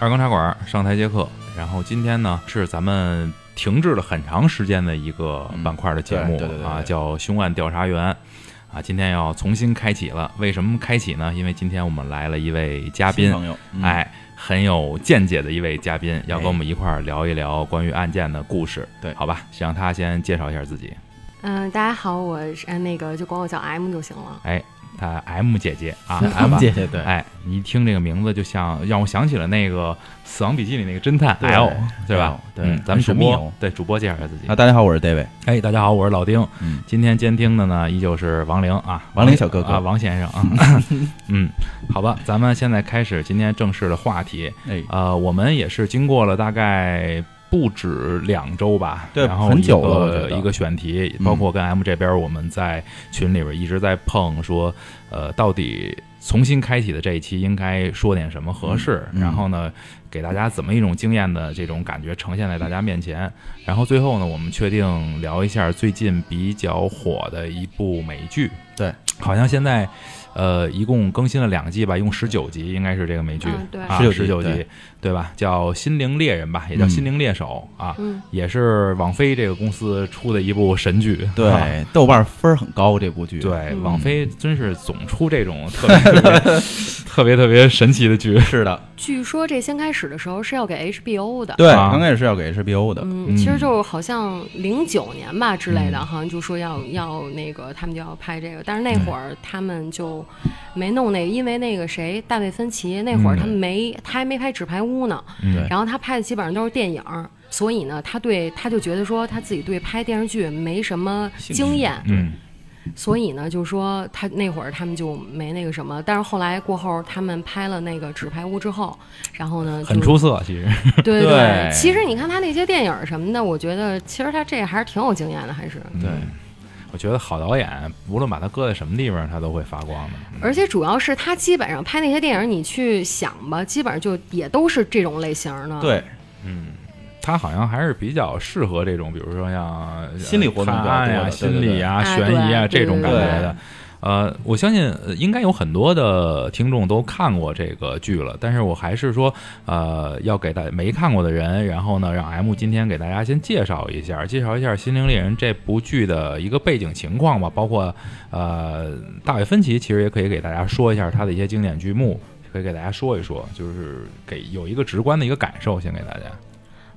二更茶馆上台接客。然后今天呢是咱们停滞了很长时间的一个板块的节目、嗯对对对对啊，叫凶案调查员啊，今天要重新开启了。为什么开启呢？因为今天我们来了一位嘉宾，朋友，嗯，哎，很有见解的一位嘉宾，要跟哎我们一块儿聊一聊关于案件的故事。对好吧，先让他先介绍一下自己。嗯、大家好，我是呃那个就管我叫 M 就行了。哎，他 M 姐姐啊 M 姐姐。对，哎，你一听这个名字，就像让我想起了那个《死亡笔记》里那个侦探 L，对吧？对嗯，咱们主播对主播介绍一下自己啊，。大家好，我是 David，哎，大家好，我是老丁。嗯，今天监听的呢，依旧是王玲啊，王玲小哥哥啊，王先生啊。嗯，好吧，咱们现在开始今天正式的话题。哎，呃，我们也是经过了大概不止两周吧，对然后很久了一个选题，嗯。包括跟 M 这边我们在群里边一直在碰说，呃，到底重新开启的这一期应该说点什么合适，然后呢，给大家怎么一种惊艳的这种感觉呈现在大家面前，然后最后呢，我们确定聊一下最近比较火的一部美剧，对，好像现在。呃，一共更新了两季吧，一共十九集，应该是这个美剧，嗯对。啊，19集十九集对，吧？叫《心灵猎人》吧，也叫《嗯心灵猎手》啊，嗯，也是网飞这个公司出的一部神剧。啊。对，豆瓣分儿很高，这部剧，对，嗯。网飞真是总出这种特别特别 特别特别神奇的剧。是的，据说这先开始的时候是要给 HBO 的。对，啊。刚开始是要给 HBO 的，嗯，嗯。其实就是好像零九年吧之类的，嗯。好像就说要要那个他们就要拍这个，但是那会儿他们就没弄那个，因为那个谁大卫芬奇那会儿他们没、他还没拍《纸牌屋》呢，嗯。然后他拍的基本上都是电影，所以呢，他对他就觉得说他自己对拍电视剧没什么经验，嗯，所以呢，就说他那会儿他们就没那个什么，但是后来过后他们拍了那个《纸牌屋》之后，然后呢，就很出色，其实。对对其实你看他那些电影什么的，我觉得其实他这还是挺有经验的，还是。对。嗯我觉得好导演，无论把他搁在什么地方，他都会发光的。而且主要是他基本上拍那些电影，你去想吧，基本上就也都是这种类型的。，对，嗯，他好像还是比较适合这种，比如说像呃心理活动呀、心理啊、悬疑啊哎这种感觉对的。呃，我相信应该有很多的听众都看过这个剧了，但是我还是说，呃，要给大没看过的人，然后呢，让 M 今天给大家先介绍一下，介绍一下《心灵猎人》这部剧的一个背景情况吧，包括呃，大卫芬奇其实也可以给大家说一下他的一些经典剧目，可以给大家说一说，就是给有一个直观的一个感受，先给大家。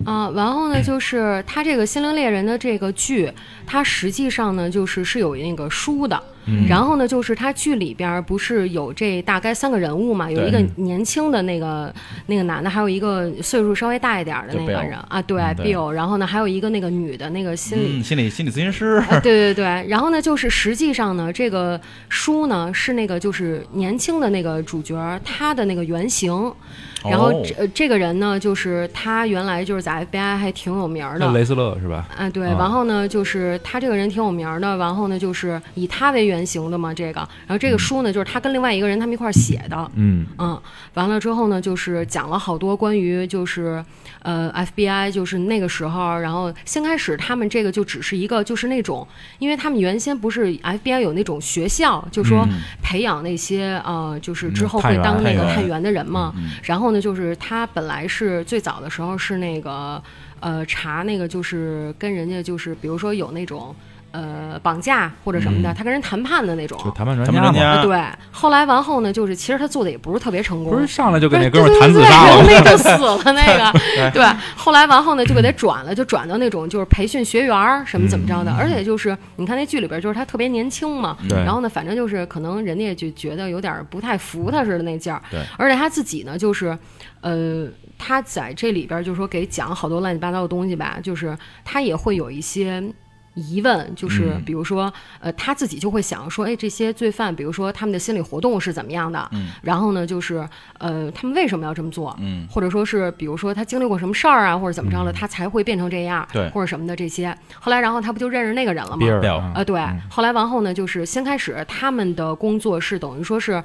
啊、然后呢，就是他这个《心灵猎人》的这个剧，它实际上呢，就是是有那个书的。嗯。然后呢，就是他剧里边儿不是有这大概三个人物嘛，有一个年轻的那个那个男的，还有一个岁数稍微大一点儿的那个人。啊，对 Bill。然后呢，还有一个那个女的那个心理嗯，心理心理咨询师，啊，对对对，然后呢，就是实际上呢，这个书呢是那个就是年轻的那个主角他的那个原型，然后哦这、呃这个人呢，就是他原来就是在 FBI 还挺有名的。雷斯勒是吧？啊，对，啊。然后呢，就是他这个人挺有名的，然后呢，就是以他为原型的嘛，这个，然后这个书呢，就是他跟另外一个人他们一块儿写的，嗯嗯，完了之后呢，就是讲了好多关于就是呃 FBI 就是那个时候，然后先开始他们这个就只是一个就是那种，因为他们原先不是 FBI 有那种学校，就说嗯培养那些呃就是嗯之后会当那个探员的人嘛。嗯然后呢，就是他本来是最早的时候是那个呃查那个就是跟人家就是比如说有那种。呃，绑架或者什么的，嗯他跟人谈判的那种，就谈判专家嘛，谈判专家呃对。后来完后呢，就是其实他做的也不是特别成功，不是上来就不是跟那哥们儿谈自杀对对对了？那就死了那个。对，后来完后呢，就给他转了，就转到那种就是培训学员儿什么怎么着的，而且就是你看那剧里边，就是他特别年轻嘛，对然后呢，反正就是可能人家就觉得有点不太服他似的那劲儿，对，而且他自己呢，就是呃。他在这里边就是说给讲好多乱七八糟的东西吧，就是他也会有一些疑问，就是嗯。比如说，呃，他自己就会想说，哎，这些罪犯，比如说他们的心理活动是怎么样的？嗯。然后呢，就是呃，他们为什么要这么做？嗯。或者说是，比如说他经历过什么事儿啊，或者怎么着了，他才会变成这样，对。或者什么的这些。后来，然后他不就认识那个人了吗？啊，对。后来完后呢，就是先开始他们的工作是等于说是，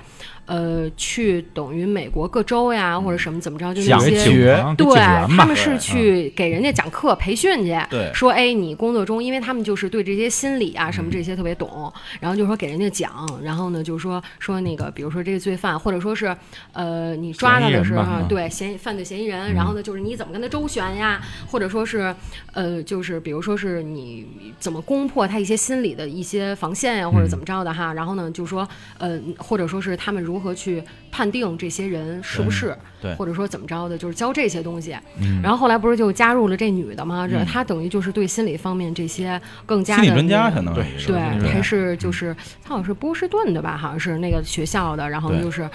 呃，去等于美国各州呀，或者什么怎么着，就那些对他们是去给人家讲课培训去，对。说哎，你工作中，因为他们们就是对这些心理啊什么这些特别懂，然后就说给人家讲，然后呢就是说说那个，比如说这个罪犯，或者说是呃你抓他的时候对嫌疑犯罪嫌疑人，然后呢就是你怎么跟他周旋呀，或者说是呃就是比如说是你怎么攻破他一些心理的一些防线呀，或者怎么着的哈，然后呢就说呃或者说是他们如何去判定这些人是不是，对或者说怎么着的，就是教这些东西。嗯然后后来不是就加入了这女的吗？这嗯她等于就是对心理方面这些更加心理的专家相那个当于对，对还是就是她好像是波士顿的吧，好像是那个学校的，然后就是。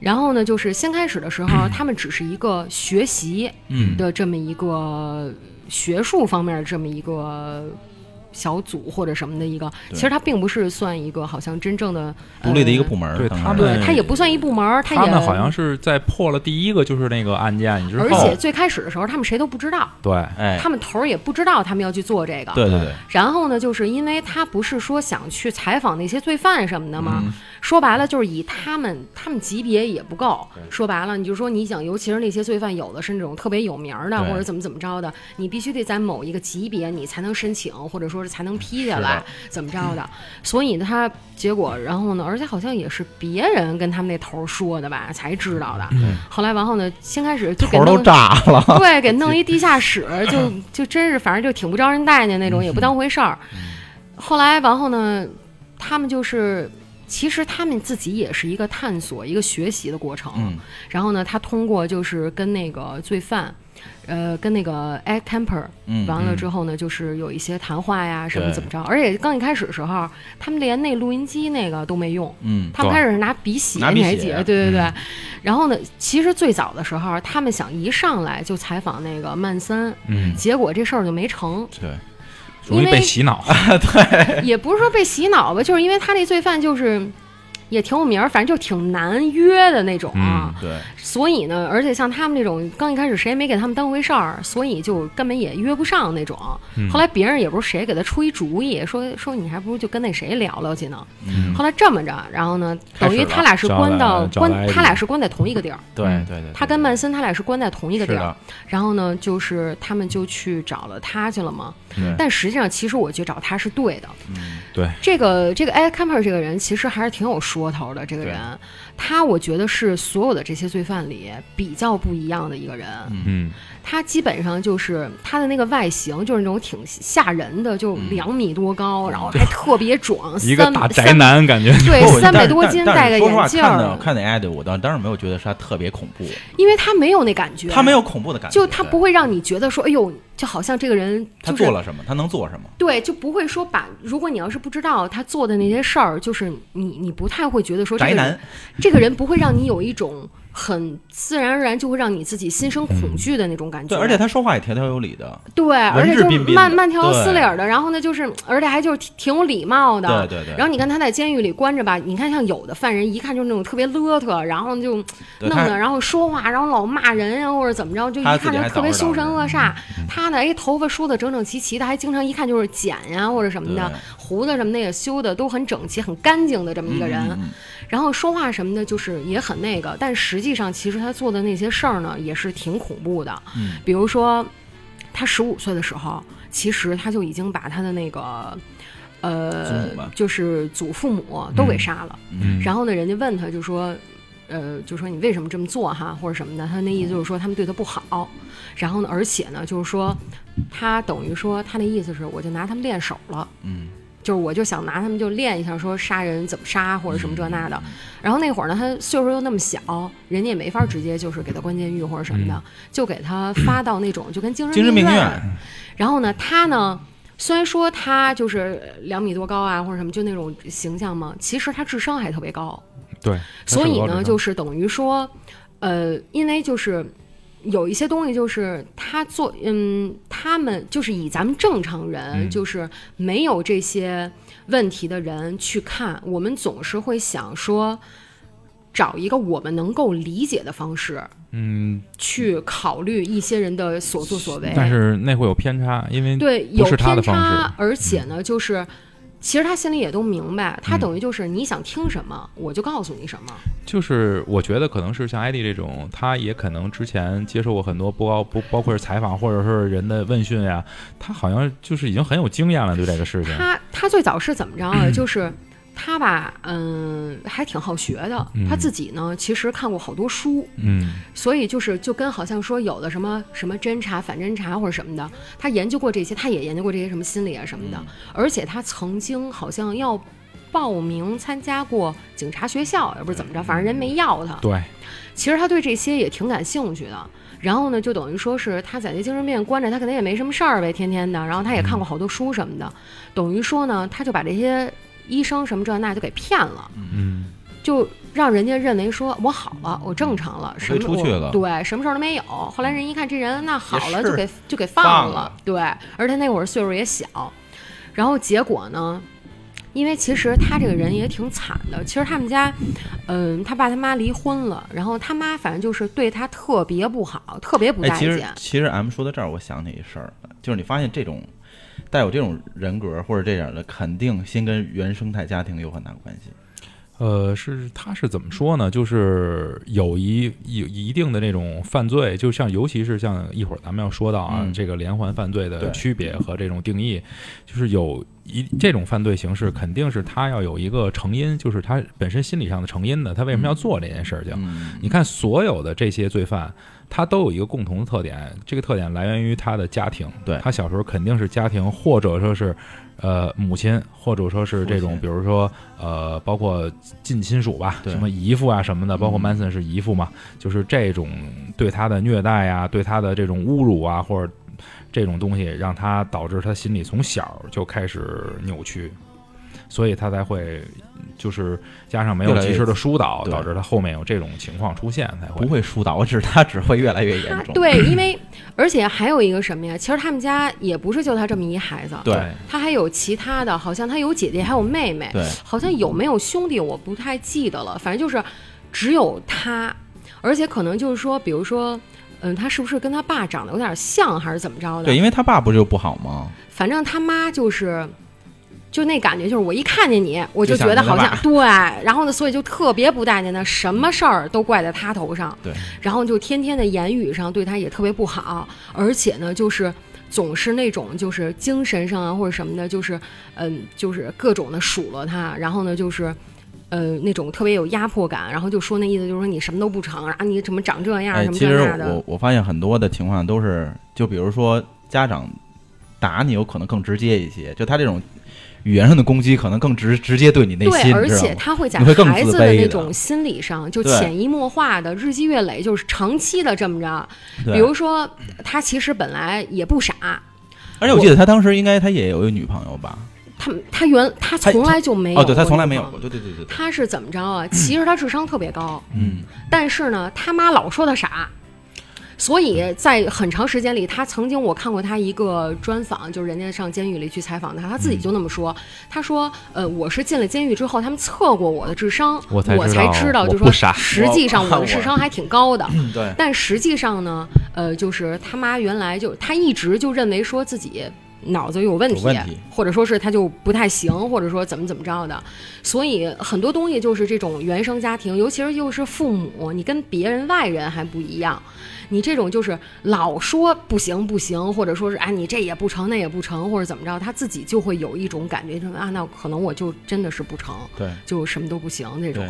然后呢，就是先开始的时候，他们只是一个学习嗯的这么一个学术方面的这么一个小组或者什么的一个，其实它并不是算一个好像真正的独立的一个呃部门，对他们对，它也不算一部门他们好像是在破了第一个就是那个案件之后，而且最开始的时候，他们谁都不知道，对。哎，他们头儿也不知道他们要去做这个。对对对，然后呢，就是因为他不是说想去采访那些罪犯什么的吗？嗯说白了，就是以他们他们级别也不够。说白了，你就说你想，尤其是那些罪犯，有的是那种特别有名儿的，或者怎么怎么着的，你必须得在某一个级别，你才能申请，或者说是才能批下来，怎么着的。所以呢，他结果，然后呢，而且好像也是别人跟他们那头儿说的吧，才知道的。后来完后呢，先开始就给头都炸了，对，给弄一地下室，就就真是反正就挺不招人待见那种，也不当回事儿。后来完后呢，他们就是。其实他们自己也是一个探索、一个学习的过程。嗯然后呢，他通过就是跟那个罪犯，呃，跟那个 Ed Camper，嗯完了之后呢，就是有一些谈话呀，什么怎么着。而且刚一开始的时候，他们连那录音机那个都没用，嗯，他们开始是拿笔写，拿笔写你还记得？对对对。然后呢，其实最早的时候，他们想一上来就采访那个曼森，嗯，结果这事儿就没成。对，容易被洗脑，对也不是说被洗脑吧，就是因为他那罪犯就是。也挺有名儿，反正就挺难约的那种啊。对，所以呢，而且像他们这种刚一开始谁也没给他们当回事儿，所以就根本也约不上那种。嗯后来别人也不是谁给他出一主意，说说你还不如就跟那谁聊聊去呢。嗯后来这么着，然后呢，等于他俩是关到关，他俩是关在同一个地儿。对嗯对对，他跟曼森他俩是关在同一个地儿，，然后呢，就是他们就去找了他去了嘛。对但实际上，其实我去找他是对的。嗯对，这个这个 Ed Camper 这个人其实还是挺有说头的。这个人，他我觉得是所有的这些罪犯里比较不一样的一个人。嗯，他基本上就是他的那个外形就是那种挺吓人的，就两米多高，然后还特别壮，一个三大宅。男感觉，对，三百多斤，戴个眼镜看的儿，看的艾迪，我当当然没有觉得是他特别恐怖，因为他没有那感觉，他没有恐怖的感觉，就他不会让你觉得说，哎呦，就好像这个人就是他做了什么，他能做什么，对，就不会说把，如果你要是不知道他做的那些事儿，就是你你不太会觉得说这宅男个人，这个人不会让你有一种很自然而然就会让你自己心生恐惧的那种感觉。对，而且他说话也条条有理的，对，而且就文质彬彬的慢慢条斯对理儿的，然后呢，就是而且还就是挺挺有礼貌的。对对对然后你看他在监狱里关着吧，你看像有的犯人一看就是那种特别邋遢，然后就弄的，然后说话，然后老骂人呀、或者怎么着，就一看就特别凶神恶煞。他呢，哎，头发梳的整整齐齐的，还经常一看就是剪呀或者什么的，胡子什么的也修的都很整齐、很干净的这么一个人。嗯嗯嗯然后说话什么的，就是也很那个，但实际上其实他做的那些事儿呢，也是挺恐怖的。嗯比如说，他十五岁的时候，其实他就已经把他的那个。呃，就是祖父母都给杀了。嗯，然后呢，人家问他就说，呃，就说你为什么这么做哈，或者什么的。他那意思就是说他们对他不好。然后呢，而且呢，就是说他等于说他那意思是，我就拿他们练手了。嗯，就是我就想拿他们就练一下，说杀人怎么杀或者什么这那的。嗯然后那会儿呢，他岁数又那么小，人家也没法直接就是给他关监狱或者什么的，就给他发到那种就跟精神精神病院。然后呢，他呢，虽然说他就是两米多高啊或者什么，就那种形象嘛，其实他智商还特别高。对，所以呢，就是是等于说，呃，因为就是有一些东西，就是他做，嗯，他们就是以咱们正常人，嗯。就是没有这些问题的人去看，我们总是会想说，找一个我们能够理解的方式嗯，去考虑一些人的所作所为。但是那会有偏差，因为对，有不是他的偏方式。差，而且呢，就是其实他心里也都明白，他嗯等于就是你想听什么，我就告诉你什么。就是我觉得可能是像艾迪这种，他也可能之前接受过很多不包不包括是采访或者是人的问讯呀，他好像就是已经很有经验了对这个事情。他他最早是怎么着啊？就是他吧，嗯，还挺好学的。嗯他自己呢，其实看过好多书，嗯所以就是就跟好像说有的什么什么侦查、反侦查或者什么的，他研究过这些，他也研究过这些什么心理啊什么的，而且他曾经好像要报名参加过警察学校，也不是怎么着，反正人没要他。对，其实他对这些也挺感兴趣的。然后呢，就等于说是他在那精神病院关着，他可能也没什么事儿呗，天天的。然后他也看过好多书什么的，等于说呢，他就把这些医生什么这那就给骗了，嗯就让人家认为说我好了，我正常了，什么我出去了对，什么事儿都没有。后来人一看这人那好了，就给就给放了对，而且那会儿岁数也小，然后结果呢？因为其实他这个人也挺惨的。其实他们家，嗯，他爸他妈离婚了，然后他妈反正就是对他特别不好，特别不哎，其实待见。其实 M 说到这儿，我想起一事儿，就是你发现这种带有这种人格或者这样的，肯定先跟原生态家庭有很大关系。呃，是他是怎么说呢？就是有一有一定的那种犯罪，就像尤其是像一会儿咱们要说到啊，嗯这个连环犯罪的区别和这种定义，就是有一这种犯罪形式肯定是他要有一个成因，就是他本身心理上的成因的，他为什么要做这件事情？嗯，你看所有的这些罪犯，他都有一个共同的特点，这个特点来源于他的家庭。对他小时候肯定是家庭，或者说是呃母亲，或者说是这种，比如说呃，包括近亲属吧，什么姨父啊什么的，包括嗯 Manson 是姨父嘛，就是这种对他的虐待啊，对他的这种侮辱啊，或者这种东西，让他导致他心里从小就开始扭曲。所以他才会，就是加上没有及时的疏导，对导致他后面有这种情况出现，才会不会疏导，我只是他只会越来越严重。对，因为而且还有一个什么呀？其实他们家也不是就他这么一孩子，对他还有其他的，好像他有姐姐，还有妹妹，对好像有没有兄弟我不太记得了，反正就是只有他，而且可能就是说，比如说。嗯，他是不是跟他爸长得有点像，还是怎么着的？对，因为他爸不就不好吗？反正他妈就是，就那感觉，就是我一看见你，我就觉得好像对，然后呢，所以就特别不待见他，什么事儿都怪在他头上，对，然后就天天的言语上对他也特别不好，而且呢，就是总是那种就是精神上啊或者什么的，就是嗯，就是各种的数落他，然后呢，就是。呃，那种特别有压迫感，然后就说那意思就是说你什么都不成，然后你怎么长这样，哎，什么其实这那的。我，我发现很多的情况都是，就比如说家长打你，有可能更直接一些，就他这种语言上的攻击，可能更直直接对你内对，心，而？且他会在孩子的那种心理上，就潜移默化的、日积月累，就是长期的这么着。比如说，他其实本来也不傻，而且我记得他当时应该他也有一个女朋友吧？他他原他他从来就没有哦，对他从来没有过，对对对对，他是怎么着啊？其实他智商特别高，嗯，但是呢，他妈老说他傻。所以在很长时间里，他曾经我看过他一个专访，就是人家上监狱里去采访他，他自己就那么说。他说：“呃，我是进了监狱之后，他们测过我的智商，我才我知道就说实际上我的智商还挺高的。嗯对，但实际上呢，呃，就是他妈原来就他一直就认为说自己脑子有问题，问题。或者说是他就不太行，或者说怎么怎么着的，所以很多东西就是这种原生家庭，尤其是又是父母，你跟别人外人还不一样。你这种就是老说不行不行，或者说是哎你这也不成那也不成，或者怎么着，他自己就会有一种感觉，就是啊那可能我就真的是不成，对，就什么都不行那种，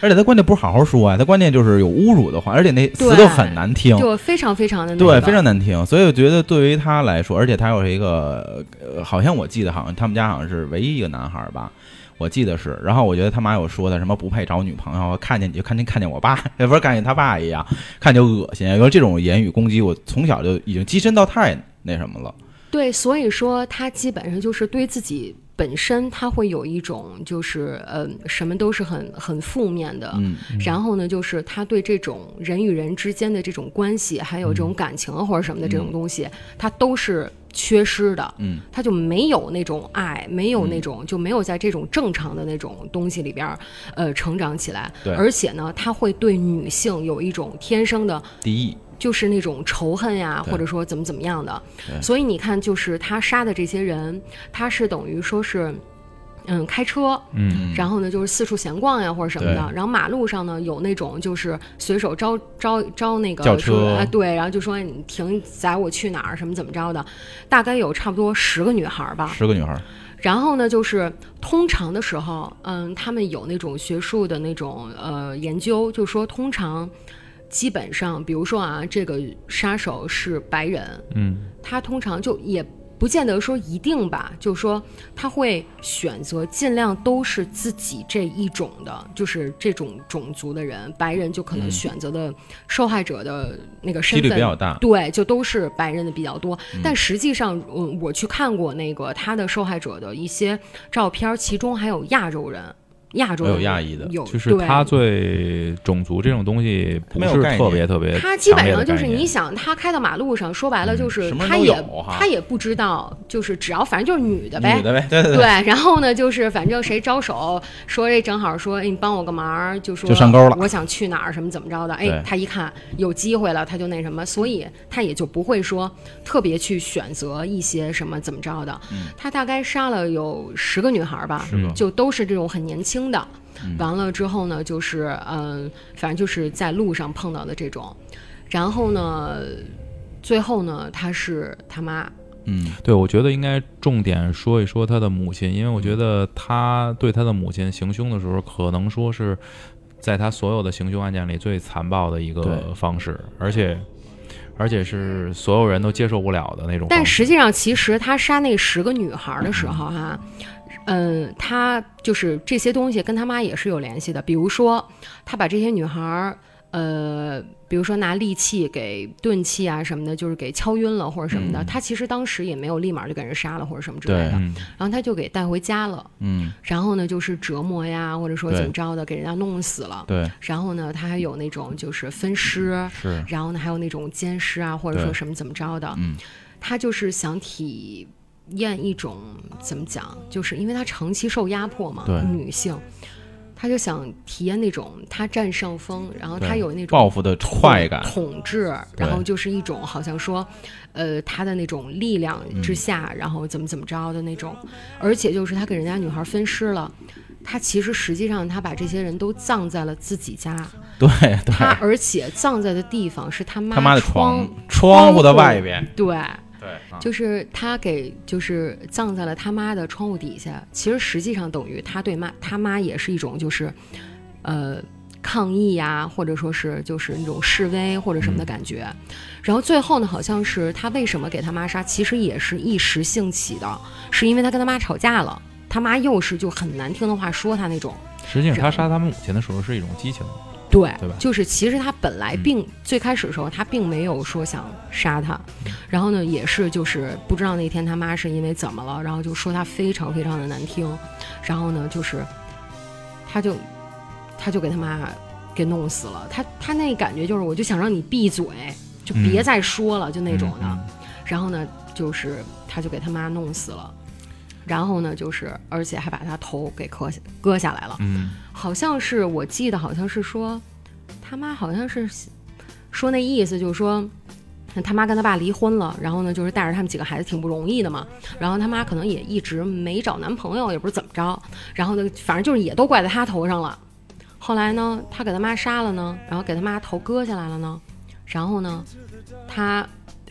而且他关键不是好好说啊，他关键就是有侮辱的话，而且那词都很难听，就非常非常的那对，非常难听。所以我觉得对于他来说，而且他又是一个，呃，好像我记得好像他们家好像是唯一一个男孩儿吧。我记得是，然后我觉得他妈有说的什么不配找女朋友，看见你就看见看见我爸，也不是看见他爸一样，看就恶心。有这种言语攻击，我从小就已经跻身到太那什么了。对，所以说他基本上就是对自己本身，他会有一种就是呃，什么都是很很负面的。嗯，然后呢，就是他对这种人与人之间的这种关系，还有这种感情或者什么的这种东西，他都是缺失的。嗯，他就没有那种爱，没有那种、就没有在这种正常的那种东西里边儿，呃，成长起来。对而且呢，他会对女性有一种天生的第一，就是那种仇恨呀，或者说怎么怎么样的。所以你看，就是他杀的这些人，他是等于说是，嗯开车，嗯然后呢就是四处闲逛呀或者什么的。然后马路上呢有那种就是随手招招招那个叫车说哎对，然后就说你停载我去哪儿什么怎么着的，大概有差不多十个女孩儿吧。十个女孩儿，然后呢，就是通常的时候，嗯，他们有那种学术的那种呃研究，就说通常基本上，比如说啊，这个杀手是白人，嗯他通常就也不见得说一定吧，就是说他会选择尽量都是自己这一种的，就是这种种族的人，白人就可能选择的受害者的那个身份比较大。对，就都是白人的比较多。嗯但实际上，嗯，我去看过那个他的受害者的一些照片，其中还有亚洲人，亚洲还有亚裔的有就是他对种族这种东西不是没有概念特别特别他基本上就是你想，他开到马路上，说白了就是他也有他也不知道，就是只要反正就是女的呗。女。的呗，对对对，然后呢，就是反正谁招手说这正好说，哎，你帮我个忙，就说就上钩了我想去哪儿什么怎么着的，哎，他一看有机会了，他就那什么，所以他也就不会说特别去选择一些什么怎么着的。他大概杀了有十个女孩吧，就都是这种很年轻的。完了之后呢，就是嗯，反正就是在路上碰到的这种，然后呢，最后呢，他是他妈，嗯，对，我觉得应该重点说一说他的母亲，因为我觉得他对他的母亲行凶的时候，可能说是在他所有的行凶案件里最残暴的一个方式，而且而且是所有人都接受不了的那种。但实际上，其实他杀那十个女孩的时候哈、嗯，他就是这些东西跟他妈也是有联系的。比如说，他把这些女孩儿，呃，比如说拿利器给钝器啊什么的，就是给敲晕了或者什么的。他其实当时也没有立马就给人杀了或者什么之类的，嗯，然后他就给带回家了。嗯，然后呢，就是折磨呀，或者说怎么着的，给人家弄死了。对，然后呢，他还有那种就是分尸，是，然后呢，还有那种奸尸啊，或者说什么怎么着的，嗯，他就是想体验一种怎么讲，就是因为他长期受压迫嘛对，女性，他就想体验那种他占上风，然后他有那种报复的快感，统治，然后就是一种好像说，呃，他的那种力量之下，然后怎么怎么着的那种，而且就是他给人家女孩分尸了。他其实实际上，他把这些人都葬在了自己家，对他，而且葬在的地方是他妈他妈的窗窗窗户的外边，对，对，啊就是他给就是葬在了他妈的窗户底下。其实实际上等于他对妈他妈也是一种就是，呃。抗议呀、或者说是就是那种示威或者什么的感觉，然后最后呢，好像是他为什么给他妈杀，其实也是一时兴起的，是因为他跟他妈吵架了，他妈又是就很难听的话说他那种，实际上他杀他母亲的时候是一种激情，对，对吧？就是其实他本来并、最开始的时候，他并没有说想杀他，然后呢，也是就是不知道那天他妈是因为怎么了，然后就说他非常非常的难听，然后呢，就是他就他就给他妈给弄死了，他他那感觉就是我就想让你闭嘴，就别嗯。再说了，就那种的，嗯。然后呢，就是他就给他妈弄死了。然后呢，就是而且还把他头给割下割下来了，嗯，好像是我记得好像是说，他妈好像是说那意思就是说，他妈跟他爸离婚了，然后呢就是带着他们几个孩子挺不容易的嘛，然后他妈可能也一直没找男朋友，也不知怎么着，然后呢反正就是也都怪在他头上了。后来呢，他给他妈杀了呢，然后给他妈头割下来了呢，然后呢，他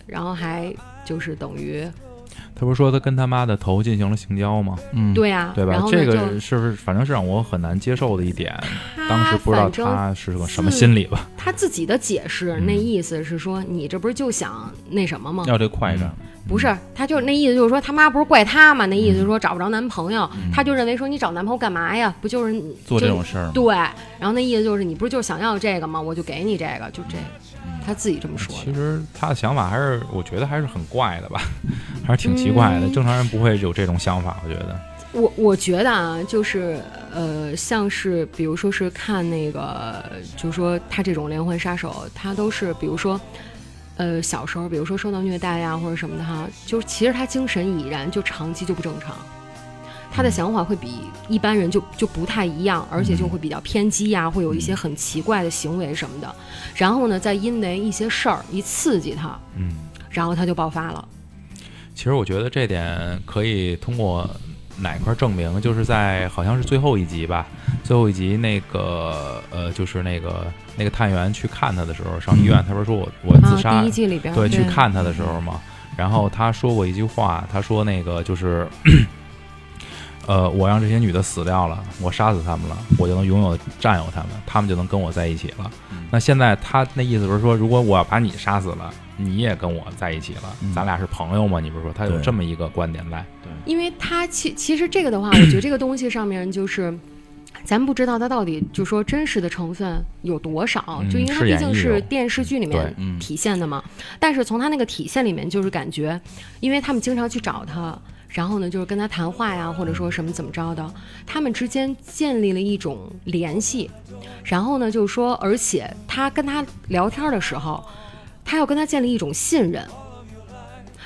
然后还就是等于他不是说他跟他妈的头进行了性交吗？嗯，对呀、对吧这个是不是反正是让我很难接受的一点？当时不知道他是个什么心理吧？他自己的解释，嗯那意思是说，你这不是就想那什么吗？要这快感，不是，他就那意思就是说，他妈不是怪他嘛？那意思就是说找不着男朋友，他就认为说你找男朋友干嘛呀？不就是做这种事儿吗？对，然后那意思就是你不是就是想要这个吗？我就给你这个，就这个，他自己这么说的。其实他的想法还是，我觉得还是很怪的吧，还是挺奇怪的。嗯正常人不会有这种想法，我觉得。我我觉得啊，就是呃，像是比如说是看那个，就是说他这种连环杀手，他都是比如说。呃，小时候比如说受到虐待呀或者什么的哈，就是其实他精神已然就长期就不正常，他的想法会比一般人就就不太一样，而且就会比较偏激呀，会有一些很奇怪的行为什么的。然后呢，再因为一些事儿一刺激他，嗯，然后他就爆发了。其实我觉得这点可以通过哪块证明，就是在好像是最后一集吧，最后一集那个呃，就是那个那个探员去看他的时候，上医院，他不是说我我自杀，啊，第一季里边对，去看他的时候嘛，然后他说过一句话，他说那个就是。呃，我让这些女的死掉了，我杀死她们了，我就能拥有占有她们，她们就能跟我在一起了。嗯那现在他那意思不是说，如果我要把你杀死了，你也跟我在一起了，嗯咱俩是朋友吗？你不是说他有这么一个观点在？因为他其其实这个的话，我觉得这个东西上面就是。咱不知道它到底就说真实的成分有多少，嗯就因为它毕竟是电视剧里面体现的嘛。但是从他那个体现里面，就是感觉，因为他们经常去找他，然后呢，就是跟他谈话呀，或者说什么怎么着的，他们之间建立了一种联系。然后呢，就是说，而且他跟他聊天的时候，他要跟他建立一种信任。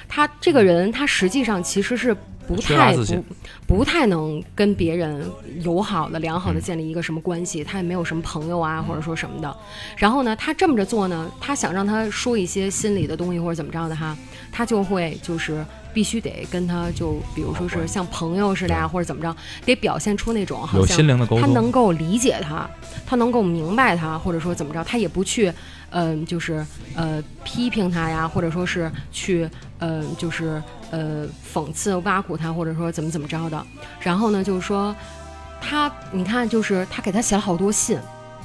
他这个人，他实际上其实是不太不不太能跟别人友好的、良好的嗯。建立一个什么关系，他也没有什么朋友啊，或者说什么的。然后呢，他这么着做呢，他想让他说一些心里的东西或者怎么着的哈，他就会就是必须得跟他就比如说是像朋友似的呀，或者怎么着，得表现出那种好有像心灵的沟通，他能够理解他，他能够明白他，或者说怎么着，他也不去，嗯、就是呃批评他呀，或者说是去，呃，就是呃讽刺、挖苦他，或者说怎么怎么着的。然后呢，就是说他，你看，就是他给他写了好多信，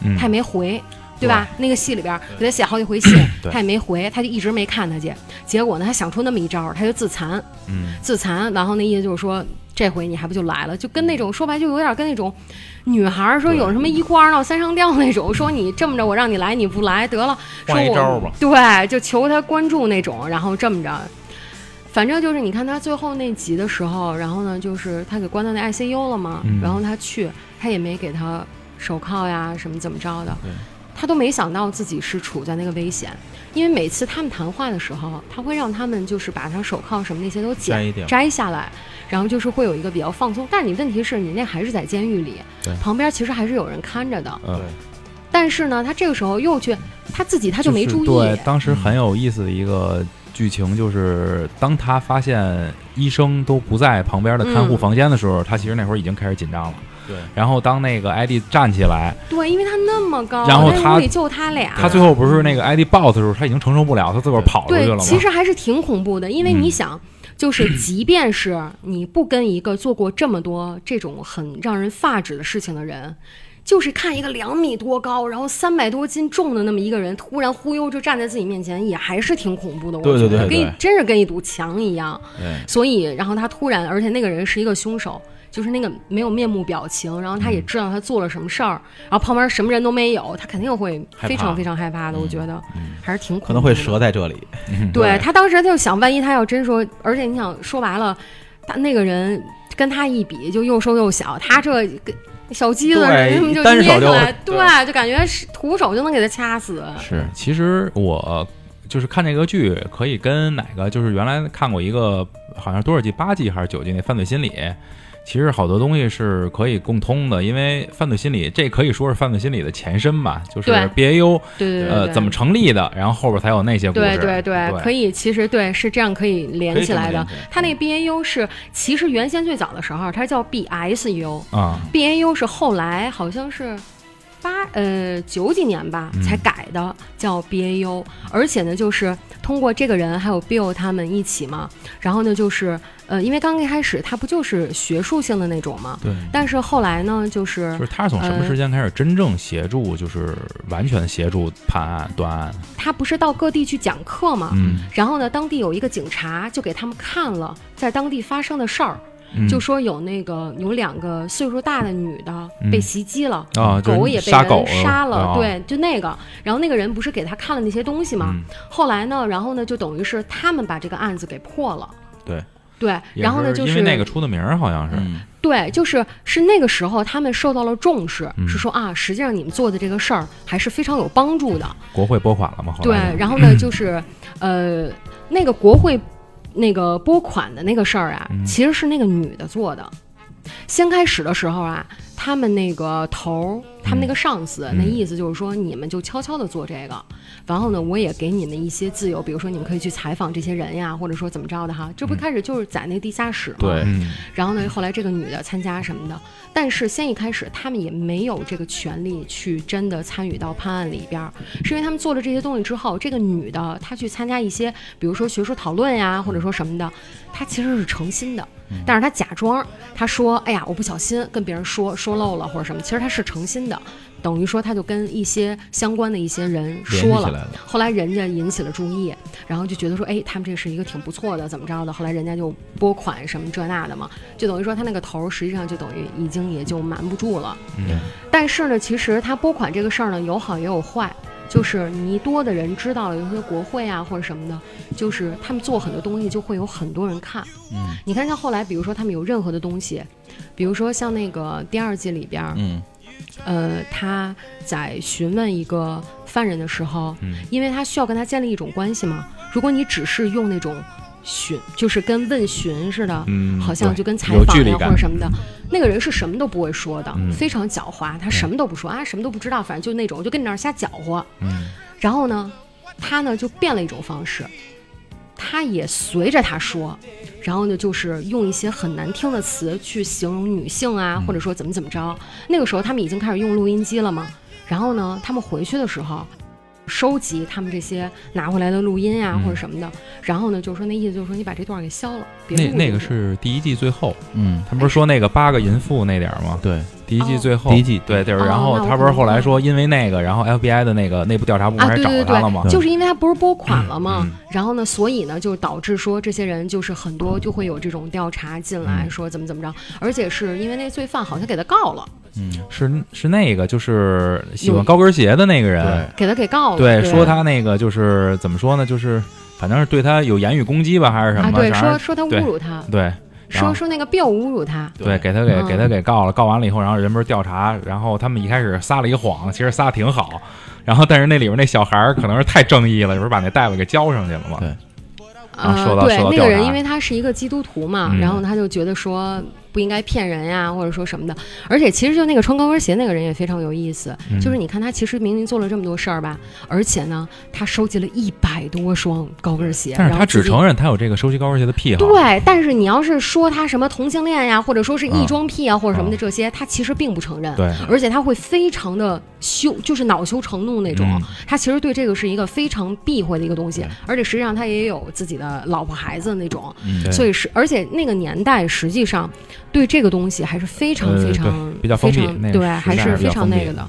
嗯他也没回。对吧？那个戏里边给他写好几回信，他也没回，他就一直没看他去。结果呢，他想出那么一招，他就自残。嗯，自残，然后那意思就是说，这回你还不就来了？就跟那种说白，就有点跟那种女孩儿说有什么一哭二闹三上吊那种，说你这么着我让你来你不来得了，说我招吧。对，就求他关注那种，然后这么着。反正就是你看他最后那集的时候，然后呢，就是他给关到那 ICU 了嘛，嗯。然后他去，他也没给他手铐呀什么怎么着的。对，他都没想到自己是处在那个危险，因为每次他们谈话的时候，他会让他们就是把他手铐什么那些都剪摘掉摘下来，然后就是会有一个比较放松。但是你问题是你那还是在监狱里对，旁边其实还是有人看着的。嗯，但是呢，他这个时候又去，他自己他就没注意。对，当时很有意思的一个剧情就是，当他发现医生都不在旁边的看护嗯房间的时候，他其实那会儿已经开始紧张了。对，然后当那个艾迪站起来，对，因为他那么高，然后屋里就他俩。他最后不是那个艾迪抱他的时候，他已经承受不了，他自个儿跑出去对了，吗？其实还是挺恐怖的，因为嗯你想，就是即便是你不跟一个做过这么多这种很让人发指的事情的人。就是看一个两米多高，然后三百多斤重的那么一个人，突然忽悠就站在自己面前，也还是挺恐怖的。我对对觉得跟一对对真是跟一堵墙一样。对，所以，然后他突然，而且那个人是一个凶手，就是那个没有面目表情，然后他也嗯知道他做了什么事儿，然后旁边什么人都没有，他肯定会非常非常害怕的。我觉得还是挺。可能会折在这里。嗯对他当时他就想，万一他要真说，而且你想说白了，他那个人跟他一比，就又瘦又小，他这跟小鸡子对什 么就捏出来，对对，就感觉是徒手就能给他掐死。是，其实我就是看这个剧，可以跟哪个就是原来看过一个好像多少季八季还是九季那犯罪心理。其实好多东西是可以共通的，因为犯罪心理这可以说是犯罪心理的前身吧，就是 BAU 对对对对呃怎么成立的，然后后边才有那些故事。对对对，可以以，其实对是这样可以连起来的。它那个 BAU 是其实原先最早的时候它叫 BSU，BAU 啊，是后来好像是。八呃九几年吧嗯才改的，叫 BAU，而且呢，就是通过这个人还有 Bill 他们一起嘛，然后呢，就是呃，因为刚一开始他不就是学术性的那种嘛，对。但是后来呢，就是就是他是从什么时间开始真正协助，就是完全协助判案断案？他不是到各地去讲课嘛，嗯，然后呢，当地有一个警察就给他们看了在当地发生的事儿，嗯就说有那个有两个岁数大的女的嗯被袭击了，啊，狗也被杀狗人杀了，啊对，就那个。然后那个人不是给他看了那些东西吗？嗯后来呢，然后呢，就等于是他们把这个案子给破了。对对，然后呢，就是因为那个出的名儿，好像是，嗯，对，就是是那个时候他们受到了重视，嗯是说啊，实际上你们做的这个事儿还是非常有帮助的。国会拨款了嘛？后对，然后呢，就是呃，那个国会那个拨款的那个事儿啊，嗯其实是那个女的做的。先开始的时候啊，他们那个头儿他们那个上司，那意思就是说，你们就悄悄的做这个，然后呢，我也给你们一些自由，比如说你们可以去采访这些人呀，或者说怎么着的哈。这不开始就是在那地下室嘛，对。嗯。然后呢，后来这个女的参加什么的，但是先一开始他们也没有这个权利去真的参与到判案里边儿，是因为他们做了这些东西之后，这个女的她去参加一些，比如说学术讨论呀，或者说什么的，她其实是诚心的，但是她假装，她说，哎呀，我不小心跟别人说说漏了或者什么，其实她是诚心的，等于说他就跟一些相关的一些人说了后来人家引起了注意，然后就觉得说，哎，他们这是一个挺不错的，怎么着的？后来人家就拨款什么这那的嘛，就等于说他那个头实际上就等于已经也就瞒不住了。嗯但是呢，其实他拨款这个事儿呢，有好也有坏。就是你多的人知道了，有些国会啊或者什么的，就是他们做很多东西就会有很多人看。嗯你看，像后来，比如说他们有任何的东西，比如说像那个第二季里边儿，嗯呃，他在询问一个犯人的时候，嗯因为他需要跟他建立一种关系嘛。如果你只是用那种询，就是跟问询似的，嗯，好像就跟采访呀或者什么的，那个人是什么都不会说的，嗯非常狡猾，他什么都不说啊，什么都不知道，反正就那种就跟你那儿瞎搅和。嗯然后呢，他呢就变了一种方式，他也随着他说，然后呢就是用一些很难听的词去形容女性啊，或者说怎么怎么着。那个时候他们已经开始用录音机了嘛，然后呢，他们回去的时候。收集他们这些拿回来的录音啊，嗯。或者什么的，然后呢，就是说那意思就是说你把这段给消了，别那那个进去是第一季最后，嗯，他不是说那个八个淫妇那点儿吗？对，第一季哦最后，第一季对，就是哦然后那我他不是后来说因为那个，然后 FBI 的那个内部调查部门啊，还找对对他了吗？对，？就是因为他不是拨款了嘛，嗯。然后呢，所以呢，就导致说这些人就是很多就会有这种调查进来，嗯。说怎么怎么着，而且是因为那罪犯好像给他告了，嗯。是是那个，就是喜欢高跟鞋的那个人，给他给告了，对，对。说他那个就是怎么说呢，就是反正是对他有言语攻击吧，还是什啊，么？对，说说他侮辱他，对。然后。说说那个 Bill 侮辱他，对，给他给嗯。给他给告了，告完了以后，然后人不是调查，然后他们一开始撒了一个谎，其实撒的挺好，然后但是那里边那小孩儿可能是太正义了，不是把那大夫给交上去了嘛？对。啊呃，说到说到，对那个人因为他是一个基督徒嘛，嗯。然后他就觉得说不应该骗人呀，或者说什么的。而且其实就那个穿高跟鞋那个人也非常有意思，嗯就是你看他其实明明做了这么多事儿吧，而且呢，他收集了一百多双高跟鞋，但是他只承认他有这个收集高跟鞋的癖好。对，但是你要是说他什么同性恋呀，或者说是异嗯装癖啊，或者什么的嗯这些，他其实并不承认。对，而且他会非常的羞，就是恼羞成怒那种。嗯他其实对这个是一个非常避讳的一个东西，而且实际上他也有自己的老婆孩子那种。嗯所以是，而且那个年代实际上对这个东西还是非常呃非常、对比较封闭非常对，还是非常那个的。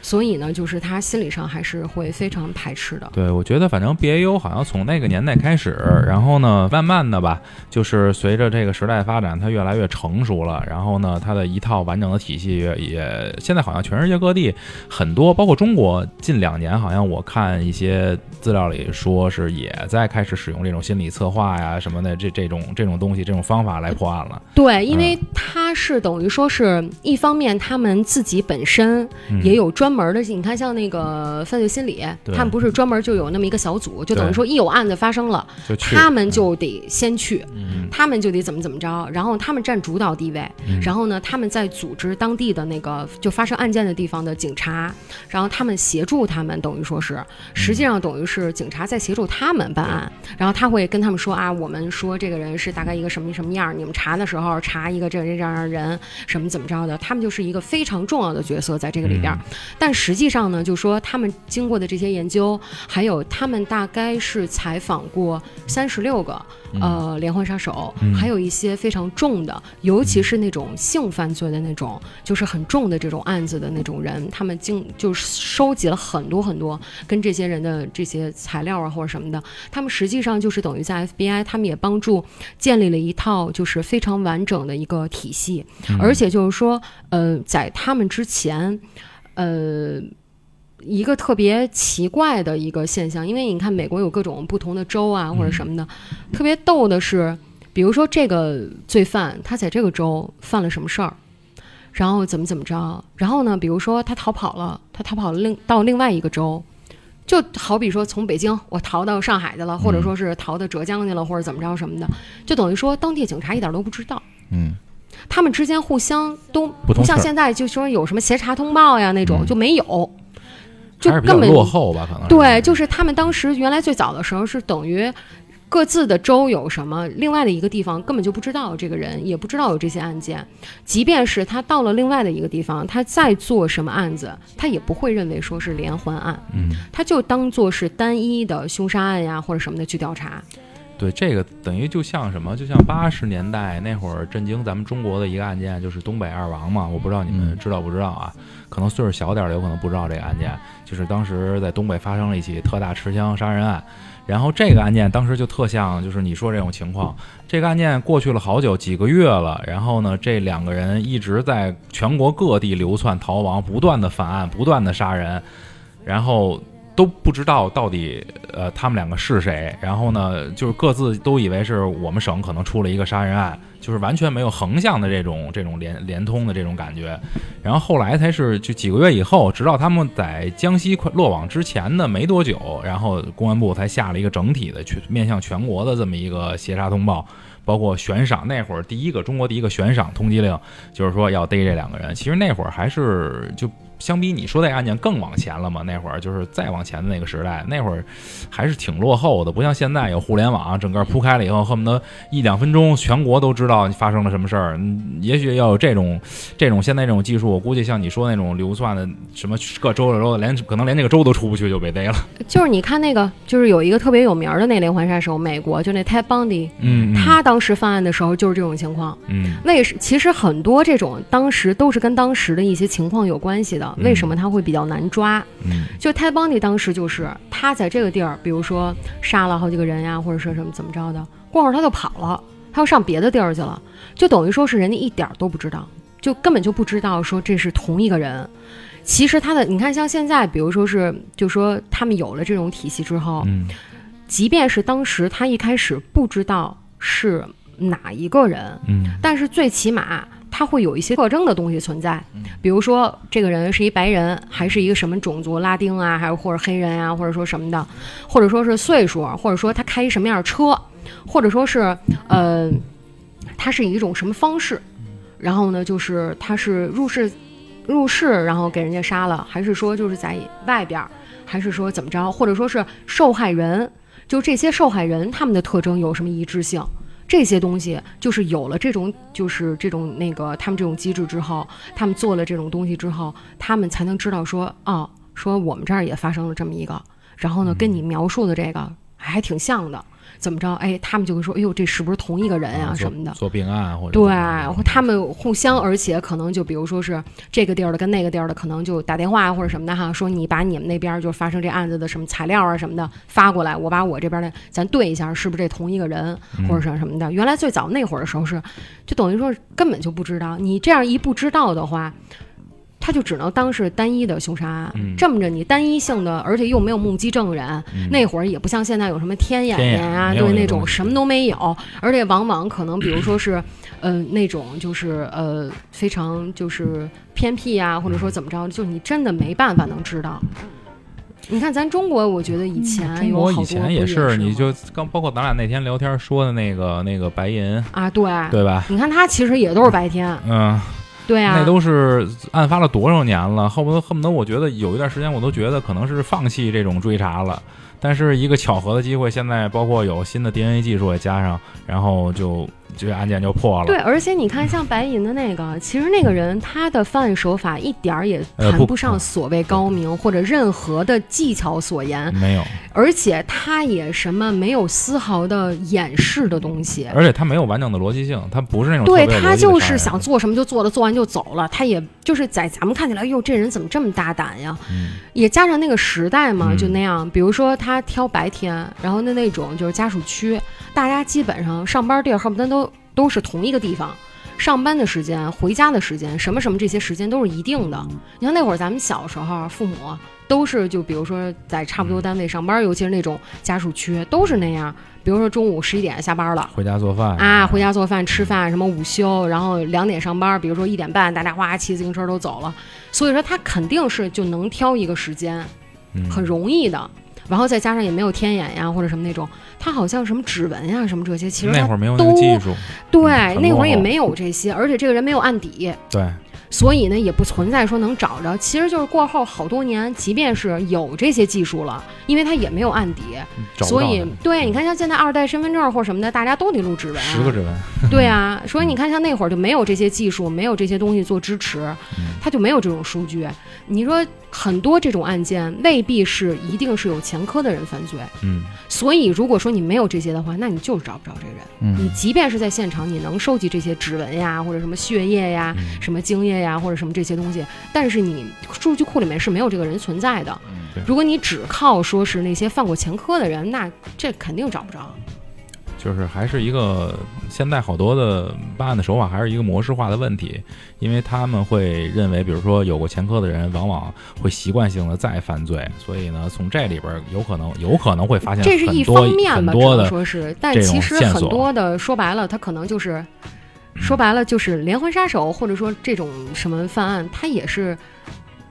所以呢，就是他心理上还是会非常排斥的。对，我觉得反正 BAU 好像从那个年代开始，然后呢，慢慢的吧，就是随着这个时代发展，它越来越成熟了。然后呢，它的一套完整的体系也也现在好像全世界各地很多，包括中国，近两年好像我看一些资料里说是也在开始使用这种心理策划呀什么的这这种这种东西这种方法来破案了。对，因嗯为他是等于说是一方面，他们自己本身嗯。也有专门的，你看像那个犯罪心理，他们不是专门就有那么一个小组，就等于说一有案子发生了，他们就得先去，嗯。他们就得怎么怎么着，然后他们占主导地位，嗯。然后呢，他们在组织当地的那个就发生案件的地方的警察，然后他们协助他们，等于说是，实际上等于是警察在协助他们办案，然后他会跟他们说啊，我们说这个人是大概一个什么什么样，你们查的时候查一个这这样的人，什么怎么着的，他们就是一个非常重要的角色在这个里边儿。但实际上呢，就说他们经过的这些研究，还有他们大概是采访过三十六个呃连环杀手，嗯还有一些非常重的，尤其是那种性犯罪的那种，就是很重的这种案子的那种人，他们经就是收集了很多很多跟这些人的这些材料啊或者什么的，他们实际上就是等于在 FBI，他们也帮助建立了一套就是非常完整的一个体系，嗯而且就是说，呃，在他们之前，呃。一个特别奇怪的一个现象，因为你看美国有各种不同的州啊或者什么的，特别逗的是，比如说这个罪犯他在这个州犯了什么事儿，然后怎么怎么着，然后呢，比如说他逃跑了，他逃跑了另到另外一个州，就好比说从北京我逃到上海去了，或者说是逃到浙江去了，或者怎么着什么的，就等于说当地警察一点都不知道。嗯他们之间互相都不通像现在就说有什么协查通报呀那种、嗯就没有，就根本落后吧，可能对，就是他们当时原来最早的时候是等于各自的州有什么，另外的一个地方根本就不知道这个人，也不知道有这些案件。即便是他到了另外的一个地方，他再做什么案子，他也不会认为说是连环案，嗯。他就当做是单一的凶杀案呀或者什么的去调查。对，这个等于就像什么，就像八十年代那会儿震惊咱们中国的一个案件，就是东北二王嘛。我不知道你们嗯知道不知道啊？可能岁数小点儿的有可能不知道这个案件，就是当时在东北发生了一起特大持枪杀人案。然后这个案件当时就特像，就是你说这种情况。这个案件过去了好久，几个月了。然后呢，这两个人一直在全国各地流窜逃亡，不断的犯案，不断的杀人，然后都不知道到底呃他们两个是谁。然后呢，就是各自都以为是我们省可能出了一个杀人案，就是完全没有横向的这种这种连连通的这种感觉。然后后来才是就几个月以后，直到他们在江西快落网之前的没多久，然后公安部才下了一个整体的全面向全国的这么一个协查通报。包括悬赏那会儿第一个中国第一个悬赏通缉令，就是说要逮这两个人。其实那会儿还是就相比你说那个案件更往前了嘛。那会儿就是再往前的那个时代，那会儿还是挺落后的，不像现在有互联网，整个铺开了以后，恨不得一两分钟全国都知道发生了什么事儿。嗯，也许要有这种这种现在这种技术，我估计像你说那种流窜的什么各州的州的，连可能连那个州都出不去就被逮了。就是你看那个，就是有一个特别有名的那连环杀手，美国就那 Ted Bundy，嗯他当时犯案的时候就是这种情况。嗯为什其实很多这种当时都是跟当时的一些情况有关系的。嗯为什么他会比较难抓？嗯就泰邦尼当时就是他在这个地儿，比如说杀了好几个人呀，或者说什么怎么着的，过会儿他就跑了，他又上别的地儿去了，就等于说是人家一点儿都不知道，就根本就不知道说这是同一个人。其实他的，你看像现在，比如说是，就说他们有了这种体系之后，嗯即便是当时他一开始不知道是哪一个人，嗯但是最起码他会有一些特征的东西存在，比如说这个人是一白人，还是一个什么种族，拉丁啊，还是或者黑人啊，或者说什么的，或者说是岁数，或者说他开一什么样的车，或者说是呃，他是以一种什么方式，然后呢，就是他是入室入室，然后给人家杀了，还是说就是在外边儿，还是说怎么着，或者说是受害人，就这些受害人他们的特征有什么一致性？这些东西就是有了这种，就是这种那个他们这种机制之后，他们做了这种东西之后，他们才能知道说，哦，说我们这儿也发生了这么一个，然后呢，跟你描述的这个还挺像的，怎么着？哎，他们就会说，哎呦，这是不是同一个人呀、啊什么的？做并案或者对他们互相，而且可能就比如说是这个地儿的跟那个地儿的，可能就打电话或者什么的哈，说你把你们那边儿就发生这案子的什么材料啊什么的发过来，我把我这边的咱对一下，是不是这同一个人嗯或者是什么的。原来最早那会儿的时候是，就等于说根本就不知道，你这样一不知道的话。他就只能当是单一的凶杀案，嗯这么着你单一性的，而且又没有目击证人，嗯那会儿也不像现在有什么天眼天眼呀，没有对那种什么都没有，而且往往可能比如说是，呃，那种就是呃非常就是偏僻啊，或者说怎么着，就你真的没办法能知道。你看咱中国，我觉得以前嗯中国以前也是，你就刚包括咱俩那天聊天说的那个那个白银，啊，对，对吧？你看他其实也都是白天，嗯，对啊，那都是案发了多少年了，恨不得恨不得，我觉得有一段时间我都觉得可能是放弃这种追查了。但是一个巧合的机会，现在包括有新的 DNA 技术也加上，然后就这个案件就破了。对，而且你看，像白银的那个，其实那个人他的犯案手法一点儿也谈不上所谓高明或者任何的技巧所言，没有，而且他也什么没有丝毫的掩饰的东西。而且他没有完整的逻辑性，他不是那种对他就是想做什么就做了，做完就走了。他也就是在咱们看起来，哟，这人怎么这么大胆呀？嗯也加上那个时代嘛，嗯就那样。比如说他挑白天，然后那那种就是家属区，大家基本上上班地儿恨不得都都是同一个地方。上班的时间、回家的时间，什么什么这些时间都是一定的。你像那会儿咱们小时候，父母都是就比如说在差不多单位上班，尤其是那种家属区，都是那样。比如说中午十一点下班了。回家做饭啊，回家做饭、吃饭，什么午休，然后两点上班，比如说一点半，大家哗骑自行车都走了。所以说他肯定是就能挑一个时间，嗯很容易的。然后再加上也没有天眼呀或者什么那种，他好像什么指纹呀什么这些，其实那会儿没有技术，对嗯那会儿也没有这些，而且这个人没有案底，对，所以呢也不存在说能找着。其实就是过后好多年，即便是有这些技术了，因为他也没有案底，所以对你看像现在二代身份证或什么的，大家都得录指纹，十个指纹，对啊，所以你看，像那会儿就没有这些技术，没有这些东西做支持，嗯他就没有这种数据。你说很多这种案件未必是一定是有前科的人犯罪，嗯，所以如果说你没有这些的话，那你就是找不着这个人。你嗯，即便是在现场，你能收集这些指纹呀，或者什么血液呀、嗯什么精液呀，或者什么这些东西，但是你数据库里面是没有这个人存在的。对如果你只靠说是那些犯过前科的人，那这肯定找不着。就是还是一个现在好多的办案的手法还是一个模式化的问题，因为他们会认为，比如说有过前科的人，往往会习惯性的再犯罪，所以呢，从这里边有可能有可能会发现这是一方面吧，多的说是，但其实很多的说白了，他可能就是嗯说白了就是连环杀手，或者说这种什么犯案，他也是。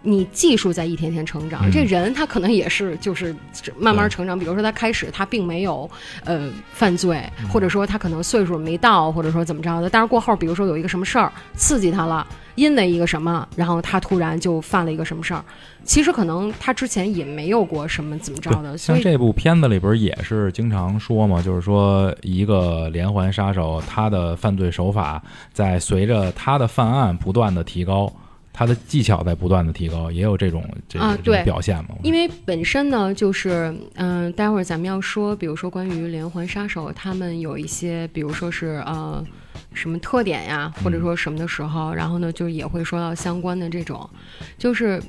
你技术在一天天成长，嗯这人他可能也是就是慢慢成长。比如说他开始他并没有呃犯罪，嗯或者说他可能岁数没到，或者说怎么着的。但是过后，比如说有一个什么事儿刺激他了，因为一个什么，然后他突然就犯了一个什么事儿。其实可能他之前也没有过什么怎么着的，像这部片子里边也是经常说嘛，就是说一个连环杀手，他的犯罪手法在随着他的犯案不断的提高，他的技巧在不断的提高，也有这种这啊个这种对表现嘛。因为本身呢，就是嗯、待会儿咱们要说，比如说关于连环杀手，他们有一些，比如说是呃什么特点呀，或者说什么的时候，然后呢，就也会说到相关的这种，就是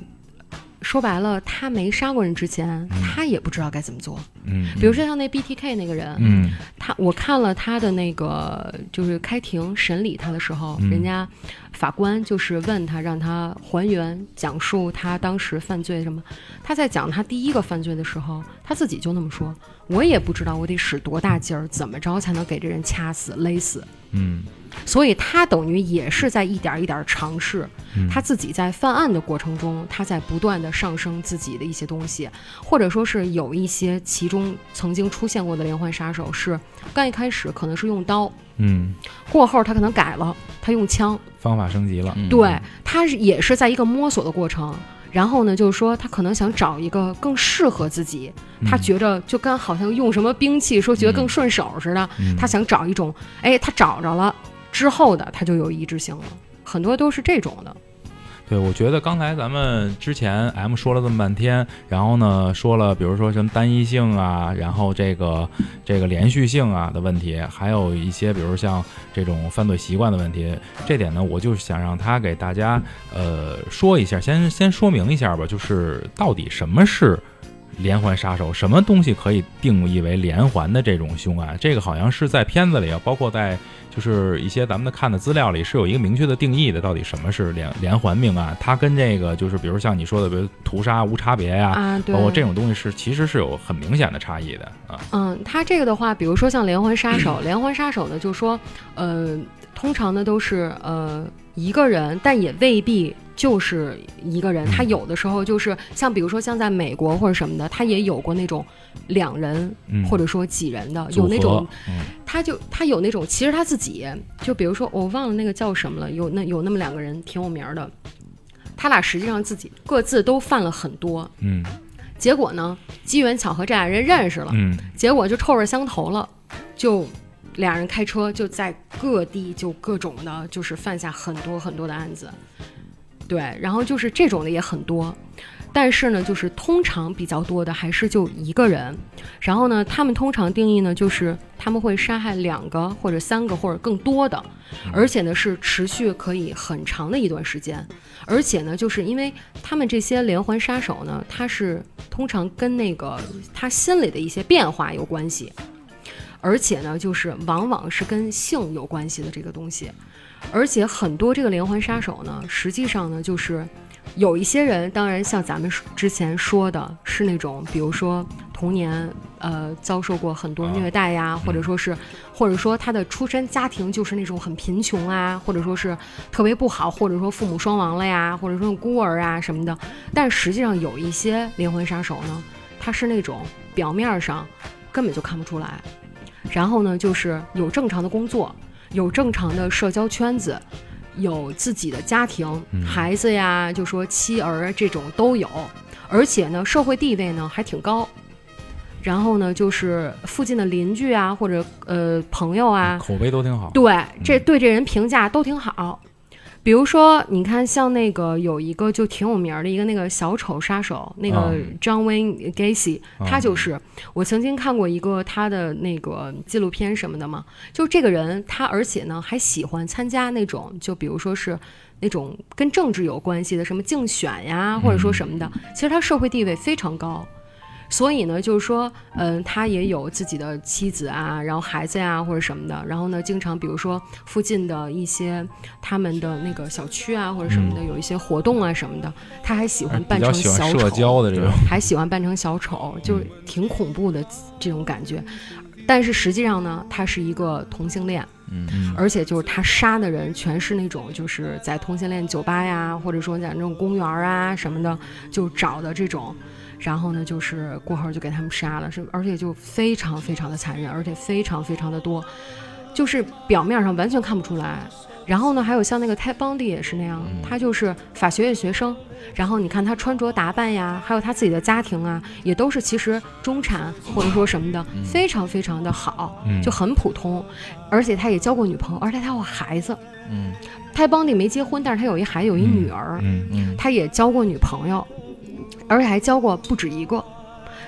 说白了，他没杀过人之前，他也不知道该怎么做。嗯，比如说像那 BTK 那个人，嗯他我看了他的那个就是开庭审理他的时候，嗯人家法官就是问他，让他还原讲述他当时犯罪什么。他在讲他第一个犯罪的时候，他自己就那么说：“我也不知道我得使多大劲儿，怎么着才能给这人掐死、勒死。”嗯所以他等于也是在一点儿一点儿尝试，嗯。他自己在犯案的过程中，他在不断的上升自己的一些东西，或者说是有一些其中曾经出现过的连环杀手是刚一开始可能是用刀，嗯，过后他可能改了，他用枪，方法升级了。嗯。对他是也是在一个摸索的过程。然后呢，就是说他可能想找一个更适合自己，他嗯觉着就跟好像用什么兵器说觉得更顺手似的，嗯。他想找一种，哎，他找着了之后的他就有一致性了，很多都是这种的。对，我觉得刚才咱们之前 M 说了这么半天，然后呢说了，比如说什么单一性啊，然后这个这个连续性啊的问题，还有一些比如像这种犯罪习惯的问题，这点呢，我就是想让他给大家呃说一下，先 先说明一下吧，就是到底什么是。连环杀手什么东西可以定义为连环的这种凶案？这个好像是在片子里啊，包括在就是一些咱们的看的资料里是有一个明确的定义的。到底什么是连连环命案？它跟这个就是比如像你说的，比如屠杀无差别呀、啊，对，包括这种东西是其实是有很明显的差异的啊。嗯，它这个的话，比如说像连环杀手，连环杀手呢，就说，呃，通常呢都是呃一个人，但也未必就是一个人。他嗯有的时候就是像比如说像在美国或者什么的，他也有过那种两人嗯，或者说几人的，有那种，嗯他就他有那种，其实他自己就比如说我忘了那个叫什么了，有那有那么两个人挺有名儿的，他俩实际上自己各自都犯了很多，嗯结果呢，机缘巧合这俩人认识了。嗯结果就臭味相投了，就俩人开车就在各地就各种的，就是犯下很多很多的案子。对，然后就是这种的也很多，但是呢，就是通常比较多的还是就一个人。然后呢，他们通常定义呢，就是他们会杀害两个或者三个或者更多的，而且呢是持续可以很长的一段时间。而且呢，就是因为他们这些连环杀手呢，他是通常跟那个他心里的一些变化有关系，而且呢，就是往往是跟性有关系的这个东西。而且很多这个连环杀手呢，实际上呢，就是有一些人，当然像咱们之前说的，是那种比如说童年呃遭受过很多虐待呀，或者说是，或者说他的出身家庭就是那种很贫穷啊，或者说是特别不好，或者说父母双亡了呀，或者说孤儿啊什么的。但实际上有一些连环杀手呢，他他是那种表面上根本就看不出来，然后呢，就是有正常的工作，有正常的社交圈子，有自己的家庭，嗯孩子呀，就说妻儿这种都有，而且呢，社会地位呢还挺高。然后呢，就是附近的邻居啊，或者呃朋友啊，口碑都挺好。对，这对这人评价都挺好。比如说，你看，像那个有一个就挺有名儿的一个那个小丑杀手，那个嗯 John Wayne Gacy，、他嗯就是我曾经看过一个他的那个纪录片什么的嘛，就这个人他而且呢还喜欢参加那种就比如说是那种跟政治有关系的什么竞选呀，或者说什么的，其实他社会地位非常高。所以呢，就是说，嗯、他也有自己的妻子啊，然后孩子呀、或者什么的。然后呢，经常比如说附近的一些他们的那个小区啊，或者什么的，有一些活动啊什么的，他还喜欢扮成小丑，社交的这种，还喜欢扮成小丑，就是挺恐怖的这种感觉。但是实际上呢，他是一个同性恋，嗯而且就是他杀的人全是那种就是在同性恋酒吧呀，或者说在那种公园啊什么的，就找的这种。然后呢，就是过后就给他们杀了，是而且就非常非常的残忍，而且非常非常的多，就是表面上完全看不出来。然后呢，还有像那个泰邦迪也是那样，他就是法学院学生，然后你看他穿着打扮呀，还有他自己的家庭啊，也都是其实中产或者说什么的，非常非常的好，嗯就很普通，而且他也交过女朋友，而且他有孩子。嗯泰邦蒂没结婚，但是他有一孩子，有一女儿，嗯嗯他也交过女朋友，而且还交过不止一个，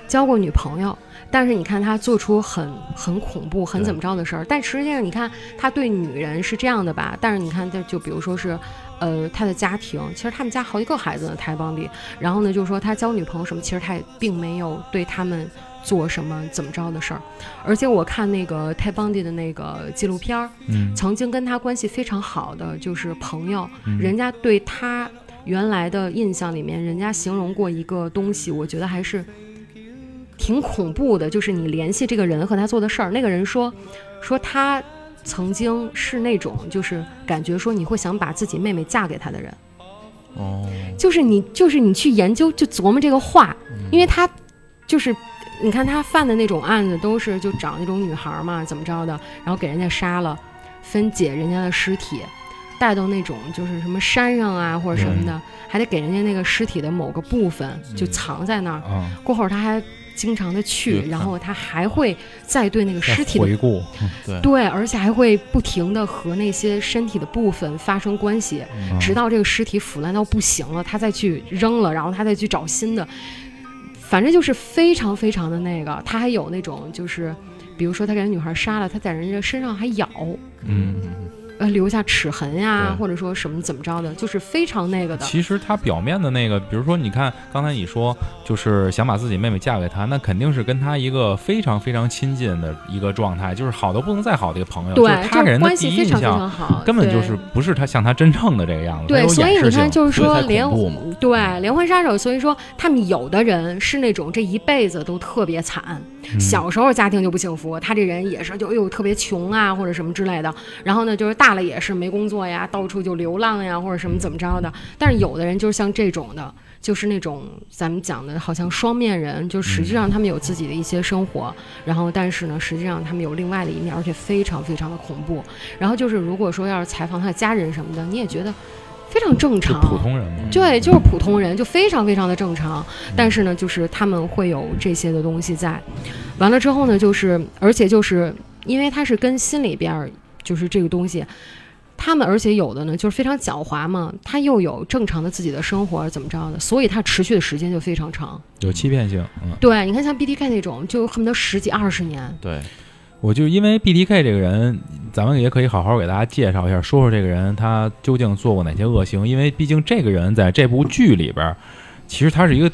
交过女朋友。但是你看他做出很很恐怖、很怎么着的事儿，但实际上你看他对女人是这样的吧？但是你看他就比如说是，呃，他的家庭，其实他们家好几个孩子呢，泰邦迪。然后呢，就是说他交女朋友什么，其实他也并没有对他们做什么怎么着的事儿。而且我看那个泰邦迪的那个纪录片儿，嗯曾经跟他关系非常好的就是朋友，嗯人家对他原来的印象里面，人家形容过一个东西，我觉得还是挺恐怖的，就是你联系这个人和他做的事儿。那个人说，说他曾经是那种就是感觉说你会想把自己妹妹嫁给他的人，哦，就是你就是你去研究就琢磨这个话，因为他就是。你看他犯的那种案子，都是就找那种女孩嘛，怎么着的，然后给人家杀了，分解人家的尸体，带到那种就是什么山上啊或者什么的，还得给人家那个尸体的某个部分就藏在那儿。嗯，过后他还经常的去，对然后他还会再对那个尸体的回顾，对，对，而且还会不停的和那些身体的部分发生关系，嗯直到这个尸体腐烂到不行了，他再去扔了，然后他再去找新的，反正就是非常非常的那个。他还有那种就是，比如说他给人女孩杀了，他在人家身上还咬，嗯。呃，留下齿痕呀，或者说什么怎么着的，就是非常那个的。其实他表面的那个，比如说，你看刚才你说，就是想把自己妹妹嫁给他，那肯定是跟他一个非常非常亲近的一个状态，就是好的不能再好的一个朋友，对，就是他给人的关第一印系非常非象常好，根本就是不是他像他真正的这个样子，对，所以你看，就是说连对连环杀手，所以说他们有的人是那种这一辈子都特别惨，嗯小时候家庭就不幸福，他这人也是就哎呦特别穷啊或者什么之类的，然后呢就是大了也是没工作呀，到处就流浪呀或者什么怎么着的。但是有的人就是像这种的，就是那种咱们讲的好像双面人，就实际上他们有自己的一些生活，然后但是呢实际上他们有另外的一面，而且非常非常的恐怖。然后就是如果说要是采访他的家人什么的，你也觉得非常正常，普通人嘛。对，就是普通人，就非常非常的正常。但是呢，就是他们会有这些的东西在。完了之后呢，就是而且就是因为他是跟心里边儿就是这个东西，他们而且有的呢就是非常狡猾嘛，他又有正常的自己的生活怎么着的，所以他持续的时间就非常长。有欺骗性，嗯，对，你看像 BTK 那种，就恨不得十几二十年。对，我就因为 BTK 这个人，咱们也可以好好给大家介绍一下，说说这个人他究竟做过哪些恶行，因为毕竟这个人在这部剧里边，其实他是一个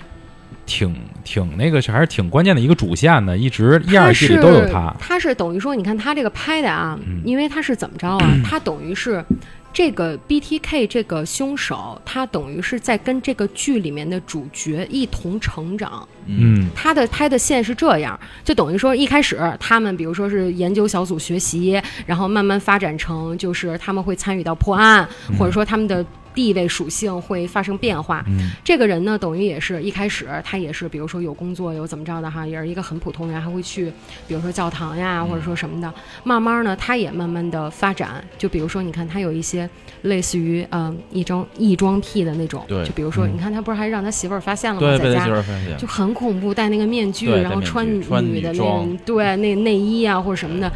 挺挺那个还是挺关键的一个主线的，一直一二季里都有他，他是等于说，你看他这个拍的啊，嗯因为他是怎么着啊？他等于是这个 BTK 这个凶手，他等于是在跟这个剧里面的主角一同成长。嗯他的拍的线是这样，就等于说一开始他们比如说是研究小组学习，然后慢慢发展成就是他们会参与到破案，或者说他们的地位属性会发生变化。嗯。这个人呢，等于也是一开始他也是，比如说有工作有怎么着的哈，也是一个很普通人，还会去，比如说教堂呀，或者说什么的。慢慢呢，他也慢慢的发展，就比如说你看他有一些类似于嗯、呃异装异装癖的那种，对。就比如说嗯你看他不是还让他媳妇儿发现了吗？对，在家就很恐怖，戴那个面具，然后穿女的那种对那内衣啊或者什么的，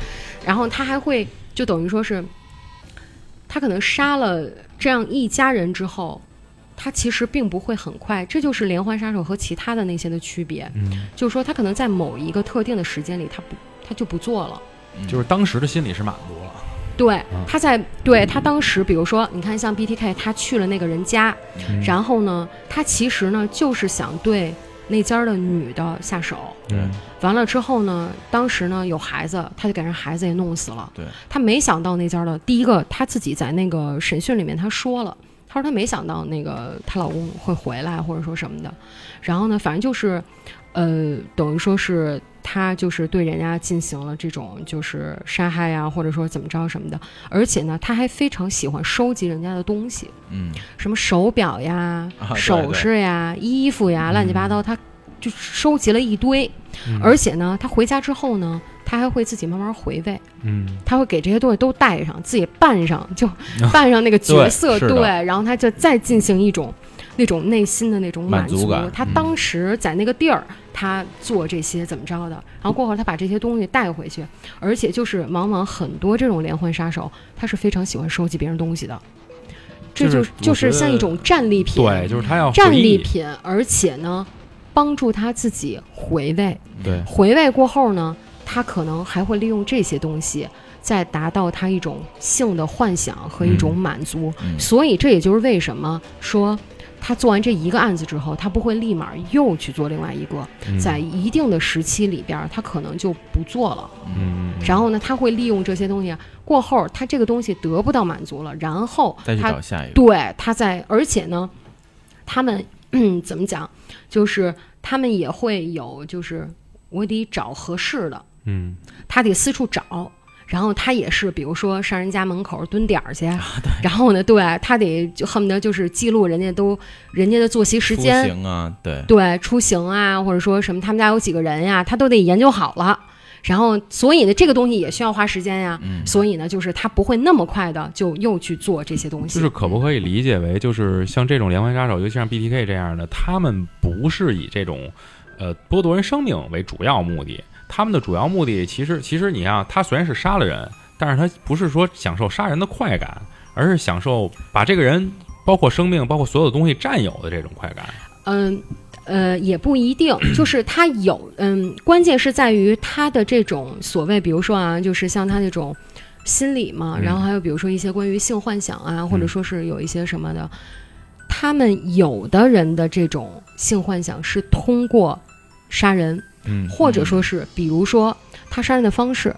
然后他还会就等于说是，他可能杀了这样一家人之后，他其实并不会很快，这就是连环杀手和其他的那些的区别，嗯，就是说他可能在某一个特定的时间里，他不他就不做了。就是当时的心里是满足了。对嗯，他在对他当时，比如说，你看像 BTK，他去了那个人家，嗯。然后呢，他其实呢就是想对那家的女的下手，嗯完了之后呢，当时呢有孩子，他就给人孩子也弄死了。对，他没想到那家的第一个，他自己在那个审讯里面他说了，他说他没想到那个她老公会回来或者说什么的。然后呢，反正就是，呃，等于说是他就是对人家进行了这种就是杀害呀，或者说怎么着什么的。而且呢，他还非常喜欢收集人家的东西，嗯，什么手表呀、啊首饰呀、衣服呀，乱七八糟，他就收集了一堆。嗯。而且呢，他回家之后呢，他还会自己慢慢回味，嗯。他会给这些东西都带上，自己扮上，就 扮上那个角色，对然后他就再进行一种那种内心的那种满满足感他嗯当时在那个地儿，他做这些怎么着的，然后过会儿他把这些东西带回去，而且就是往往很多这种连环杀手，他是非常喜欢收集别人东西的。这就就是就是像一种战利品，对，就是他要战，利品，而且呢，帮助他自己回味。对，回味过后呢，他可能还会利用这些东西，再达到他一种性的幻想和一种满足。嗯所以这也就是为什么说。他做完这一个案子之后，他不会立马又去做另外一个，嗯在一定的时期里边儿，他可能就不做了。嗯，然后呢，他会利用这些东西过后，他这个东西得不到满足了，然后再去他找下一个，对，他在，而且呢，他们嗯 怎么讲，就是他们也会有，就是我得找合适的，嗯他得四处找。然后他也是，比如说上人家门口蹲点儿去，啊然后呢，对他得就恨不得就是记录人家都人家的作息时间出，行啊，对，对出行啊，或者说什么他们家有几个人呀，他都得研究好了。然后，所以呢，这个东西也需要花时间呀。嗯，所以呢，就是他不会那么快的就又去做这些东西。就是可不可以理解为，就是像这种连环杀手，尤其像 BTK 这样的，他们不是以这种呃剥夺人生命为主要目的，他们的主要目的其实其实你看，他虽然是杀了人，但是他不是说享受杀人的快感，而是享受把这个人包括生命、包括所有的东西占有的这种快感。嗯，呃，也不一定，就是他有，嗯，关键是在于他的这种所谓，比如说啊，就是像他那种心理嘛，嗯然后还有比如说一些关于性幻想啊，或者说是有一些什么的，他们有的人的这种性幻想是通过杀人，嗯或者说是比如说他杀人的方式。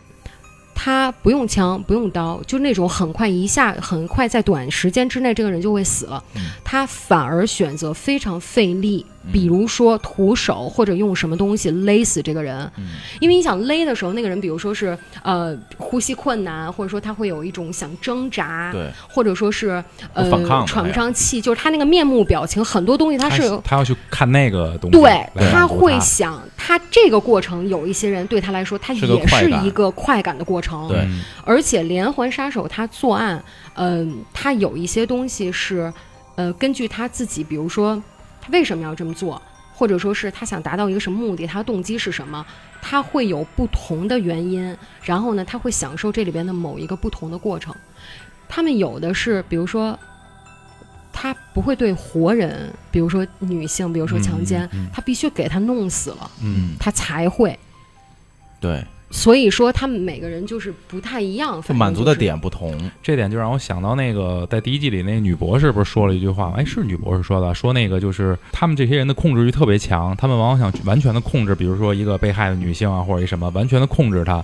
他不用枪，不用刀，就那种很快一下，很快在短时间之内，这个人就会死了。嗯他反而选择非常费力，嗯比如说徒手或者用什么东西勒死这个人。嗯因为你想勒的时候，那个人比如说是呃呼吸困难，或者说他会有一种想挣扎，对，或者说是呃喘不上气，就是他那个面目表情很多东西他他是。他要去看那个东西，对他会想，他这个过程有一些人对他来说，他也是一个快感的过程。对嗯而且连环杀手他作案，嗯、他有一些东西是，呃，根据他自己，比如说他为什么要这么做，或者说是他想达到一个什么目的，他的动机是什么，他会有不同的原因，然后呢，他会享受这里边的某一个不同的过程。他们有的是，比如说。他不会对活人，比如说女性，比如说强奸，嗯嗯嗯他必须给他弄死了，嗯他才会。对，所以说，他们每个人就是不太一样，满足的点不同，这点就让我想到那个在第一季里那个女博士不是说了一句话吗？哎，是女博士说的，说那个就是他们这些人的控制欲特别强，他们往往想完全的控制，比如说一个被害的女性啊，或者一什么，完全的控制她，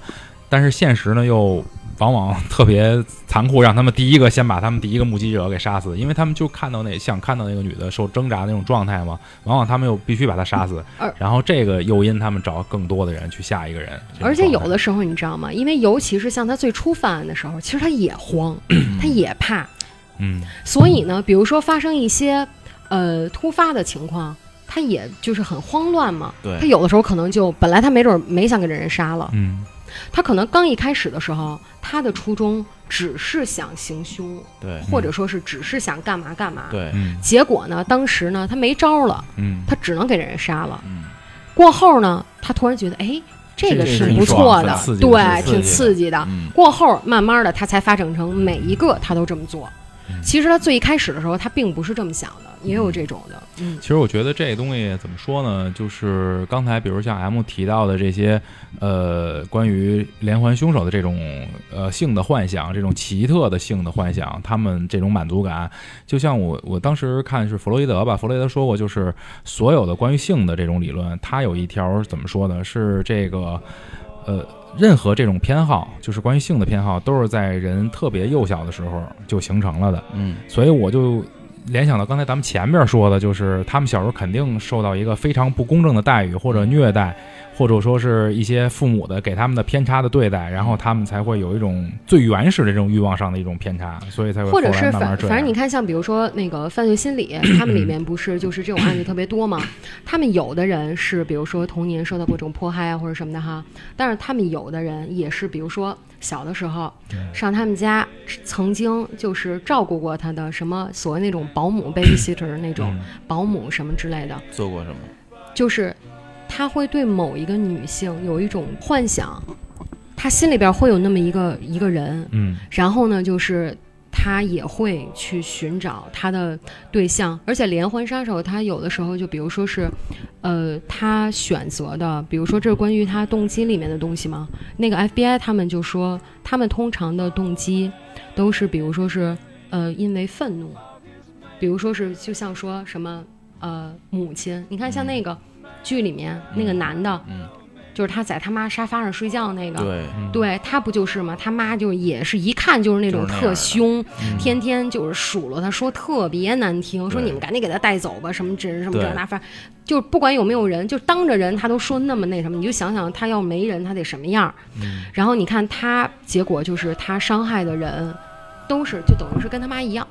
但是现实呢又往往特别残酷，让他们第一个先把他们第一个目击者给杀死，因为他们就看到那想看到那个女的受挣扎的那种状态嘛，往往他们又必须把她杀死，然后这个诱因他们找更多的人去下一个人，而且有的时候你知道吗？因为尤其是像他最初犯案的时候，其实他也慌，他也怕。嗯所以呢，比如说发生一些呃突发的情况，他也就是很慌乱嘛。对他有的时候可能就本来他没准儿没想给这人杀了，嗯他可能刚一开始的时候，他的初衷只是想行凶，对。或者说是只是想干嘛干嘛。对，嗯。结果呢，当时呢他没招儿了，嗯。他只能给人杀了。嗯，过后呢，他突然觉得，哎，这个是挺不错的，对，挺挺刺激的。过后慢慢的，他才发展成每一个他都这么做。嗯。其实他最一开始的时候，他并不是这么想的，也有这种的。嗯其实我觉得这东西怎么说呢？就是刚才比如像 M 提到的这些，呃，关于连环凶手的这种呃性的幻想，这种奇特的性的幻想，他们这种满足感，就像我我当时看是弗洛伊德吧，弗洛伊德说过，就是所有的关于性的这种理论，他有一条怎么说呢？是这个，呃。任何这种偏好，就是关于性的偏好，都是在人特别幼小的时候就形成了的。嗯所以我就联想到刚才咱们前面说的，就是他们小时候肯定受到一个非常不公正的待遇或者虐待，或者说是一些父母的给他们的偏差的对待，然后他们才会有一种最原始的这种欲望上的一种偏差，所以才会或者是反。反正你看，像比如说那个犯罪心理，他们里面不是就是这种案例特别多吗？他们有的人是比如说童年受到过这种迫害啊或者什么的哈，但是他们有的人也是比如说小的时候上他们家曾经就是照顾过他的什么所谓那种保姆 babysitter 那种嗯。保姆什么之类的，做过什么？就是他会对某一个女性有一种幻想，他心里边会有那么一个一个人，嗯。然后呢，就是他也会去寻找他的对象，而且连环杀手他有的时候就比如说是，呃，他选择的，比如说这是关于他动机里面的东西嘛。那个 FBI 他们就说，他们通常的动机都是，比如说是，呃，因为愤怒，比如说是就像说什么，呃，母亲，你看像那个剧里面、那个男的，嗯，就是他在他妈沙发上睡觉那个，对，他不就是吗？他妈就也是一看就是那种特凶，嗯。天天就是数落他，说特别难听，说你们赶紧给他带走吧，什么这什么这那，反正就不管有没有人，就当着人他都说那么那什么，你就想想他要没人他得什么样。嗯。然后你看他结果就是他伤害的人都是就等于是跟他妈一样，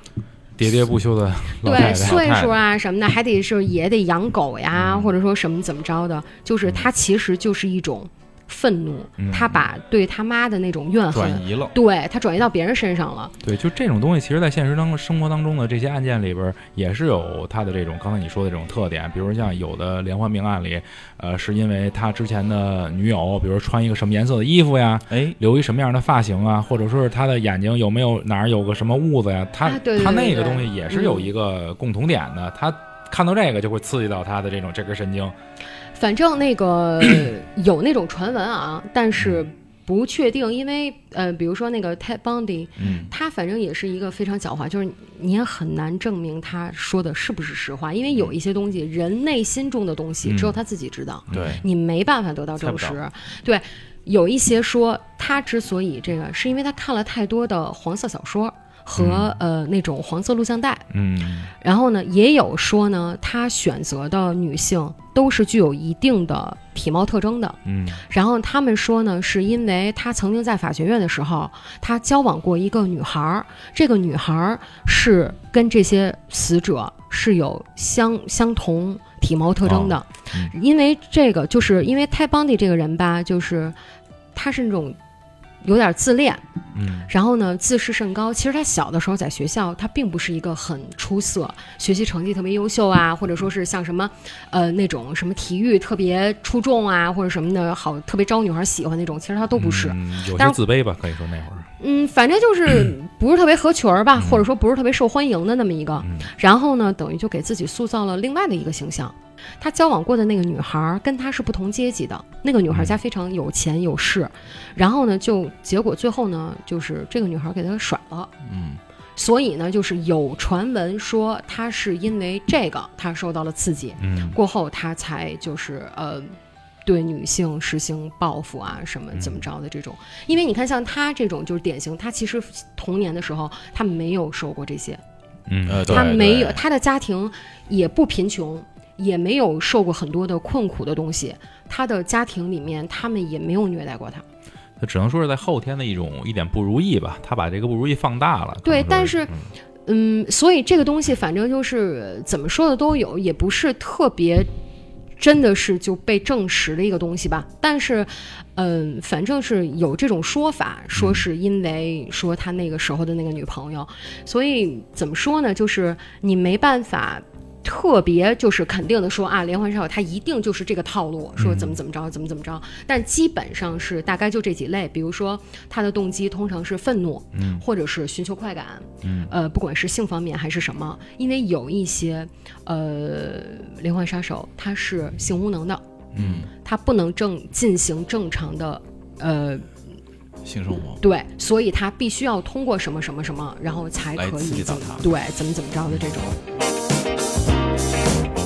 喋喋不休的老太对，岁数啊什么的，还得是也得养狗呀，嗯。或者说什么怎么着的，就是它其实就是一种愤怒，嗯他把对他妈的那种怨恨转。移了，对他转移到别人身上了，对，就这种东西，其实，在现实当生活当中的这些案件里边，也是有他的这种刚才你说的这种特点。比如像有的连环命案里，呃，是因为他之前的女友，比如穿一个什么颜色的衣服呀，哎，留一什么样的发型啊，或者说是他的眼睛有没有哪儿有个什么痦子呀，他、他那个东西也是有一个共同点的，他看到这个就会刺激到他的这种这根神经。反正那个 有那种传闻啊，但是不确定，因为呃，比如说那个 Ted Bundy，嗯，他反正也是一个非常狡猾，就是你也很难证明他说的是不是实话，因为有一些东西，人内心中的东西嗯只有他自己知道，对，你没办法得到证实。对，有一些说他之所以这个，是因为他看了太多的黄色小说和、呃那种黄色录像带。嗯然后呢，也有说呢，他选择的女性都是具有一定的体貌特征的。嗯然后他们说呢，是因为他曾经在法学院的时候，他交往过一个女孩儿，这个女孩儿是跟这些死者是有相相同体貌特征的。嗯因为这个，就是因为泰邦迪这个人吧，就是他是那种有点自恋，嗯然后呢，自视甚高。其实他小的时候在学校，他并不是一个很出色，学习成绩特别优秀啊，或者说是像什么，呃，那种什么体育特别出众啊，或者什么的好特别招女孩喜欢那种，其实他都不是。嗯有些自卑吧，可以说那会儿。嗯，反正就是不是特别合群儿吧，嗯或者说不是特别受欢迎的那么一个。嗯然后呢，等于就给自己塑造了另外的一个形象。他交往过的那个女孩儿跟他是不同阶级的，那个女孩家非常有钱有势，然后呢，就结果最后呢，就是这个女孩给他甩了。嗯，所以呢，就是有传闻说他是因为这个他受到了刺激，嗯过后他才就是呃。对女性实行报复啊，什么嗯怎么着的这种，因为你看，像他这种就是典型，他其实童年的时候他没有受过这些，嗯他没有，对他的家庭也不贫穷，也没有受过很多的困苦的东西。他的家庭里面，他们也没有虐待过他。他只能说是在后天的一种一点不如意吧，他把这个不如意放大了。对但是嗯嗯，所以这个东西反正就是怎么说的都有，也不是特别。真的是就被证实的一个东西吧，但是，嗯，反正是有这种说法，说是因为说他那个时候的那个女朋友，所以怎么说呢？就是你没办法。特别就是肯定的说啊，连环杀手他一定就是这个套路，说怎么怎么着，怎么怎么着。但基本上是大概就这几类，比如说他的动机通常是愤怒，嗯，或者是寻求快感，嗯，呃，不管是性方面还是什么，因为有一些呃连环杀手他是性无能的，嗯，他不能正进行正常的呃性生活，对，所以他必须要通过什么什么什么，然后才可以怎么对怎么怎么着的这种。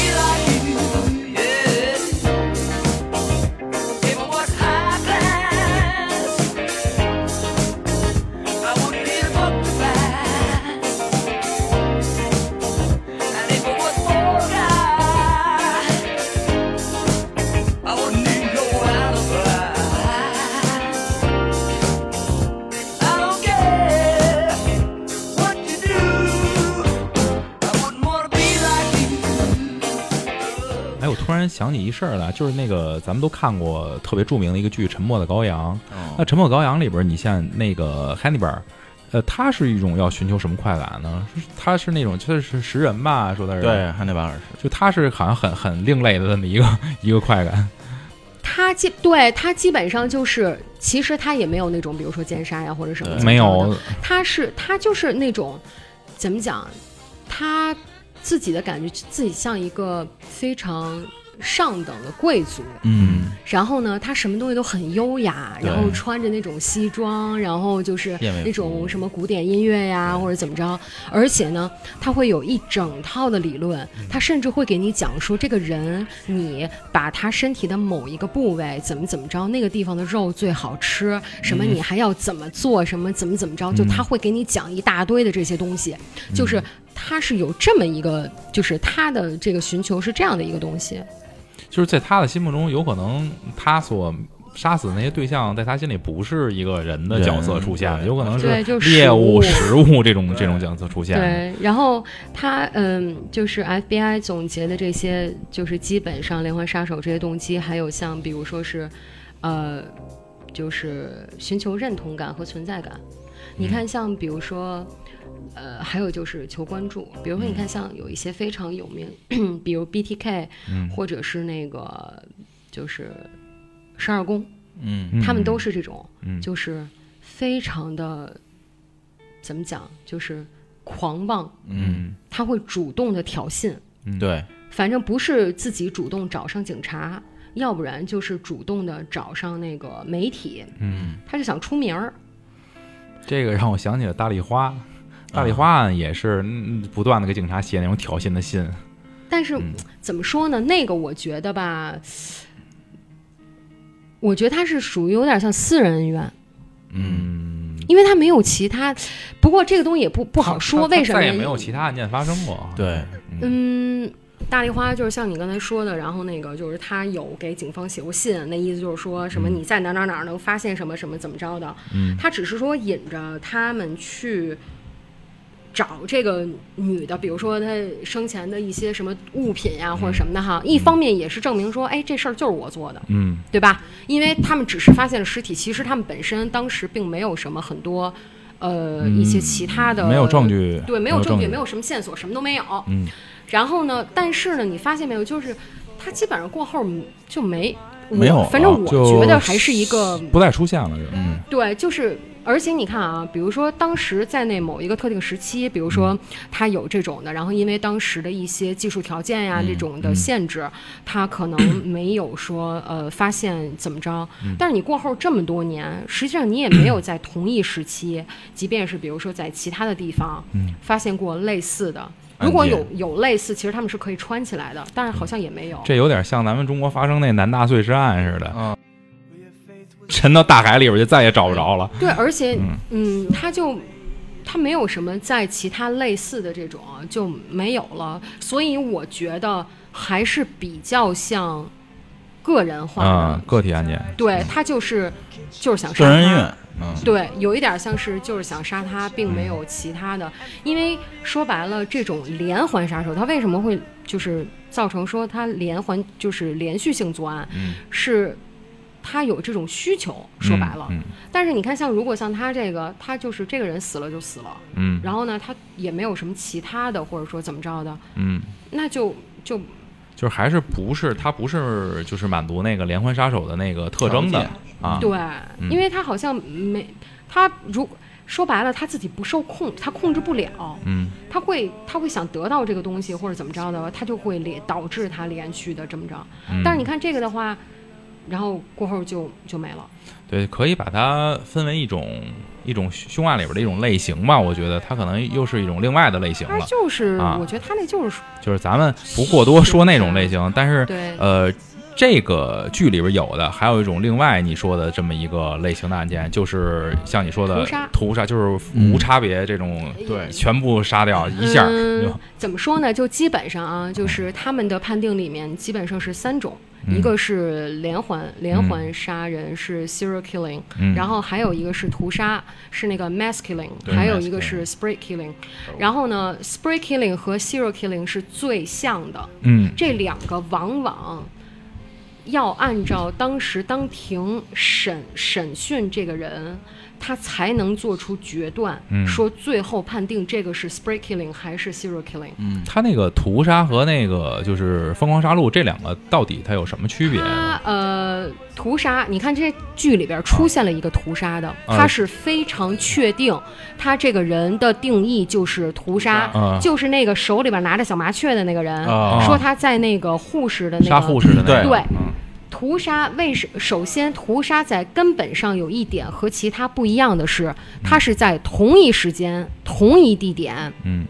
Be like 想起一事儿来，就是那个咱们都看过特别著名的一个剧《沉默的羔羊》。那《沉默的羔羊》里边，你像那个 Hannibal，呃，他是一种要寻求什么快感呢？他是那种就是食人吧，说的是，对，汉尼拔尔是，就他是好像很很另类的这么一个 一个快感。他基对他基本上就是，其实他也没有那种，比如说奸杀呀或者什么没有，他是他就是那种怎么讲，他自己的感觉自己像一个非常上等的贵族，嗯，然后呢，他什么东西都很优雅，然后穿着那种西装，然后就是那种什么古典音乐呀，或者怎么着，而且呢，他会有一整套的理论，他甚至会给你讲说，这个人你把他身体的某一个部位怎么怎么着，那个地方的肉最好吃，什么你还要怎么做，什么怎么怎么着，就他会给你讲一大堆的这些东西，就是他是有这么一个，就是他的这个寻求是这样的一个东西。就是在他的心目中，有可能他所杀死的那些对象，在他心里不是一个人的角色出现，人有可能是猎物、食食物这种这种角色出现。对，然后他嗯，就是 FBI 总结的这些，就是基本上连环杀手这些动机，还有像比如说是，呃，就是寻求认同感和存在感。你看，像比如说，呃，还有就是求关注。比如说，你看像有一些非常有名，比如 BTK，、嗯或者是那个就是十二宫，嗯嗯他们都是这种，嗯就是非常的怎么讲，就是狂妄。嗯，他会主动的挑衅，嗯，对，反正不是自己主动找上警察，要不然就是主动的找上那个媒体，嗯，他是想出名儿。这个让我想起了大丽花。大丽花案也是嗯不断的给警察写那种挑衅的信，但是、嗯怎么说呢？那个我觉得吧，我觉得他是属于有点像私人恩怨，嗯，因为他没有其他。不过这个东西也不不好说，为什么？再也没有其他案件发生过。对，嗯，大丽花就是像你刚才说的，然后那个就是他有给警方写过信，那意思就是说什么你在哪哪哪能发现什么什么怎么着的，嗯他只是说引着他们去找这个女的，比如说她生前的一些什么物品呀、或者什么的哈，一方面也是证明说，哎，这事儿就是我做的，嗯对吧？因为他们只是发现了尸体，其实他们本身当时并没有什么很多。呃，一些其他的嗯没有证据对，没没有有证据，没有什么线索，什么都没有。嗯然后呢，但是呢，你发现没有，就是他基本上过后就没没有反正我觉得还是一个不再出现了？嗯对，就是，而且你看啊，比如说当时在那某一个特定时期，比如嗯。说他有这种的，然后因为当时的一些技术条件呀、嗯这种的限制，他可能没有说呃发现怎么着。嗯。但是你过后这么多年，实际上你也没有在同一时期，即便是比如说在其他的地方嗯。发现过类似的。如果有有类似，其实他们是可以穿起来的，但是好像也没有。这有点像咱们中国发生那南大碎尸案似的，啊沉到大海里边就再也找不着了。对，而且嗯嗯，他就他没有什么在其他类似的这种啊就没有了，所以我觉得还是比较像个人化的。啊，个体案件，对他就是就是想杀个人对，有一点像是就是想杀他，并没有其他的。因为说白了，这种连环杀手，他为什么会就是造成说他连环就是连续性作案，嗯，是他有这种需求。说白了，嗯但是你看，像如果像他这个，他就是这个人死了就死了，嗯然后呢，他也没有什么其他的，或者说怎么着的，嗯，那就就就是还是不是他不是就是满足那个连环杀手的那个特征的啊？对，嗯因为他好像没他如说白了，他自己不受控，他控制不了。嗯他会他会想得到这个东西或者怎么着的，他就会连导致他连续的这么着。嗯，但是你看这个的话，然后过后就就没了。对，可以把它分为一种一种凶案里边的一种类型吧。我觉得它可能又是一种另外的类型他了。就是，啊我觉得他那就是就是咱们不过多说那种类型，但是对呃，这个剧里边有的还有一种另外你说的这么一个类型的案件，就是像你说的屠杀。屠杀就是嗯。无差别这种，对全部杀掉一下，嗯怎么说呢？就基本上啊，就是他们的判定里面基本上是三种，嗯。一个是连环连环杀人是 serial killing，、嗯。然后还有一个是屠杀是那个 mass killing，还有一个是 spray killing。然后呢，spray killing 和 serial killing 是最像的，嗯。这两个往往要按照当时当庭审审讯这个人，他才能做出决断，嗯。说最后判定这个是 spray killing 还是 serial killing。嗯，他那个屠杀和那个就是疯狂杀戮这两个到底它有什么区别？他呃，屠杀，你看这剧里边出现了一个屠杀的，啊他是非常确定他这个人的定义就是屠杀，啊。就是那个手里边拿着小麻雀的那个人，啊。说他在那个护士的那个杀护士的那个，对。嗯屠杀为什？首先，屠杀在根本上有一点和其他不一样的是，它是在同一时间、同一地点，嗯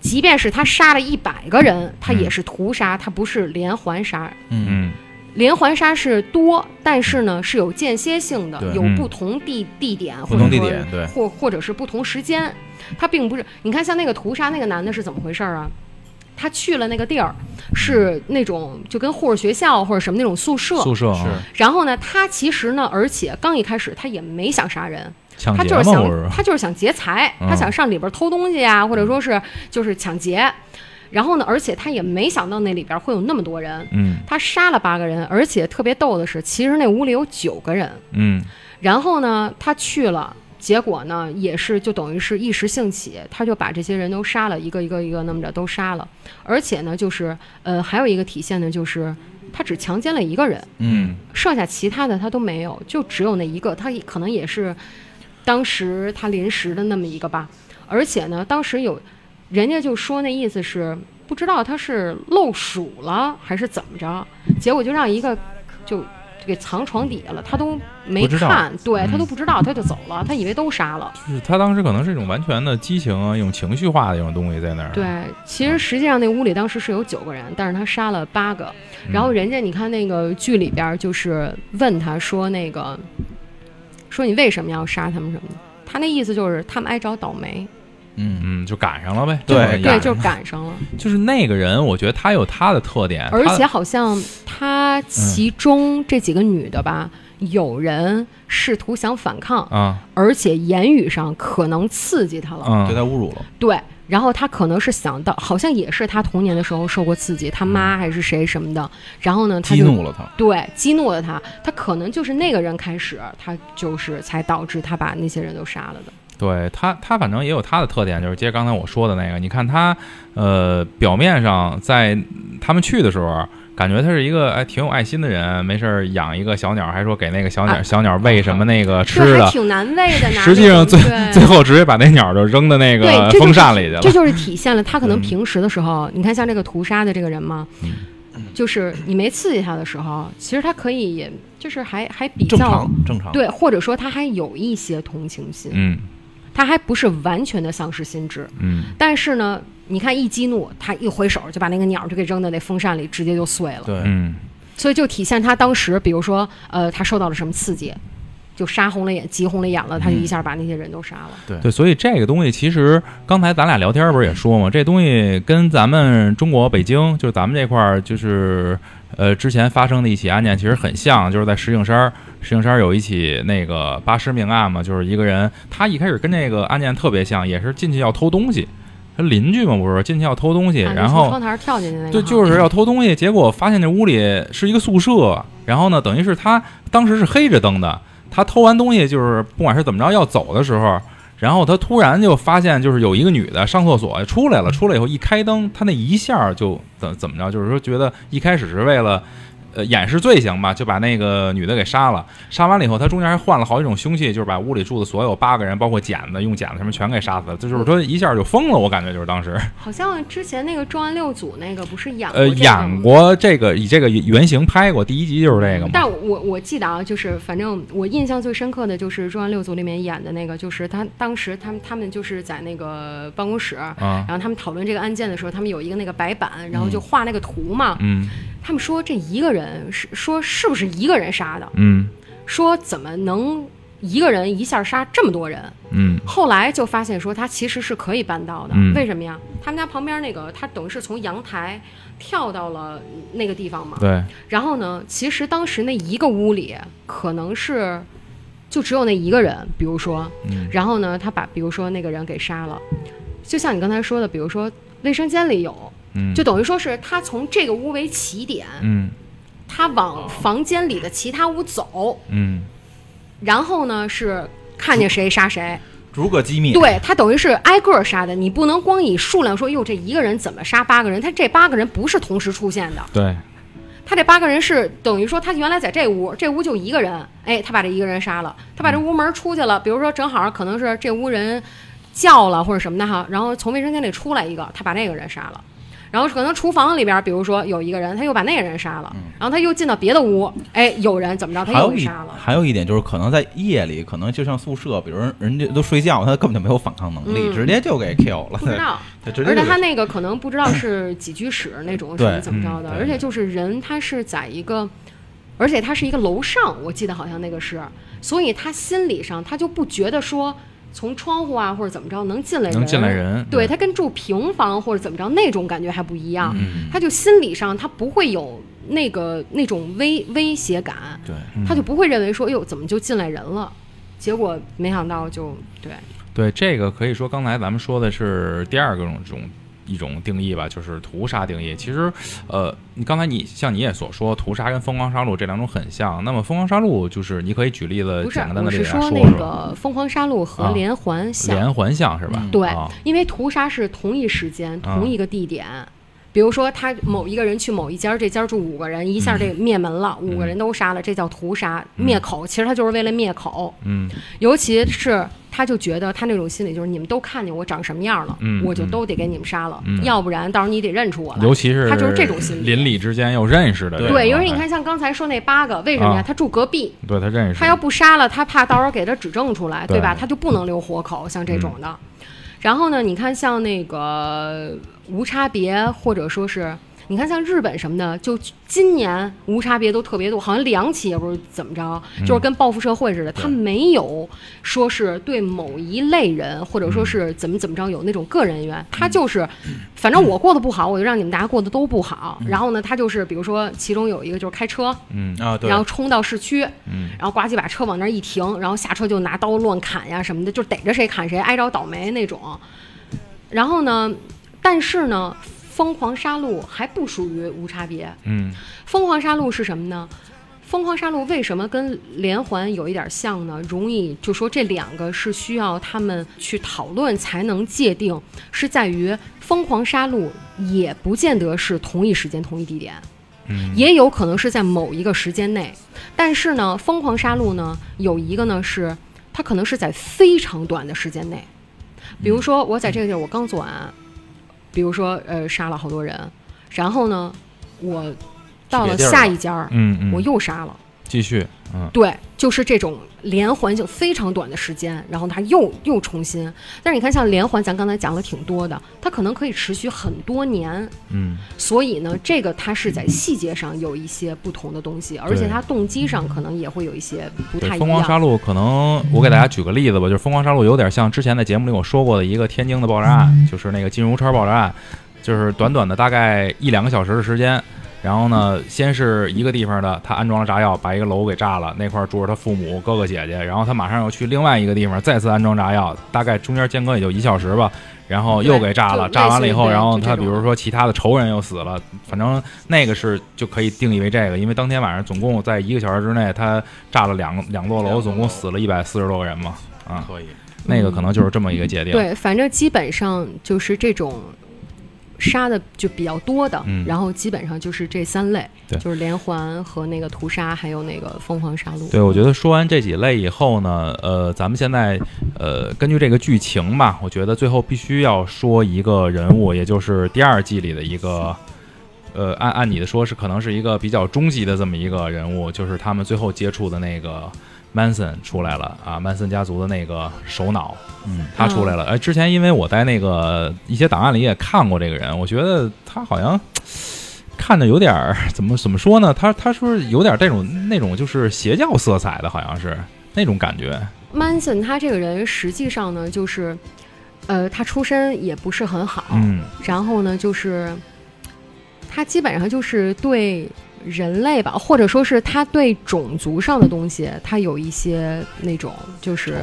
即便是他杀了一百个人，他也是屠杀，他不是连环杀。嗯连环杀是多，但是呢是有间歇性的，有嗯不同地地点，不同或者说地点对或或者是不同时间，他并不是。你看，像那个屠杀那个男的是怎么回事儿啊？他去了那个地儿，是那种就跟护士学校或者什么那种宿舍，宿舍啊然后呢，他其实呢，而且刚一开始他也没想杀人，他就是想？他就是想劫财，嗯他想上里边偷东西啊，或者说是就是抢劫。然后呢，而且他也没想到那里边会有那么多人，嗯他杀了八个人，而且特别逗的是，其实那屋里有九个人。嗯然后呢，他去了。结果呢，也是就等于是一时兴起，他就把这些人都杀了，一个一个一个那么着都杀了。而且呢，就是呃，还有一个体现呢，就是他只强奸了一个人，嗯剩下其他的他都没有，就只有那一个，他可能也是当时他临时的那么一个吧。而且呢，当时有人家就说那意思是不知道他是漏数了还是怎么着，结果就让一个就给藏床底下了，他都没看，对嗯他都不知道，他就走了，他以为都杀了。就是他当时可能是一种完全的激情啊，一种情绪化的一种东西在那儿。对，其实实际上那屋里当时是有九个人，但是他杀了八个。嗯然后人家你看那个剧里边儿就是问他说那个，说你为什么要杀他们什么的，他那意思就是他们挨着倒霉，嗯嗯，就赶上了呗。对对，就是赶上了。就是那个人，我觉得他有他的特点，而且好像他其中这几个女的吧，有人试图想反抗，啊而且言语上可能刺激他了。嗯对他侮辱了，对，然后他可能是想到，好像也是他童年的时候受过刺激，他妈还是谁什么的，然后呢，他就激怒了他，对，激怒了他，他可能就是那个人开始，他就是才导致他把那些人都杀了的。对他，他反正也有他的特点，就是接刚才我说的那个，你看他，呃，表面上在他们去的时候，感觉他是一个哎挺有爱心的人，没事儿养一个小鸟，还说给那个小鸟、啊小鸟喂什么那个吃的，挺难喂的。拿实际上最最后直接把那鸟就扔到那个风扇里去了。这就是体现了他可能嗯平时的时候，你看像这个屠杀的这个人嘛，嗯就是你没刺激他的时候，其实他可以也就是还还比正较常正常。对，或者说他还有一些同情心，嗯他还不是完全的丧失心智。嗯但是呢，你看一激怒，他一挥手就把那个鸟就给扔到那风扇里，直接就碎了。对，嗯所以就体现他当时，比如说，呃，他受到了什么刺激，就杀红了眼、急红了眼了，他就一下把那些人都杀了。对，所以这个东西其实刚才咱俩聊天不是也说嘛，这东西跟咱们中国北京，就是咱们这块儿，就是呃之前发生的一起案件其实很像，就是在石景山儿，石景山儿有一起那个八尸命案嘛，就是一个人，他一开始跟那个案件特别像，也是进去要偷东西，他邻居嘛不是进去要偷东西，啊然后窗台跳进去那个，对，就是要偷东西，结果发现这屋里是一个宿舍，然后呢，等于是他当时是黑着灯的，他偷完东西就是不管是怎么着要走的时候，然后他突然就发现就是有一个女的上厕所出来了，出来以后一开灯，他那一下就怎怎么着，就是说觉得一开始是为了。呃，掩饰罪行吧，就把那个女的给杀了。杀完了以后，他中间还换了好几种凶器，就是把屋里住的所有八个人，包括剪子，用剪子什么全给杀死了。这就是说一下就疯了，我感觉就是当时。好像之前那个《重案六组》那个不是演过呃，演。过这个以这个原型拍过，第一集就是这个嘛。但我我记得啊，就是反正我印象最深刻的就是《重案六组》里面演的那个，就是他当时他们他们就是在那个办公室，啊，然后他们讨论这个案件的时候，他们有一个那个白板，然后就画那个图嘛。嗯他们说这一个人是说是不是一个人杀的？嗯说怎么能一个人一下杀这么多人？嗯后来就发现说他其实是可以办到的，嗯为什么呀？他们家旁边那个他等于是从阳台跳到了那个地方嘛。对，然后呢，其实当时那一个屋里可能是就只有那一个人，比如说，嗯然后呢，他把比如说那个人给杀了，就像你刚才说的，比如说卫生间里有，嗯就等于说是他从这个屋为起点，嗯他往房间里的其他屋走，嗯然后呢是看见谁杀谁，逐个机密。对他等于是挨个儿杀的，你不能光以数量说，哟，这一个人怎么杀八个人？他这八个人不是同时出现的，对，他这八个人是等于说他原来在这屋，这屋就一个人，哎，他把这一个人杀了，他把这屋门出去了，比如说正好可能是这屋人叫了或者什么的哈，然后从卫生间里出来一个，他把那个人杀了。然后可能厨房里边，比如说有一个人，他又把那个人杀了，然后他又进到别的屋，哎，有人怎么着，他又给杀了。还有一点就是，可能在夜里，可能就像宿舍，比如人人家都睡觉，他根本就没有反抗能力，嗯直接就给 kill 了。而且他那个可能不知道是几居室那种 什么怎么着的，嗯而且就是人他是在一个，而且他是一个楼上，我记得好像那个是，所以他心理上他就不觉得说从窗户啊或者怎么着能进来人，能进来人，对他跟住平房或者怎么着那种感觉还不一样，嗯，他就心理上他不会有那个那种威威胁感，对，他就不会认为说，哎呦怎么就进来人了，结果没想到就对，对，这个可以说刚才咱们说的是第二个种种一种定义吧，就是屠杀定义。其实，呃，你刚才你像你也所说，屠杀跟疯狂杀戮这两种很像。那么疯狂杀戮就是你可以举例子简单，的我例子来是说那个疯狂杀戮和啊连环像，连环像是吧？嗯对啊，因为屠杀是同一时间、啊同一个地点。比如说，他某一个人去某一家，这家住五个人，一下这灭门了，五个人都杀了，这叫屠杀灭口。其实他就是为了灭口，嗯。尤其是他就觉得他那种心理就是你们都看见我长什么样了，嗯我就都得给你们杀了，嗯。要不然到时候你得认出我来。尤其是他就是这种心理。邻里之间又认识的，对，因为你哎看，像刚才说那八个，为什么呀？啊。他住隔壁，对他认识，他要不杀了，他怕到时候给他指证出来，对。吧？对他就不能留活口，像这种的。然后呢，你看像那个无差别，或者说是。你看，像日本什么的，就今年无差别都特别多，好像两起也不是怎么着，就是跟报复社会似的，他没有说是对某一类人，或者说是怎么怎么着有那种个人恩怨，他就是，反正我过得不好，我就让你们大家过得都不好。然后呢，他就是比如说，其中有一个就是开车，嗯啊，对，然后冲到市区，嗯然后呱唧把车往那儿一停，然后下车就拿刀乱砍呀什么的，就逮着谁砍谁，挨着倒霉那种。然后呢，但是呢，疯狂杀戮还不属于无差别。嗯疯狂杀戮是什么呢？疯狂杀戮为什么跟连环有一点像呢？容易就说这两个是需要他们去讨论才能界定，是在于疯狂杀戮也不见得是同一时间同一地点。嗯也有可能是在某一个时间内。但是呢，疯狂杀戮呢有一个呢是它可能是在非常短的时间内，比如说我在这个地儿我刚做完案，比如说呃杀了好多人，然后呢我到了下一家儿嗯嗯，我又杀了。继续，嗯对，就是这种连环性非常短的时间，然后它又又重新。但是你看，像连环，咱刚才讲了挺多的，它可能可以持续很多年。嗯所以呢，这个它是在细节上有一些不同的东西，而且它动机上可能也会有一些不太，一疯狂杀样。戮可能我给大家举个例子吧，就是疯狂杀戮有点像之前在节目里我说过的一个天津的爆炸案，就是那个金融圈爆炸案，就是短短的大概一两个小时的时间。然后呢，先是一个地方的，他安装了炸药，把一个楼给炸了，那块儿住着他父母、哥哥姐姐。然后他马上又去另外一个地方，再次安装炸药，大概中间间隔也就一小时吧。然后又给炸了，炸完了以后，然后他比如说其他的仇人又死了，反正那个是就可以定义为这个，因为当天晚上总共在一个小时之内，他炸了两两座楼，总共死了一百四十多个人嘛，啊，可以。那个可能就是这么一个界定。对，反正基本上就是这种杀的就比较多的，嗯然后基本上就是这三类，就是连环和那个屠杀，还有那个疯狂杀戮。对，我觉得说完这几类以后呢，呃，咱们现在呃根据这个剧情吧，我觉得最后必须要说一个人物，也就是第二季里的一个。呃，按按你的说，是可能是一个比较终极的这么一个人物，就是他们最后接触的那个 Manson 出来了啊，，Manson 家族的那个首脑，嗯，他出来了。哎，之前因为我在那个一些档案里也看过这个人，我觉得他好像 看着有点儿怎么怎么说呢？他他说有点这种那种就是邪教色彩的，好像是那种感觉。Manson 他这个人实际上呢，就是，呃，他出身也不是很好，嗯然后呢，就是他基本上就是对人类吧，或者说是他对种族上的东西，他有一些那种就是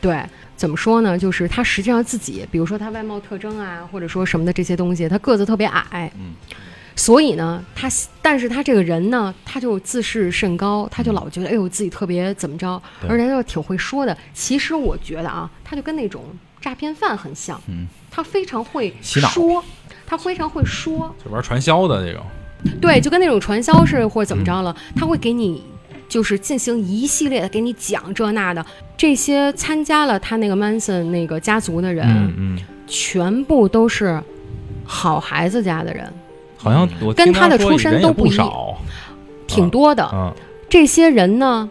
对。怎么说呢？就是他实际上自己，比如说他外貌特征啊，或者说什么的这些东西，他个子特别矮，嗯，所以呢，他但是他这个人呢，他就自视甚高，他就老觉得哎呦自己特别怎么着，而且他又挺会说的。其实我觉得啊，他就跟那种诈骗犯很像，嗯，他非常会说，他非常会说，就玩传销的那种。对，就跟那种传销似的或者怎么嗯着了，他会给你就是进行一系列的给你讲这那的。这些参加了他那个 Manson 那个家族的人，嗯嗯，全部都是好孩子家的人，好像我跟他的出身都不一样。挺多的。嗯这些人呢，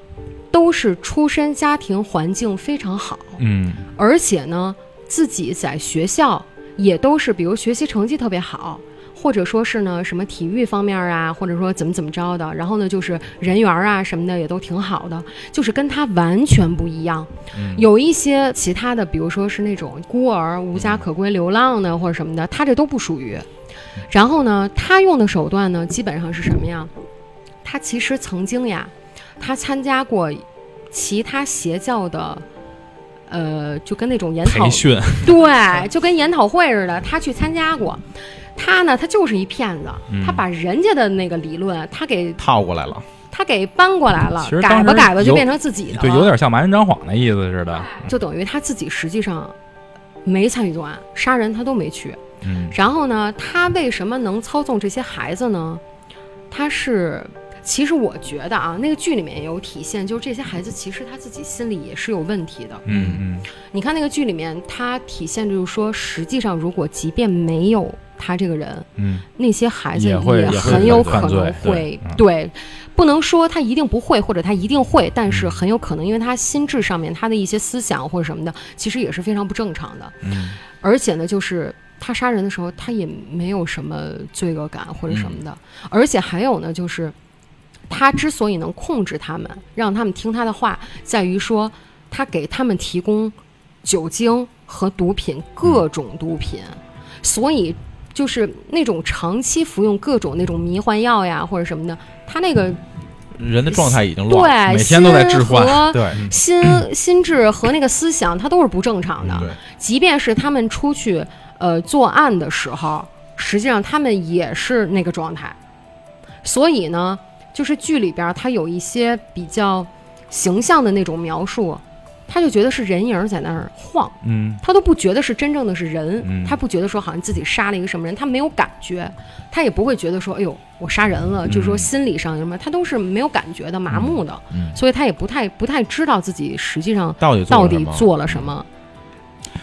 都是出身家庭环境非常好，嗯而且呢，自己在学校也都是，比如学习成绩特别好，或者说是呢什么体育方面啊，或者说怎么怎么着的，然后呢就是人缘啊什么的也都挺好的，就是跟他完全不一样。嗯有一些其他的，比如说是那种孤儿、无家可归、流浪的或者什么的，他这都不属于。然后呢，他用的手段呢，基本上是什么呀？他其实曾经呀，他参加过其他邪教的，呃，就跟那种研讨培训。对，就跟研讨会似的，他去参加过。他呢，他就是一骗子，嗯他把人家的那个理论，他给套过来了。他给搬过来了其实，当时改吧改吧就有变成自己的了，对，有点像麻人张谎那意思似的。就等于他自己实际上没参与作案，杀人他都没去。嗯然后呢，他为什么能操纵这些孩子呢？他是，其实我觉得啊，那个剧里面也有体现，就是这些孩子其实他自己心里也是有问题的。嗯嗯你看那个剧里面，他体现就是说，实际上如果即便没有他这个人，嗯那些孩子也会很有可能会对不能说他一定不会，或者他一定会，但是嗯很有可能，因为他心智上面他的一些思想或者什么的，其实也是非常不正常的。嗯而且呢，就是他杀人的时候，他也没有什么罪恶感或者什么的。嗯而且还有呢，就是他之所以能控制他们，让他们听他的话，在于说他给他们提供酒精和毒品，各种毒品，所以。就是那种长期服用各种那种迷幻药呀，或者什么的，他那个人的状态已经乱了。对每天都在置心换和对心 心智和那个思想，它都是不正常的。对，即便是他们出去呃作案的时候，实际上他们也是那个状态。所以呢，就是剧里边儿它有一些比较形象的那种描述，他就觉得是人影儿在那儿晃，嗯。他都不觉得是真正的是人，嗯。他不觉得说好像自己杀了一个什么人，他没有感觉，他也不会觉得说，哎呦，我杀人了，就是说嗯心理上有什么，他都是没有感觉的，麻木的，嗯。所以他也不太不太知道自己实际上到底到底做了什么。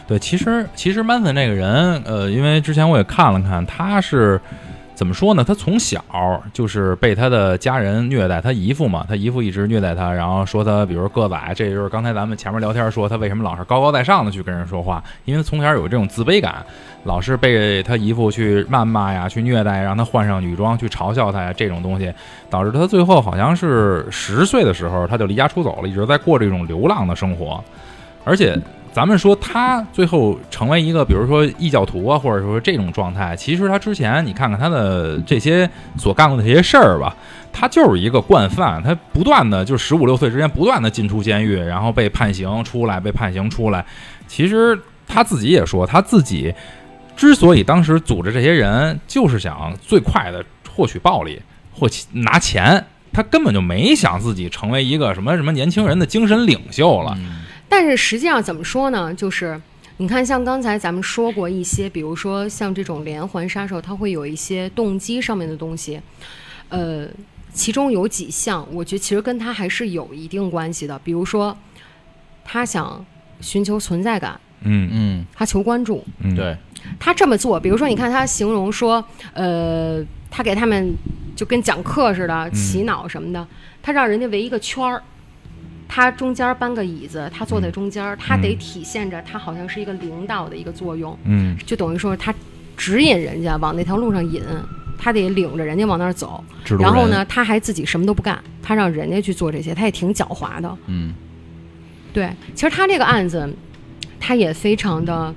对，其实其实曼森这个人，呃，因为之前我也看了看，他是怎么说呢？他从小就是被他的家人虐待，他姨父嘛，他姨父一直虐待他，然后说他，比如个子矮，这就是刚才咱们前面聊天说他为什么老是高高在上的去跟人说话，因为从小有这种自卑感，老是被他姨父去谩骂呀，去虐待，让他换上女装去嘲笑他呀，这种东西，导致他最后好像是十岁的时候他就离家出走了，一直在过这种流浪的生活，而且。咱们说他最后成为一个，比如说异教徒啊，或者说这种状态，其实他之前你看看他的这些所干过的这些事儿吧，他就是一个惯犯，他不断的就十五六岁之间不断的进出监狱，然后被判刑出来，被判刑出来。其实他自己也说，他自己之所以当时组织这些人，就是想最快的获取暴利或其拿钱。他根本就没想自己成为一个什么什么年轻人的精神领袖了，但是实际上怎么说呢？就是你看，像刚才咱们说过一些，比如说像这种连环杀手，他会有一些动机上面的东西，呃，其中有几项，我觉得其实跟他还是有一定关系的。比如说，他想寻求存在感，嗯。嗯，他求关注，嗯，对，他这么做，比如说，你看他形容说，呃，他给他们就跟讲课似的，洗脑什么的，他让人家围一个圈儿，他中间搬个椅子，他坐在中间儿，他得体现着他好像是一个领导的一个作用，嗯。就等于说他指引人家往那条路上引，他得领着人家往那儿走，然后呢，，他还自己什么都不干，他让人家去做这些，他也挺狡猾的。嗯。对，其实他这个案子，他也非常的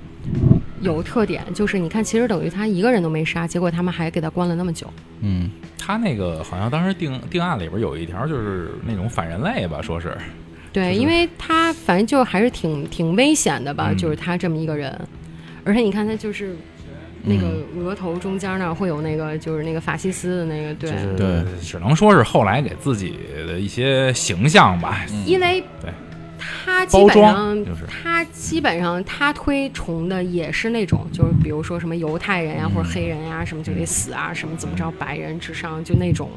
有特点，就是你看，其实等于他一个人都没杀，结果他们还给他关了那么久。嗯，他那个好像当时定定案里边有一条就是那种反人类吧，说是，对，就是因为他反正就还是挺挺危险的吧，嗯。就是他这么一个人，而且你看他就是。那个额头中间那会有那个，就是那个法西斯的那个，对，就是对。只能说是后来给自己的一些形象吧，因为对他基本上就是。他基本上他推崇的也是那种，就是比如说什么犹太人呀、嗯。或者黑人呀，什么就得死啊，什么怎么着，白人至上就那种，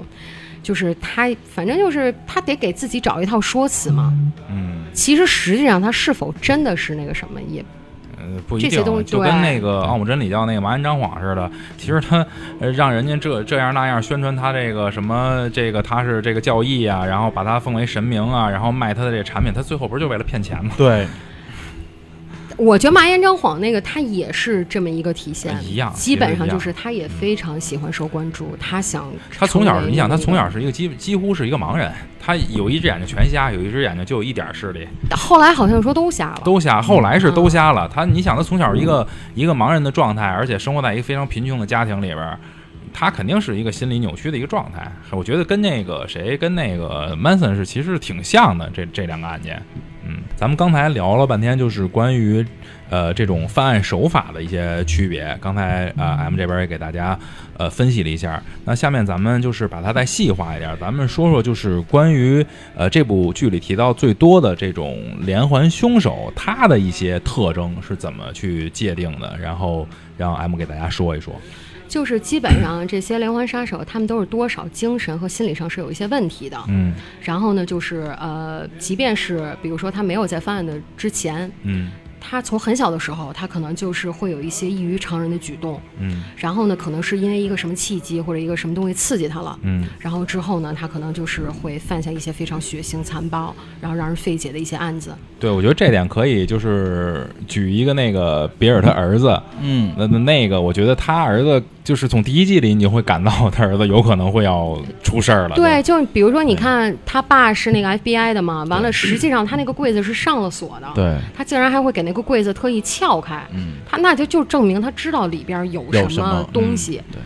就是他反正就是他得给自己找一套说辞嘛。嗯，其实实际上他是否真的是那个什么也呃，不一这些东定，西就跟那个奥姆真理教那个麻原彰晃似的，其实他呃让人家这这样那样宣传他这个什么这个他是这个教义啊，然后把他奉为神明啊，然后卖他的这个产品，他最后不是就为了骗钱吗？对，我觉得麻原彰晃那个他也是这么一个体现，一样基本上就是他也非常喜欢受关注，他想他从小，你想，他从小是一个几几乎是一个盲人，他有一只眼睛全瞎，有一只眼睛就有一点视力，后来好像说都瞎了，都瞎。后来是都嗯瞎了。他，你想，他从小一个一个盲人的状态，而且生活在一个非常贫穷的家庭里边儿，他肯定是一个心理扭曲的一个状态。我觉得跟那个谁，跟那个 Manson 是其实挺像的，这这两个案件。嗯，咱们刚才聊了半天，就是关于呃这种犯案手法的一些区别。刚才呃 M 这边也给大家呃分析了一下。那下面咱们就是把它再细化一点，咱们说说就是关于呃这部剧里提到最多的这种连环凶手，他的一些特征是怎么去界定的？然后让 M 给大家说一说。就是基本上这些连环杀手，他们都是多少精神和心理上是有一些问题的。嗯然后呢，就是呃，即便是比如说他没有在犯案的之前，嗯他从很小的时候，他可能就是会有一些异于常人的举动。嗯然后呢，可能是因为一个什么契机或者一个什么东西刺激他了。嗯然后之后呢，他可能就是会犯下一些非常血腥残暴，然后让人费解的一些案子。对，我觉得这点可以，就是举一个那个比尔他儿子，嗯那那那个，我觉得他儿子就是从第一季里，你就会感到他儿子有可能会要出事儿了。对，就比如说，你看他爸是那个 FBI 的嘛，完了，实际上他那个柜子是上了锁的。对，他竟然还会给那个柜子特意撬开，嗯他那就就证明他知道里边有有什么么东西。对，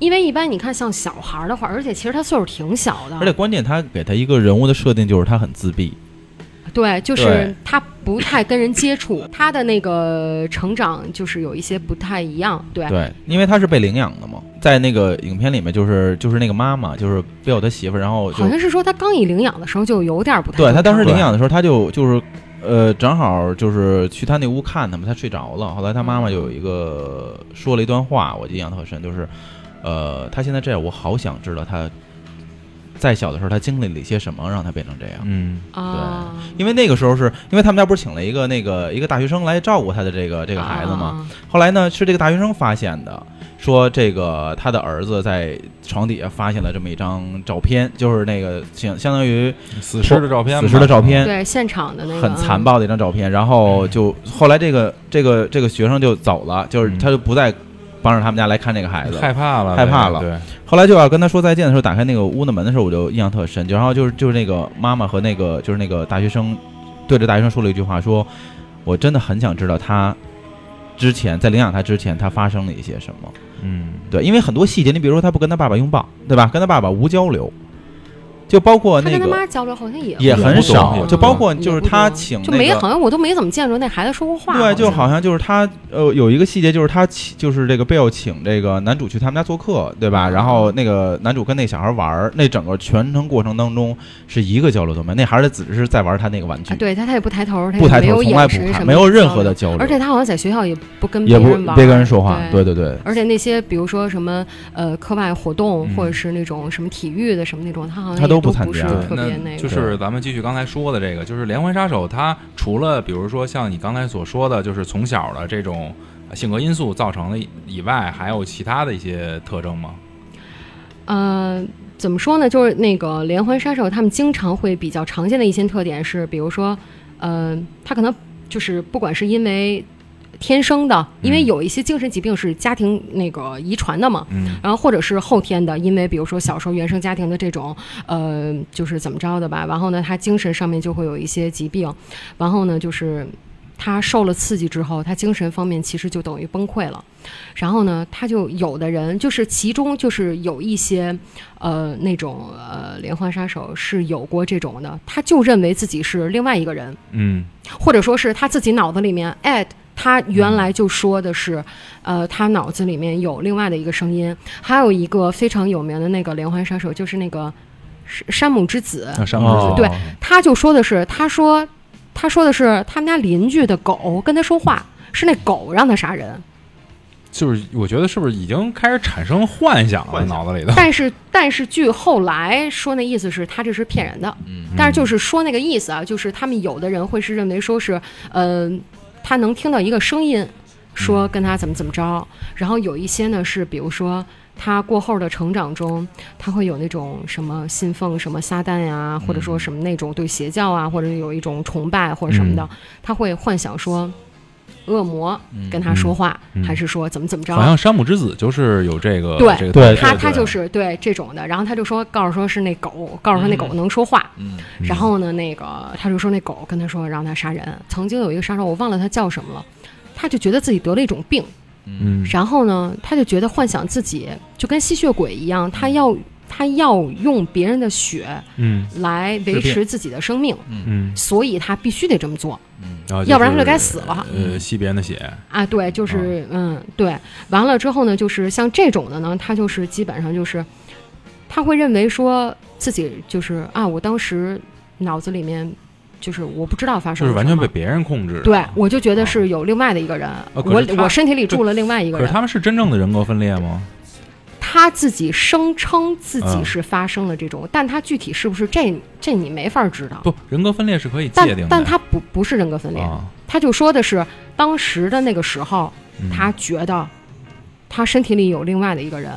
因为一般你看像小孩儿的话，而且其实他岁数挺小的，而且关键他给他一个人物的设定就是他很自闭，对，就是对他不太跟人接触，他的那个成长就是有一些不太一样。对，对，因为他是被领养的嘛，在那个影片里面就是就是那个妈妈就是 Bill 他媳妇，然后好像是说他刚一领养的时候就有点不太对他当时领养的时候他就就是呃，正好就是去他那屋看他嘛，他睡着了。后来他妈妈有一个说了一段话，我印象特深，就是，呃，他现在这样，我好想知道他在小的时候他经历了一些什么，让他变成这样。嗯对，因为那个时候是因为他们家不是请了一个那个一个大学生来照顾他的这个这个孩子嘛，啊？后来呢是这个大学生发现的，说这个他的儿子在床底下发现了这么一张照片，就是那个相相当于死尸的照片，死尸的照片，对，现场的那个很残。暴的一张照片。然后就后来这个这个这个学生就走了，就是嗯他就不再帮着他们家来看这个孩子。害怕了，害怕了对，后来就要跟他说再见的时候，打开那个屋的门的时候，我就印象特深。就然后就是就是那个妈妈和那个就是那个大学生对着大学生说了一句话，说我真的很想知道他之前在领养他之前他发生了一些什么。嗯，对，因为很多细节，你比如说他不跟他爸爸拥抱，对吧？跟他爸爸无交流，就包括那他跟他个妈交流好像也也很少，就包括就是他请就没，好像我都没怎么见着那孩子说过话。对，就好像像就是他呃有一个细节，就是他请就是这个贝尔请这个男主去他们家做客，对吧？嗯然后那个男主跟那小孩玩儿，那整个全程过程当中是一个交流都没有，那孩子只是在玩他那个玩具，啊，对他他也不抬头，他不抬头，也没有从来不看，没有任何的交流，而且他好像在学校也不跟别人玩，别跟人说话，对对。对对。而且那些比如说什么呃课外活动，嗯或者是那种什么体育的什么那种，他好像他都也都是不参加特别那个。就是咱们继续刚才说的这个，就是连环杀手，他除了比如说像你刚才所说的，就是从小的这种性格因素造成的以外，还有其他的一些特征吗？呃，怎么说呢？就是那个连环杀手，他们经常会比较常见的一些特点是，比如说，呃，他可能就是不管是因为天生的，因为嗯有一些精神疾病是家庭那个遗传的嘛，嗯。然后或者是后天的，因为比如说小时候原生家庭的这种，呃，就是怎么着的吧，然后呢，他精神上面就会有一些疾病，然后呢，就是他受了刺激之后，他精神方面其实就等于崩溃了，然后呢，他就有的人就是其中就是有一些，呃，那种呃连环杀手是有过这种的，他就认为自己是另外一个人，嗯。或者说是他自己脑子里面，哎，他原来就说的是，呃，他脑子里面有另外的一个声音。还有一个非常有名的那个连环杀手，就是那个山山姆之子，那山姆哦之子对他就说的是，他说他说的是他们家邻居的狗跟他说话，是那狗让他杀人。就是我觉得是不是已经开始产生幻想了，脑子里的？但是但是据后来说，那意思是他这是骗人的。嗯但是就是说那个意思啊，就是他们有的人会是认为说是，呃，他能听到一个声音，说跟他怎么怎么着，然后有一些呢是比如说。他过后的成长中，他会有那种什么信奉什么撒旦呀，或者说什么那种对邪教啊，或者有一种崇拜或者什么的，他会幻想说，恶魔跟他说话，还是说怎么怎么着？好像山姆之子就是有这个对这个对他他就是对这种的，然后他就说告诉说是那狗，告诉他那狗能说话，嗯然后呢，那个他就说那狗跟他说让他杀人。曾经有一个杀手，我忘了他叫什么了，他就觉得自己得了一种病，嗯。然后呢，他就觉得幻想自己就跟吸血鬼一样，他要他要用别人的血嗯。来维持自己的生命，嗯，所以他必须得这么做然后要不然他就该死了。呃，吸别人的血，啊。对，就是、嗯，对。完了之后呢，就是像这种的呢，他就是基本上就是他会认为说自己就是啊，我当时脑子里面就是我不知道发生就是完全被别人控制。对，我就觉得是有另外的一个人，我我身体里住了另外一个人可是，他们是真正的人格分裂吗？他自己声称自己嗯是发生了这种，但他具体是不是这这你没法知道。不，人格分裂是可以界但定的。但他不不是人格分裂，啊，他就说的是当时的那个时候，嗯。他觉得他身体里有另外的一个人，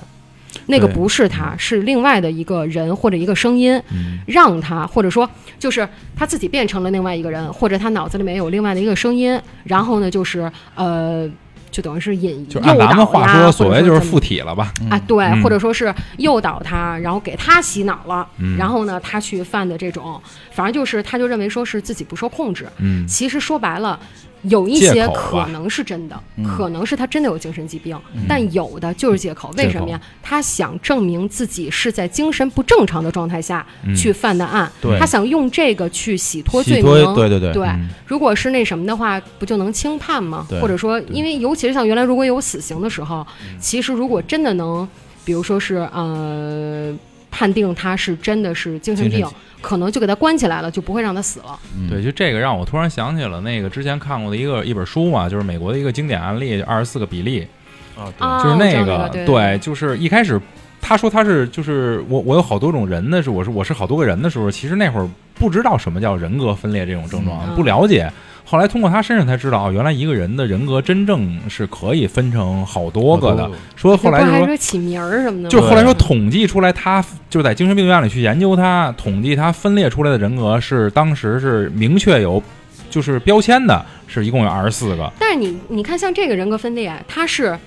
那个不是他，是另外的一个人或者一个声音，嗯。让他或者说就是他自己变成了另外一个人，或者他脑子里面有另外的一个声音，然后呢就是呃，就等于是引就按咱诱导他，们话说，所谓就是附体体了吧？啊，对，嗯或者说是诱导他，然后给他洗脑了，嗯然后呢他去犯的这种，反正就是他就认为说是自己不受控制，嗯其实说白了。有一些可能是真的，嗯可能是他真的有精神疾病，但有的就是借口。为什么呀？他想证明自己是在精神不正常的状态下嗯去犯的案，对他想用这个去洗脱罪名。对对对对嗯如果是那什么的话，不就能轻判吗？或者说，因为尤其是像原来如果有死刑的时候，嗯其实如果真的能，比如说是呃。判定他是真的是精神病神，可能就给他关起来了，就不会让他死了。嗯对，就这个让我突然想起了那个之前看过的一个一本书嘛，就是美国的一个经典案例，二十四个比例，哦对啊，就是我知道个，对对，就是一开始他说他是就是我我有好多种人的时候，我是我是好多个人的时候，其实那会儿不知道什么叫人格分裂这种症状，嗯不了解。后来通过他身上才知道，哦，原来一个人的人格真正是可以分成好多个的。说后来说起名儿什么的？就后来说统计出来，他就是在精神病院里去研究他，统计他分裂出来的人格是当时是明确有就是标签的，是一共有二十四个。但是你你看，像这个人格分裂，它是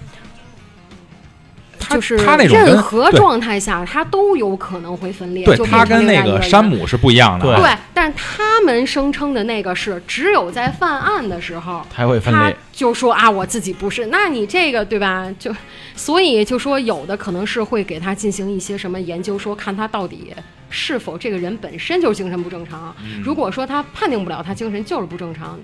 他就是他那种任何状态下，他都有可能会分裂。对就他跟那个山姆是不一样的啊。对，但他们声称的那个是只有在犯案的时候。才会分裂。就说啊，我自己不是，那你这个对吧？就所以就说有的可能是会给他进行一些什么研究，说看他到底是否这个人本身就是精神不正常。嗯如果说他判定不了他精神就是不正常，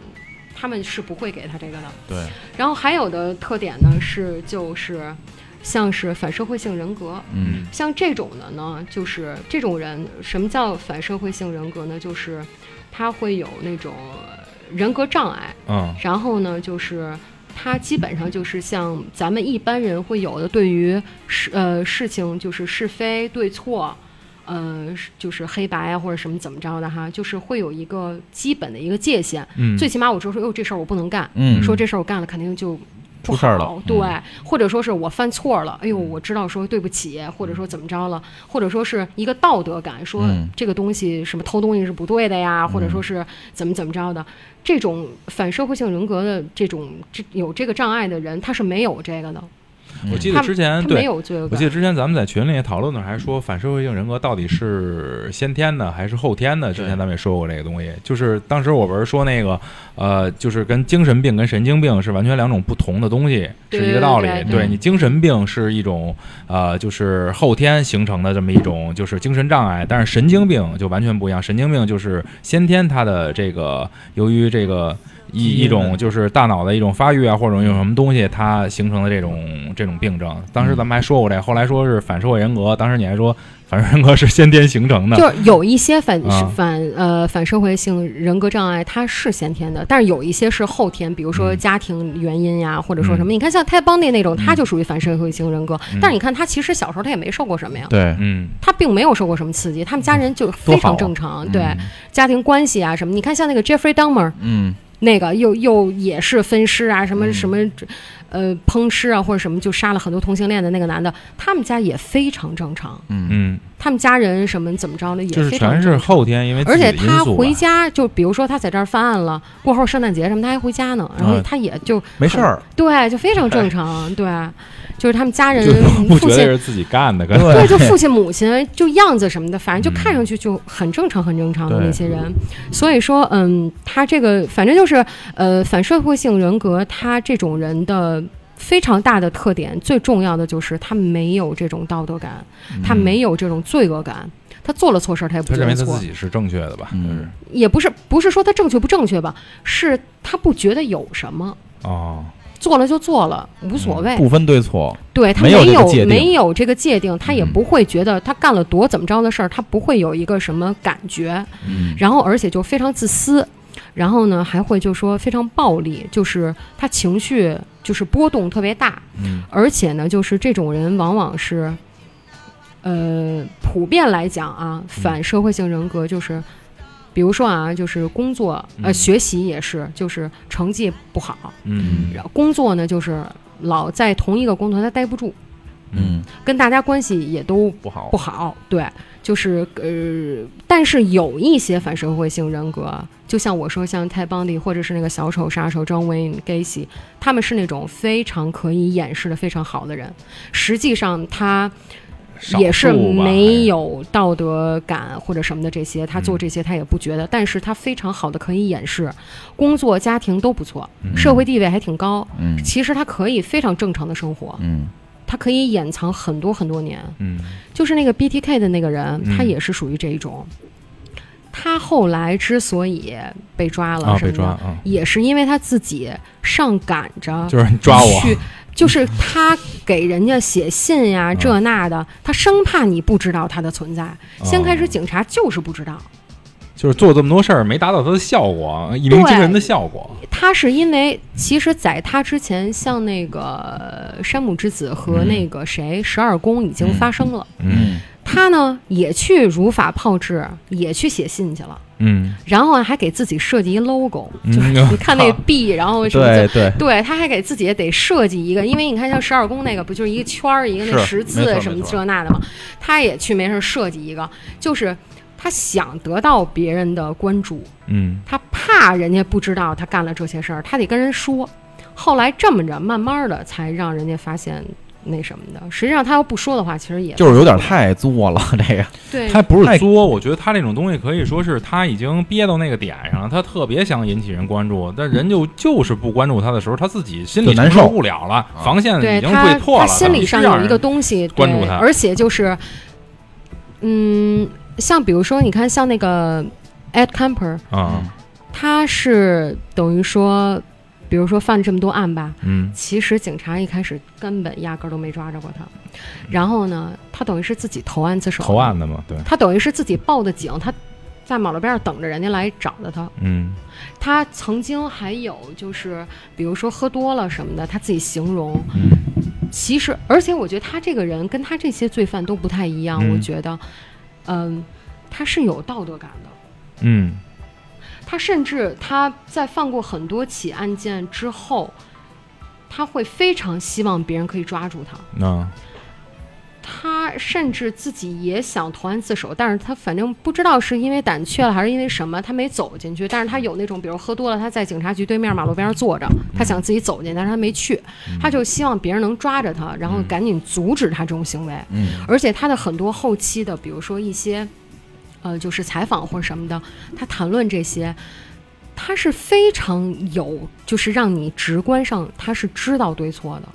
他们是不会给他这个的。对，然后还有的特点呢是就是像是反社会性人格，嗯像这种的呢，就是这种人，什么叫反社会性人格呢？就是他会有那种人格障碍，嗯然后呢，就是他基本上就是像咱们一般人会有的，对于事呃事情就是是非对错。呃，就是黑白啊，或者什么怎么着的哈，就是会有一个基本的一个界限。嗯，最起码我知道说，哟，这事儿我不能干，嗯说这事儿我干了肯定就不出事儿了。对，或者说是我犯错了，哎呦，我知道说对不起，或者说怎么着了，或者说是一个道德感，说嗯这个东西什么偷东西是不对的呀，或者说是怎么怎么着的，这种反社会性人格的这种这有这个障碍的人，他是没有这个的，我记得之前对。我记。得之前咱们在群里也讨论的，还说反社会性人格到底是先天的还是后天的？之前咱们也说过这个东西，就是当时我不是说那个，呃，就是跟精神病跟神经病是完全两种不同的东西，是一个道理。对对对你精神病是一种，呃，就是后天形成的这么一种就是精神障碍，但是神经病就完全不一样，神经病就是先天它的这个由于这个。一一种就是大脑的一种发育啊，或者用什么东西，它形成的这种这种病症。当时咱们还说过这，后来说是反社会人格，当时你还说反社会人格是先天形成的，就有一些反、啊。反呃反社会性人格障碍，它是先天的，但是有一些是后天，比如说嗯。家庭原因呀，或者说什么。嗯。你看像泰邦内那种，他就属于反社会性人格，嗯。但是你看他其实小时候他也没受过什么呀。对，嗯，他并没有受过什么刺激，他们家人就非常正常，对、嗯家庭关系啊什么。你看像那个 Jeffrey Dahmer 嗯那个，又又也是分尸啊，什么嗯。什么，呃，烹尸啊或者什么，就杀了很多同性恋的那个男的，他们家也非常正常，嗯。嗯，他们家人什么怎么着的也就是非常全是后天，因为。而且他回家就比如说他在这儿犯案了，过后圣诞节什么他还回家呢，然后嗯他也就没事儿，对，就非常正常，对，就是他们家人就不觉得父亲。是自己干的，跟对，就父亲、母亲，就样子什么的，反正就嗯看上去就很正常、很正常的那些人。所以说，嗯，他这个反正就是，呃，反社会性人格，他这种人的非常大的特点，最重要的就是他没有这种道德感，他没有这种罪恶感，他做了错事儿他也不认为他自，己是正确的吧？嗯也不是不是说他正确不正确吧，是他不觉得有什么。哦，做了就做了，无所谓。不分对错，对他没有没有这个界定他也嗯不会觉得他干了多怎么着的事儿，他不会有一个什么感觉。嗯然后而且就非常自私，然后呢还会就说非常暴力，就是他情绪就是波动特别大，嗯而且呢就是这种人往往是，呃，普遍来讲啊，反社会性人格就是。比如说啊，就是工作，呃，嗯学习也是，就是成绩不好，嗯。然后工作呢，就是老在同一个工作他待不住，嗯。跟大家关系也都不好。不好，对，就是呃，但是有一些反社会性人格，就像我说，像泰邦迪或者是那个小丑杀手张维 Gacy，他们是那种非常可以掩饰的非常好的人，实际上他。少也是没有道德感或者什么的这些，他做嗯。这些他也不觉得，但是他非常好的可以掩饰，工作、家庭都不错，嗯。社会地位还挺高，嗯。其实他可以非常正常的生活，嗯。他可以掩藏很多很多年。嗯。就是那个 BTK 的那个人，嗯。他也是属于这一种。他后来之所以被抓了啊什么的，被抓啊，也是因为他自己上赶着就是你抓我，去 就是他给人家写信呀，这那的，他生怕你不知道他的存在。先开始警察就是不知道，就是做这么多事儿没达到他的效果，一鸣惊人的效果。他是因为其实在他之前，像那个山姆之子和那个谁十二宫已经发生了，嗯他呢也去如法炮制，也去写信去了。嗯。然后还给自己设计一 logo，嗯。就是你看那 B，然后什么对，对，他还给自己得设计一个，因为你看像十二宫那个不就是一个圈儿一个那十字什么这那的嘛？他也去没事设计一个，就是他想得到别人的关注，嗯。他怕人家不知道他干了这些事儿，他得跟人说。后来这么着，慢慢的才让人家发现那什么的。实际上他要不说的话，其实也就是有点太作了，这个。对，他不是作，我觉得他这种东西可以说是他已经憋到那个点上了，他特别想引起人关注，但人就就是不关注他的时候，他自己心里难受。不了了，防线已经被破了，他心理上有一个东西关注他。而且就是，嗯，像比如说，你看像那个 Ed Camper，啊，他是等于说，比如说犯这么多案吧，嗯。其实警察一开始根本压根儿都没抓着过他，然后呢，他等于是自己投案自首，投案的嘛，对，他等于是自己报的警，他在马路边上等着人家来找的他。嗯。他曾经还有就是，比如说喝多了什么的，他自己形容，嗯。其实，而且我觉得他这个人跟他这些罪犯都不太一样。嗯。我觉得，嗯，他是有道德感的。嗯他甚至他在犯过很多起案件之后，他会非常希望别人可以抓住他。那他甚至自己也想投案自首，但是他反正不知道是因为胆怯了还是因为什么，他没走进去。但是他有那种，比如喝多了，他在警察局对面马路边上坐着，他想自己走进，但是他没去，他就希望别人能抓着他，然后赶紧阻止他这种行为。嗯，而且他的很多后期的，比如说一些，呃，就是采访或者什么的，他谈论这些，他是非常有，就是让你直观上他是知道对错的。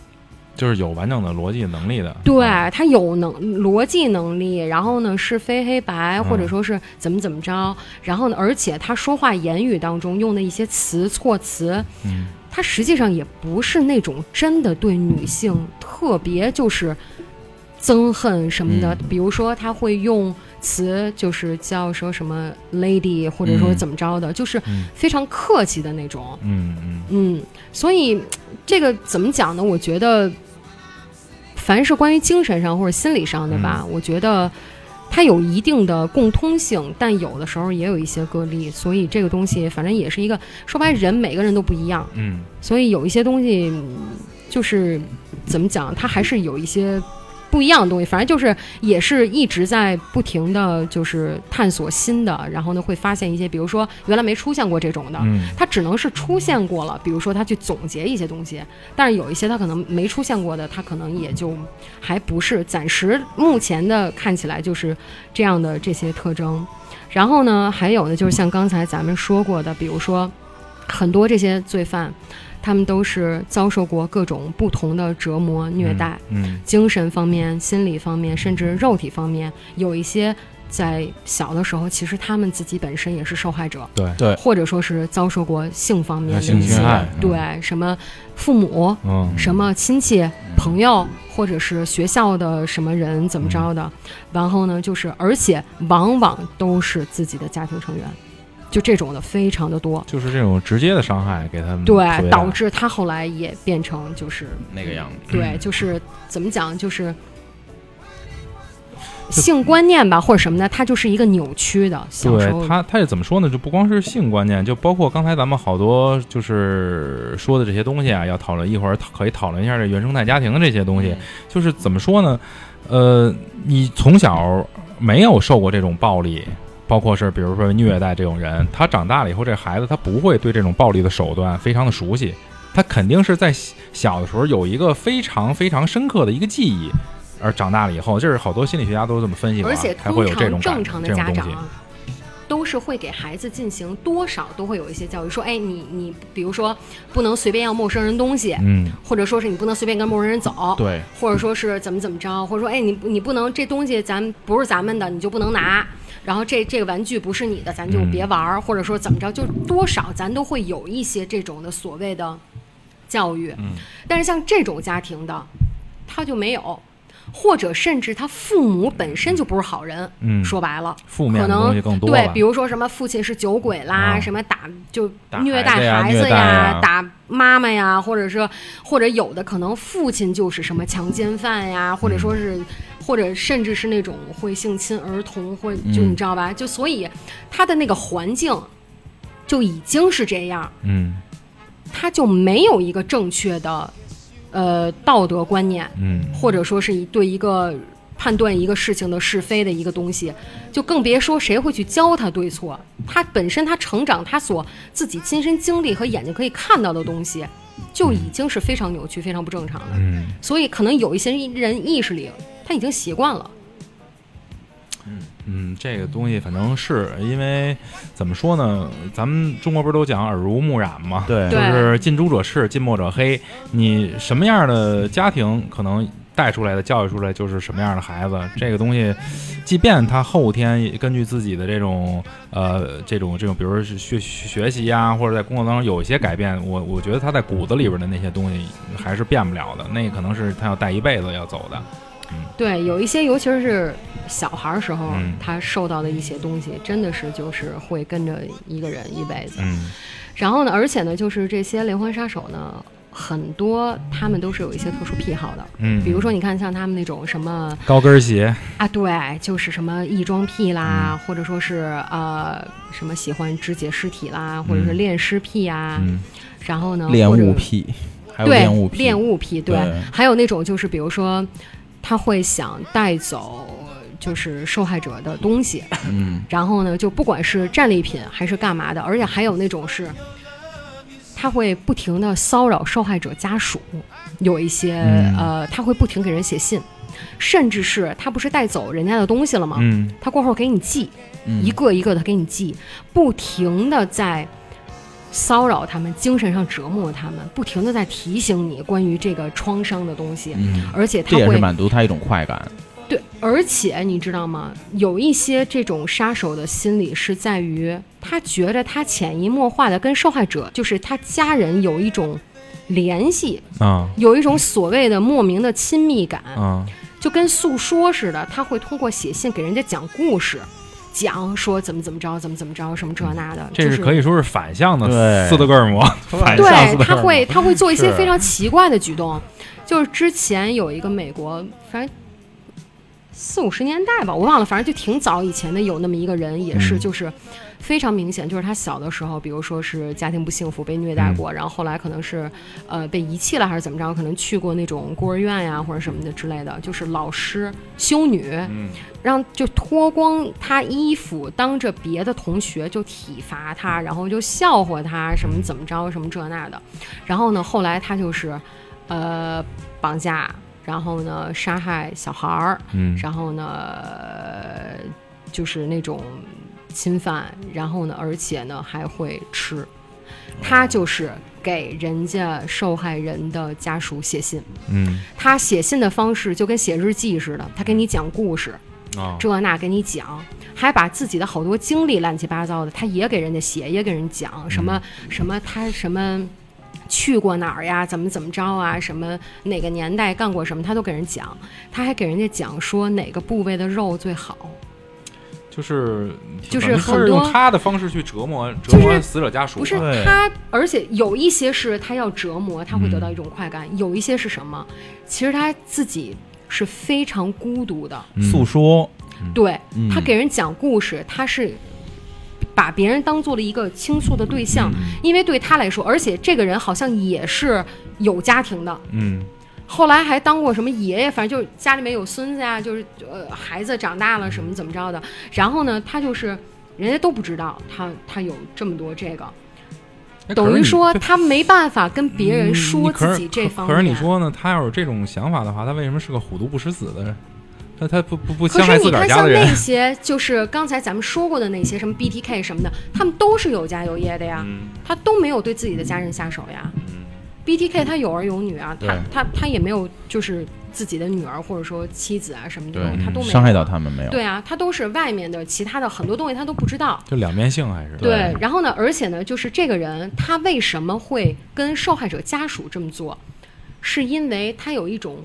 就是有完整的逻辑能力的，对啊他有能逻辑能力，然后呢是非黑白，嗯。或者说是怎么怎么着，然后呢，而且他说话言语当中用的一些词措辞，嗯。他实际上也不是那种真的对女性特别就是憎恨什么的，嗯。比如说他会用词就是叫说什么 lady，或者说嗯怎么着的，就是嗯非常客气的那种。嗯嗯。嗯，所以这个怎么讲呢？我觉得，凡是关于精神上或者心理上的吧，嗯我觉得它有一定的共通性，但有的时候也有一些个例。所以这个东西，反正也是一个说白，人每个人都不一样，嗯所以有一些东西嗯就是怎么讲，它还是有一些。不一样的东西，反正就是也是一直在不停的就是探索新的，然后呢会发现一些，比如说原来没出现过这种的，嗯它只能是出现过了，比如说他去总结一些东西，但是有一些他可能没出现过的，他可能也就还不是暂时目前的看起来就是这样的这些特征。然后呢，还有呢，就是像刚才咱们说过的，比如说很多这些罪犯，他们都是遭受过各种不同的折磨、虐待，嗯精神方面、心理方面，甚至肉体方面，有一些在小的时候，其实他们自己本身也是受害者。对。对。或者说是遭受过性方面的性一些侵害嗯。对什么父母、嗯。什么亲戚、朋友，或者是学校的什么人怎么着的，然后呢，就是而且往往都是自己的家庭成员，就这种的非常的多，就是这种直接的伤害给他们对，导致他后来也变成就是那个样子。对，就是怎么讲，就是性观念吧，或者什么呢，它就是一个扭曲的。小时候对他，他也怎么说呢？就不光是性观念，就包括刚才咱们好多就是说的这些东西啊，要讨论一会儿可以讨论一下这原生态家庭的这些东西。就是怎么说呢？呃，你从小没有受过这种暴力，包括是比如说虐待这种人，他长大了以后，这孩子他不会对这种暴力的手段非常的熟悉，他肯定是在小小的时候有一个非常非常深刻的一个记忆。而长大了以后，这是好多心理学家都这么分析过啊，而且才会通有这种正常的这种东西。家长啊，都是会给孩子进行多少都会有一些教育，说，哎，你你比如说不能随便要陌生人东西，嗯，或者说是你不能随便跟陌生人走，对，或者说是怎么怎么着，或者说，哎，你你不能这东西咱不是咱们的，你就不能拿。然后这这个玩具不是你的，咱就别玩儿，或者说怎么着，就多少咱都会有一些这种的所谓的教育。嗯。但是像这种家庭的，他就没有，或者甚至他父母本身就不是好人。嗯说白了，负面的可能东西更多对，比如说什么父亲是酒鬼啦，啊什么打就虐待孩子呀打妈妈呀，或者是或者有的可能父亲就是什么强奸犯呀，或者说是。或者甚至是那种会性侵儿童，或就嗯你知道吧？就所以他的那个环境就已经是这样，嗯他就没有一个正确的呃道德观念，嗯或者说是一对一个判断一个事情的是非的一个东西，就更别说谁会去教他对错。他本身他成长，他所自己亲身经历和眼睛可以看到的东西，就已经是非常扭曲、非常不正常的。嗯所以可能有一些人意识里他已经习惯了。嗯，这个东西反正是因为怎么说呢？咱们中国不是都讲耳濡目染嘛？对对就是近朱者赤，近墨者黑。你什么样的家庭，可能带出来的、教育出来就是什么样的孩子。这个东西，即便他后天根据自己的这种呃这种这种，比如说是学学习呀、或者在工作当中有一些改变，我我觉得他在骨子里边的那些东西还是变不了的。那可能是他要带一辈子要走的。对，有一些尤其是小孩儿时候，嗯。他受到的一些东西，真的是就是会跟着一个人一辈子。嗯。然后呢，而且呢，就是这些连环杀手呢，很多他们都是有一些特殊癖好的。嗯，比如说，你看像他们那种什么高跟鞋，啊，对，就是什么异装癖嗯。啦，或者说是呃什么喜欢肢解尸体啦，或者是嗯恋尸癖啊，嗯。然后呢，恋物癖，还有对恋物癖，恋物癖，对，对。还有那种就是比如说他会想带走就是受害者的东西，嗯，然后呢，就不管是战利品还是干嘛的，而且还有那种是，他会不停的骚扰受害者家属，有一些、嗯呃，他会不停给人写信，甚至是他不是带走人家的东西了吗？嗯他过后给你寄，嗯一个一个的给你寄，不停的在。骚扰他们，精神上折磨他们，不停的在提醒你关于这个创伤的东西，嗯，而且他这也是会满足他一种快感。对，而且你知道吗？有一些这种杀手的心理是在于，他觉得他潜移默化的跟受害者，就是他家人有一种联系，啊有一种所谓的莫名的亲密感，啊就跟诉说似的。他会通过写信给人家讲故事，讲说怎么怎么着，怎么怎么着，什么这那的。这是可以说是反向的斯德哥尔摩，反向对，他会他会做一些非常奇怪的举动，就是之前有一个美国，反正四五十年代吧，我忘了，反正就挺早以前的，有那么一个人，也是嗯。就是非常明显，就是他小的时候，比如说是家庭不幸福，被虐待嗯。过，然后后来可能是呃被遗弃了还是怎么着，可能去过那种孤儿院呀或者什么的之类的，就是老师修女，嗯让就脱光他衣服，当着别的同学就体罚他，然后就笑话他什么怎么着什么这那的，然后呢，后来他就是，呃，绑架，然后呢杀害小孩儿，嗯。然后呢呃就是那种侵犯，然后呢而且呢还会吃，他就是给人家受害人的家属写信，嗯。他写信的方式就跟写日记似的，他给你讲故事。啊这那给你讲，还把自己的好多经历乱七八糟的，他也给人家写，也给人讲什么、什么他什么去过哪儿呀，怎么怎么着啊，什么哪个年代干过什么，他都给人讲。他还给人家讲说哪个部位的肉最好，就是就是很多是用他的方式去折磨折磨死者家属，不是他，而且有一些是他要折磨，他会得嗯到一种快感；有一些是什么？其实他自己是非常孤独的，嗯。诉说，对嗯。他给人讲故事，他是把别人当做了一个倾诉的对象，嗯因为对他来说，而且这个人好像也是有家庭的，嗯后来还当过什么爷爷，反正就是家里面有孙子呀，就是呃孩子长大了什么怎么着的，然后呢，他就是人家都不知道他他有这么多这个，等于说他没办法跟别人嗯说自己这方面。可是你说呢？他要有这种想法的话，他为什么是个虎毒不食子的人？他他不不不可伤害自是你看，像个儿家的人那些就是刚才咱们说过的那些什么 BTK 什么的，他们都是有家有业的呀，嗯他都没有对自己的家人下手呀。嗯 BTK 他有儿有女啊，他对他他也没有就是自己的女儿或者说妻子啊什么的，对他都没有伤害到他们没有？对啊，他都是外面的其他的很多东西他都不知道。就两面性还是对，然后呢，而且呢，就是这个人他为什么会跟受害者家属这么做，是因为他有一种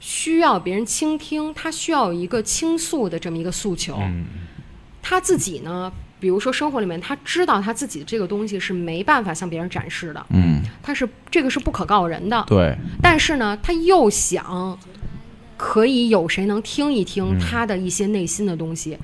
需要别人倾听，他需要有一个倾诉的这么一个诉求。嗯。他自己呢，比如说生活里面，他知道他自己这个东西是没办法向别人展示的，嗯，他是这个是不可告人的。对，但是呢，他又想可以有谁能听一听他的一些内心的东西，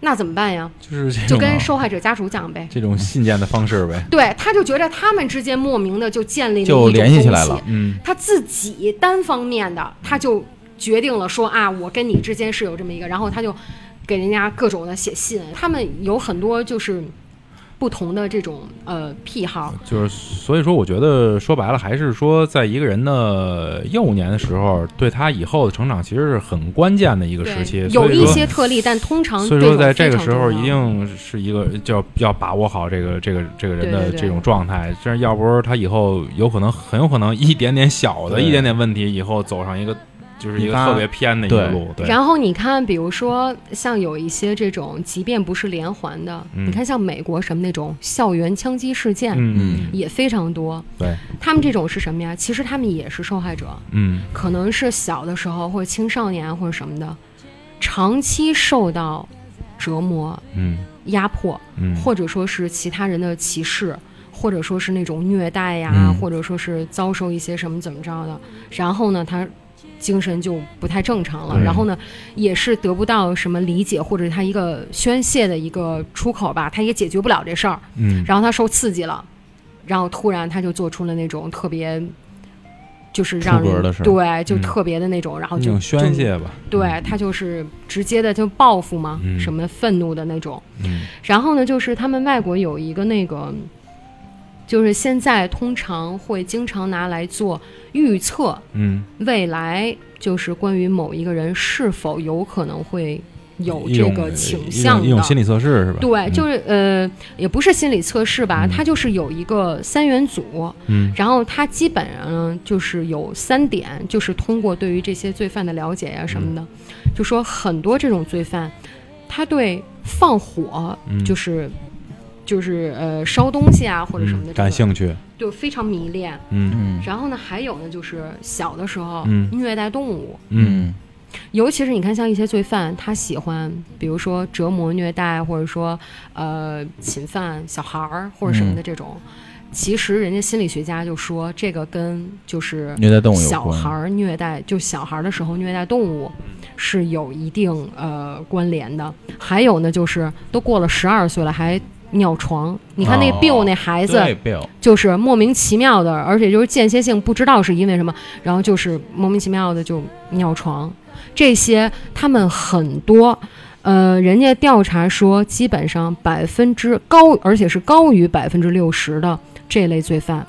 那怎么办呀？就是就跟受害者家属讲呗。这种信件的方式呗。对，他就觉得他们之间莫名的就建立了联系起来了。嗯他自己单方面的，他就决定了说啊，我跟你之间是有这么一个，然后他就给人家各种的写信。他们有很多就是不同的这种呃癖好，就是所以说，我觉得说白了，还是说，在一个人的幼年的时候，对他以后的成长其实是很关键的一个时期。有一所以说些特例，但通常所以说，在这个时候，一定是一个就要要把握好这个这个这个人的这种状态，这要不是他以后有可能很有可能一点点小的一点点问题，以后走上一个就是一个特别偏的一个路。对，然后你看，比如说像有一些这种，即便不是连环的，嗯。你看像美国什么那种校园枪击事件。嗯。也非常多，对，他们这种是什么呀？其实他们也是受害者，嗯。可能是小的时候或者青少年或者什么的，长期受到折磨、嗯。压迫，嗯，或者说是其他人的歧视，或者说是那种虐待呀，嗯。或者说是遭受一些什么怎么着的，然后呢，他精神就不太正常了，然后呢，也是得不到什么理解或者他一个宣泄的一个出口吧，他也解决不了这事儿，嗯。然后他受刺激了，然后突然他就做出了那种特别。就是让人对，就嗯。特别的那种，然后就宣，泄吧。对他就是直接的就报复嘛，嗯。什么愤怒的那种，嗯。然后呢，就是他们外国有一个那个，就是现在通常会经常拿来做预测嗯，未来，就是关于某一个人是否有可能会有这个倾向一种心理测试是吧？对，嗯。就是呃，也不是心理测试吧，嗯。它就是有一个三元组，嗯。然后它基本上就是有三点，就是通过对于这些罪犯的了解呀、什么的，嗯。就说很多这种罪犯，他对放火嗯。就是、就是呃烧东西啊或者什么的、嗯感，兴趣。就非常迷恋。嗯嗯然后呢，还有呢，就是小的时候、嗯虐待动物，嗯尤其是你看像一些罪犯，他喜欢比如说折磨、虐待，或者说呃侵犯小孩儿或者什么的这种。其实人家心理学家就说，这个跟就是虐待动物小孩儿虐待，就小孩儿的时候虐待动物是有一定呃关联的。还有呢，就是都过了十二岁了还尿床，你看那哦 Bill 那孩子，就是莫名其妙的，而且就是间歇性，不知道是因为什么，然后就是莫名其妙的就尿床。这些他们很多，呃，人家调查说，基本上百分之高，而且是高于百分之六十的这类罪犯，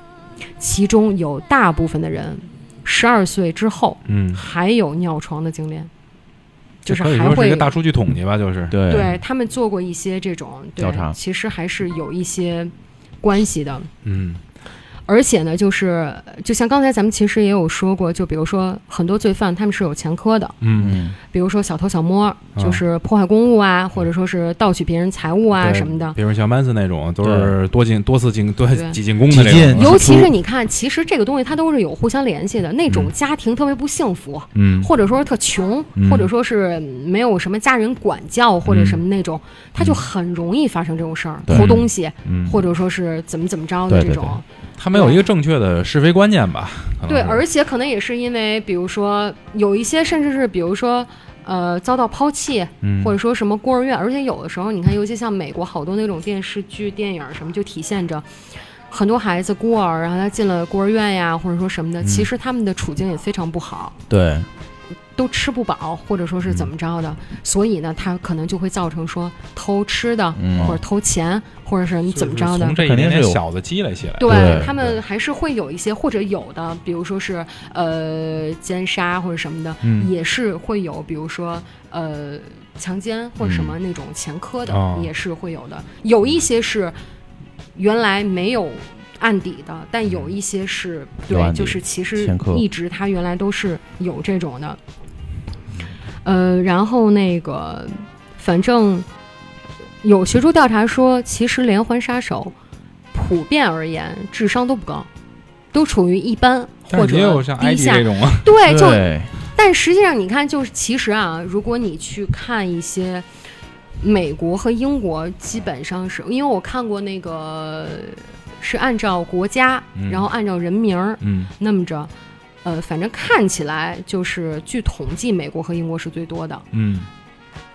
其中有大部分的人十二岁之后嗯，还有尿床的经历，就是还会是一个大数据统计吧，就是。对对他们做过一些这种对调查其实还是有一些关系的。嗯而且呢，就是就像刚才咱们其实也有说过，就比如说很多罪犯他们是有前科的，嗯，嗯比如说小偷小摸，就是破坏公物啊，或者说是盗取别人财物啊什么的。比如像曼斯那种，都是多进多次进多对。几进宫的这几进。种。尤其是你看，其实这个东西它都是有互相联系的。那种家庭特别不幸福，嗯。或者说是特穷，嗯。或者说是没有什么家人管教或者什么那种，他就很容易发生这种事儿，偷东西，嗯，或者说是怎么怎么着的对对这种。他没有一个正确的是非观念吧？对，而且可能也是因为，比如说有一些甚至是比如说。呃，遭到抛弃，嗯或者说什么孤儿院，而且有的时候，你看，尤其像美国好多那种电视剧、电影什么，就体现着很多孩子孤儿，然后他进了孤儿院呀，或者说什么的，嗯其实他们的处境也非常不好，对都吃不饱，或者说是怎么着的，所以呢，他可能就会造成说偷吃的，嗯。或者偷钱，或者是你怎么着的。从，这一肯定是有点点小的积累起来。对对他们还是会有一些，或者有的，比如说是呃奸杀或者什么的，嗯。也是会有，比如说呃强奸或者什么那种前科的，哦也是会有的。有一些是原来没有案底的，但有一些是对，就是其实一直他原来都是有这种的。呃，然后那个，反正有学术调查说，其实连环杀手普遍而言智商都不高，都处于一般或者但是也有像低下。这。种啊，对，就对，但实际上，你看，就是其实啊，如果你去看一些美国和英国，基本上是因为我看过那个是按照国家，嗯。然后按照人名儿嗯。那么着，呃，反正看起来就是据统计，美国和英国是最多的。嗯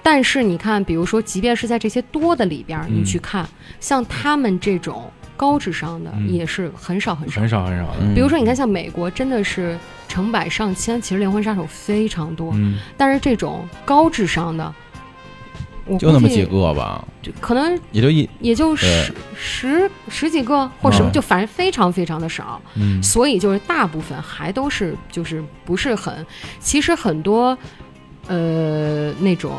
但是你看，比如说，即便是在这些多的里边，嗯你去看，像他们这种高智商的嗯也是很少很少。很少很少的，嗯比如说，你看像美国，真的是成百上千，其实连环杀手非常多。嗯但是这种高智商的，就那么几，个吧，就可能也就一也就十十十几个，或什么，嗯就反正非常非常的少。嗯所以就是大部分还都是就是不是很，其实很多呃那种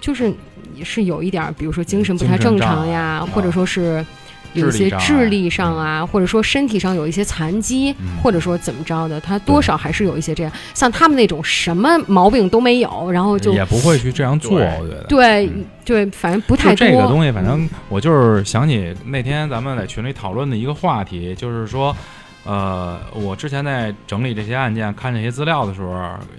就是也是有一点儿，比如说精神不太正常呀，或者说是。有一些智力上啊，或者说身体上有一些残疾，嗯或者说怎么着的，他多少还是有一些这样。像他们那种什么毛病都没有，然后就也不会去这样做，对我觉得。对嗯对，反正不太。这个东西，反正我就是想起那天咱们在群里讨论的一个话题，就是说，呃，我之前在整理这些案件、看这些资料的时候，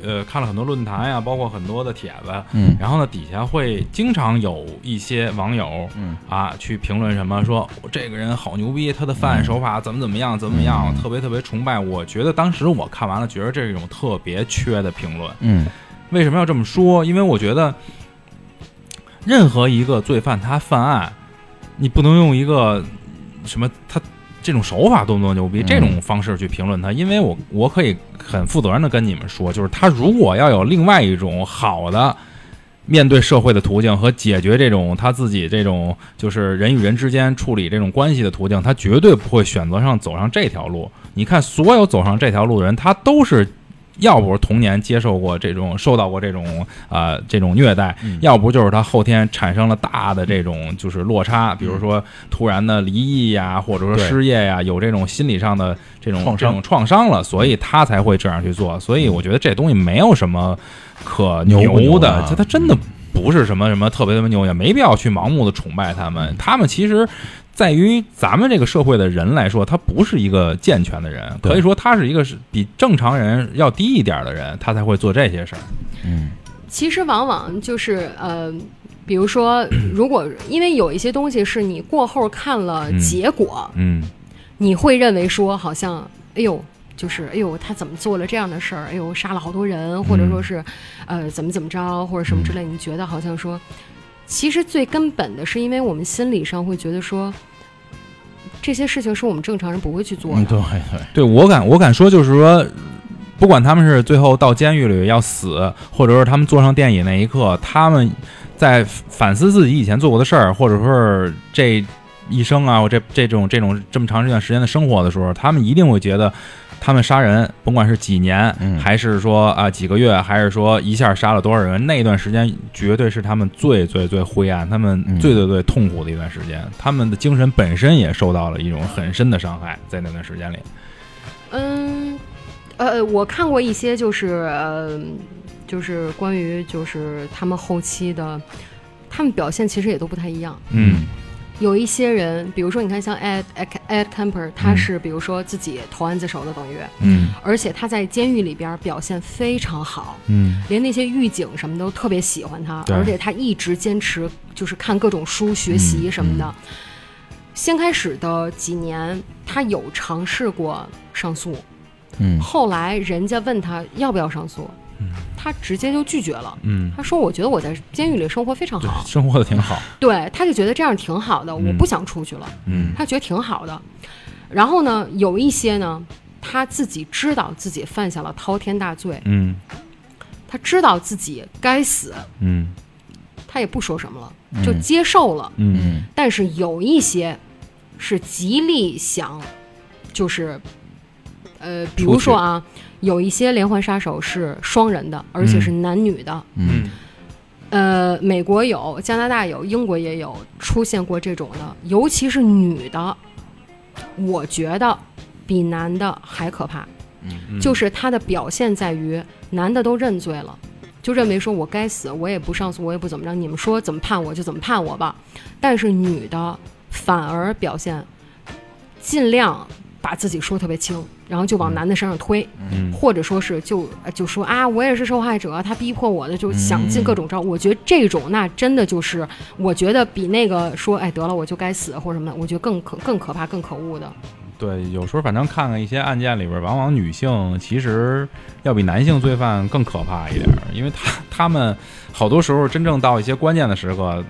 呃，看了很多论坛呀，包括很多的帖子，嗯然后呢，底下会经常有一些网友嗯啊去评论什么，说这个人好牛逼，他的犯案手法怎么怎么样，怎么怎么样，嗯特别特别崇拜。我觉得当时我看完了，觉得这是一种特别缺的评论。嗯为什么要这么说？因为我觉得，任何一个罪犯他犯案，你不能用一个什么他这种手法多么多牛逼嗯这种方式去评论他，因为我我可以很负责任的跟你们说，就是他如果要有另外一种好的。面对社会的途径和解决这种他自己这种就是人与人之间处理这种关系的途径，他绝对不会选择上走上这条路。你看，所有走上这条路的人，他都是要不是童年接受过这种受到过这种呃这种虐待，嗯要不就是他后天产生了大的这种就是落差，比如说突然的离异呀，或者说失业呀，有这种心理上的这种创伤这种创伤了，所以他才会这样去做。所以我觉得这东西没有什么可牛的，啊就他真的不是什么什么特别特别牛，也没必要去盲目的崇拜他们。他们其实。在于咱们这个社会的人来说，他不是一个健全的人，可以说他是一个是比正常人要低一点的人，他才会做这些事儿。嗯其实往往就是呃，比如说，如果因为有一些东西是你过后看了嗯结果，嗯你会认为说好像，哎呦。就是哎呦，他怎么做了这样的事儿？哎呦，杀了好多人，或者说是，呃，怎么怎么着，或者什么之类。你觉得好像说，其实最根本的是因为我们心理上会觉得说，这些事情是我们正常人不会去做的。嗯，对对，对我敢我敢说，就是说，不管他们是最后到监狱里要死，或者说他们坐上电椅那一刻，他们在反思自己以前做过的事儿，或者说是这一生啊，或这这种这种这么长一段时间的生活的时候，他们一定会觉得。他们杀人，甭管是几年，嗯还是说啊几个月，还是说一下杀了多少人，那段时间绝对是他们最最最灰暗、他们嗯最最最痛苦的一段时间。他们的精神本身也受到了一种很深的伤害，在那段时间里。嗯，呃，我看过一些，就是呃，就是关于就是他们后期的，他们表现其实也都不太一样。嗯有一些人，比如说你看像 Ed Ed Ed Kemper，他嗯。是比如说自己投案自首的，等于，嗯。而且他在监狱里边表现非常好。嗯。连那些狱警什么都特别喜欢他，而且他一直坚持就是看各种书学习什么的。先开始的几年，他有尝试过上诉，嗯。后来人家问他要不要上诉，他直接就拒绝了。嗯，他说：“我觉得我在监狱里生活非常好，，生活的挺好。对，他就觉得这样挺好的，嗯我不想出去了。嗯他觉得挺好的。然后呢，有一些呢，他自己知道自己犯下了滔天大罪，嗯他知道自己该死，嗯他也不说什么了，就接受了。嗯嗯但是有一些是极力想，就是，呃，比如说啊，有一些连环杀手是双人的，而且是男女的。嗯呃，美国有，加拿大有，英国也有出现过这种的，尤其是女的，我觉得比男的还可怕。嗯就是他的表现在于男的都认罪了，就认为说我该死，我也不上诉，我也不怎么着，你们说怎么判我就怎么判我吧。但是女的反而表现尽量把自己说特别轻，然后就往男的身上推，嗯或者说是就呃就说啊，我也是受害者，他逼迫我的，就想尽各种招。我觉得这种那真的就是，我觉得比那个说哎得了我就该死或者什么的，我觉得更可更可怕、更可恶的。对，有时候反正看看一些案件里边，往往女性其实要比男性罪犯更可怕一点儿，因为他他们好多时候真正到一些关键的时刻，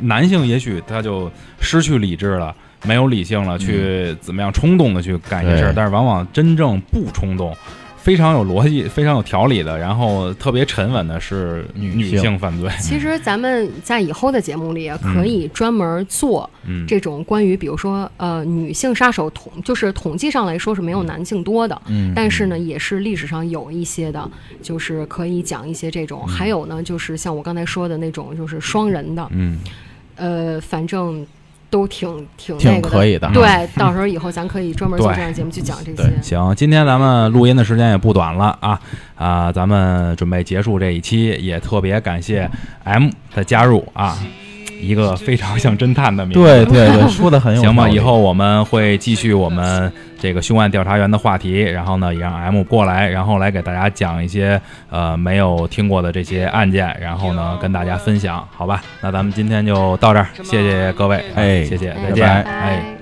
男性也许他就失去理智了，没有理性了，去怎么样冲动的去干一些事儿，但是往往真正不冲动。非常有逻辑、非常有条理的，然后特别沉稳的是女女性性犯罪。其实咱们在以后的节目里也可以专门做嗯，这种关于，比如说呃女性杀手统，就是统计上来说是没有男性多的，嗯，但是呢也是历史上有一些的，就是可以讲一些这种，还有呢就是像我刚才说的那种，就是双人的，嗯，呃，反正都挺挺挺。可以的。对，到时候以后咱可以专门做这样的节目去讲这些对。行，今天咱们录音的时间也不短了啊啊，咱们准备结束这一期，也特别感谢 M 的加入啊，一个非常像侦探的名字。对对对，说的很有 行吧，以后我们会继续我们这个凶案调查员的话题，然后呢，也让 M 过来，然后来给大家讲一些呃没有听过的这些案件，然后呢跟大家分享，好吧？那咱们今天就到这儿，谢谢各位，哎谢谢，哎再见，拜拜哎。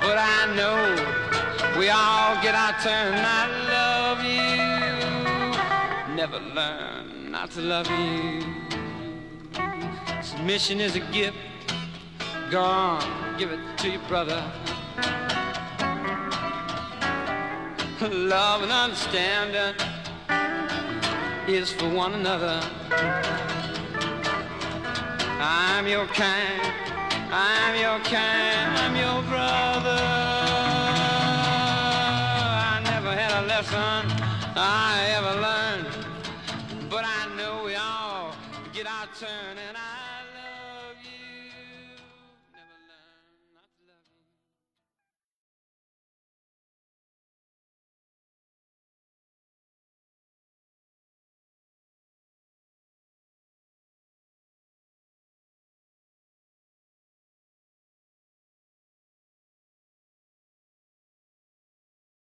But I know we all get our turn. I love you. Never learn not to love you. Submission is a gift. Go on, give it to your brother. Love and understanding is for one another. I'm your kind, I'm your kind, I'm your brother. I never had a lesson I ever learned, but I know we all get our turn and I.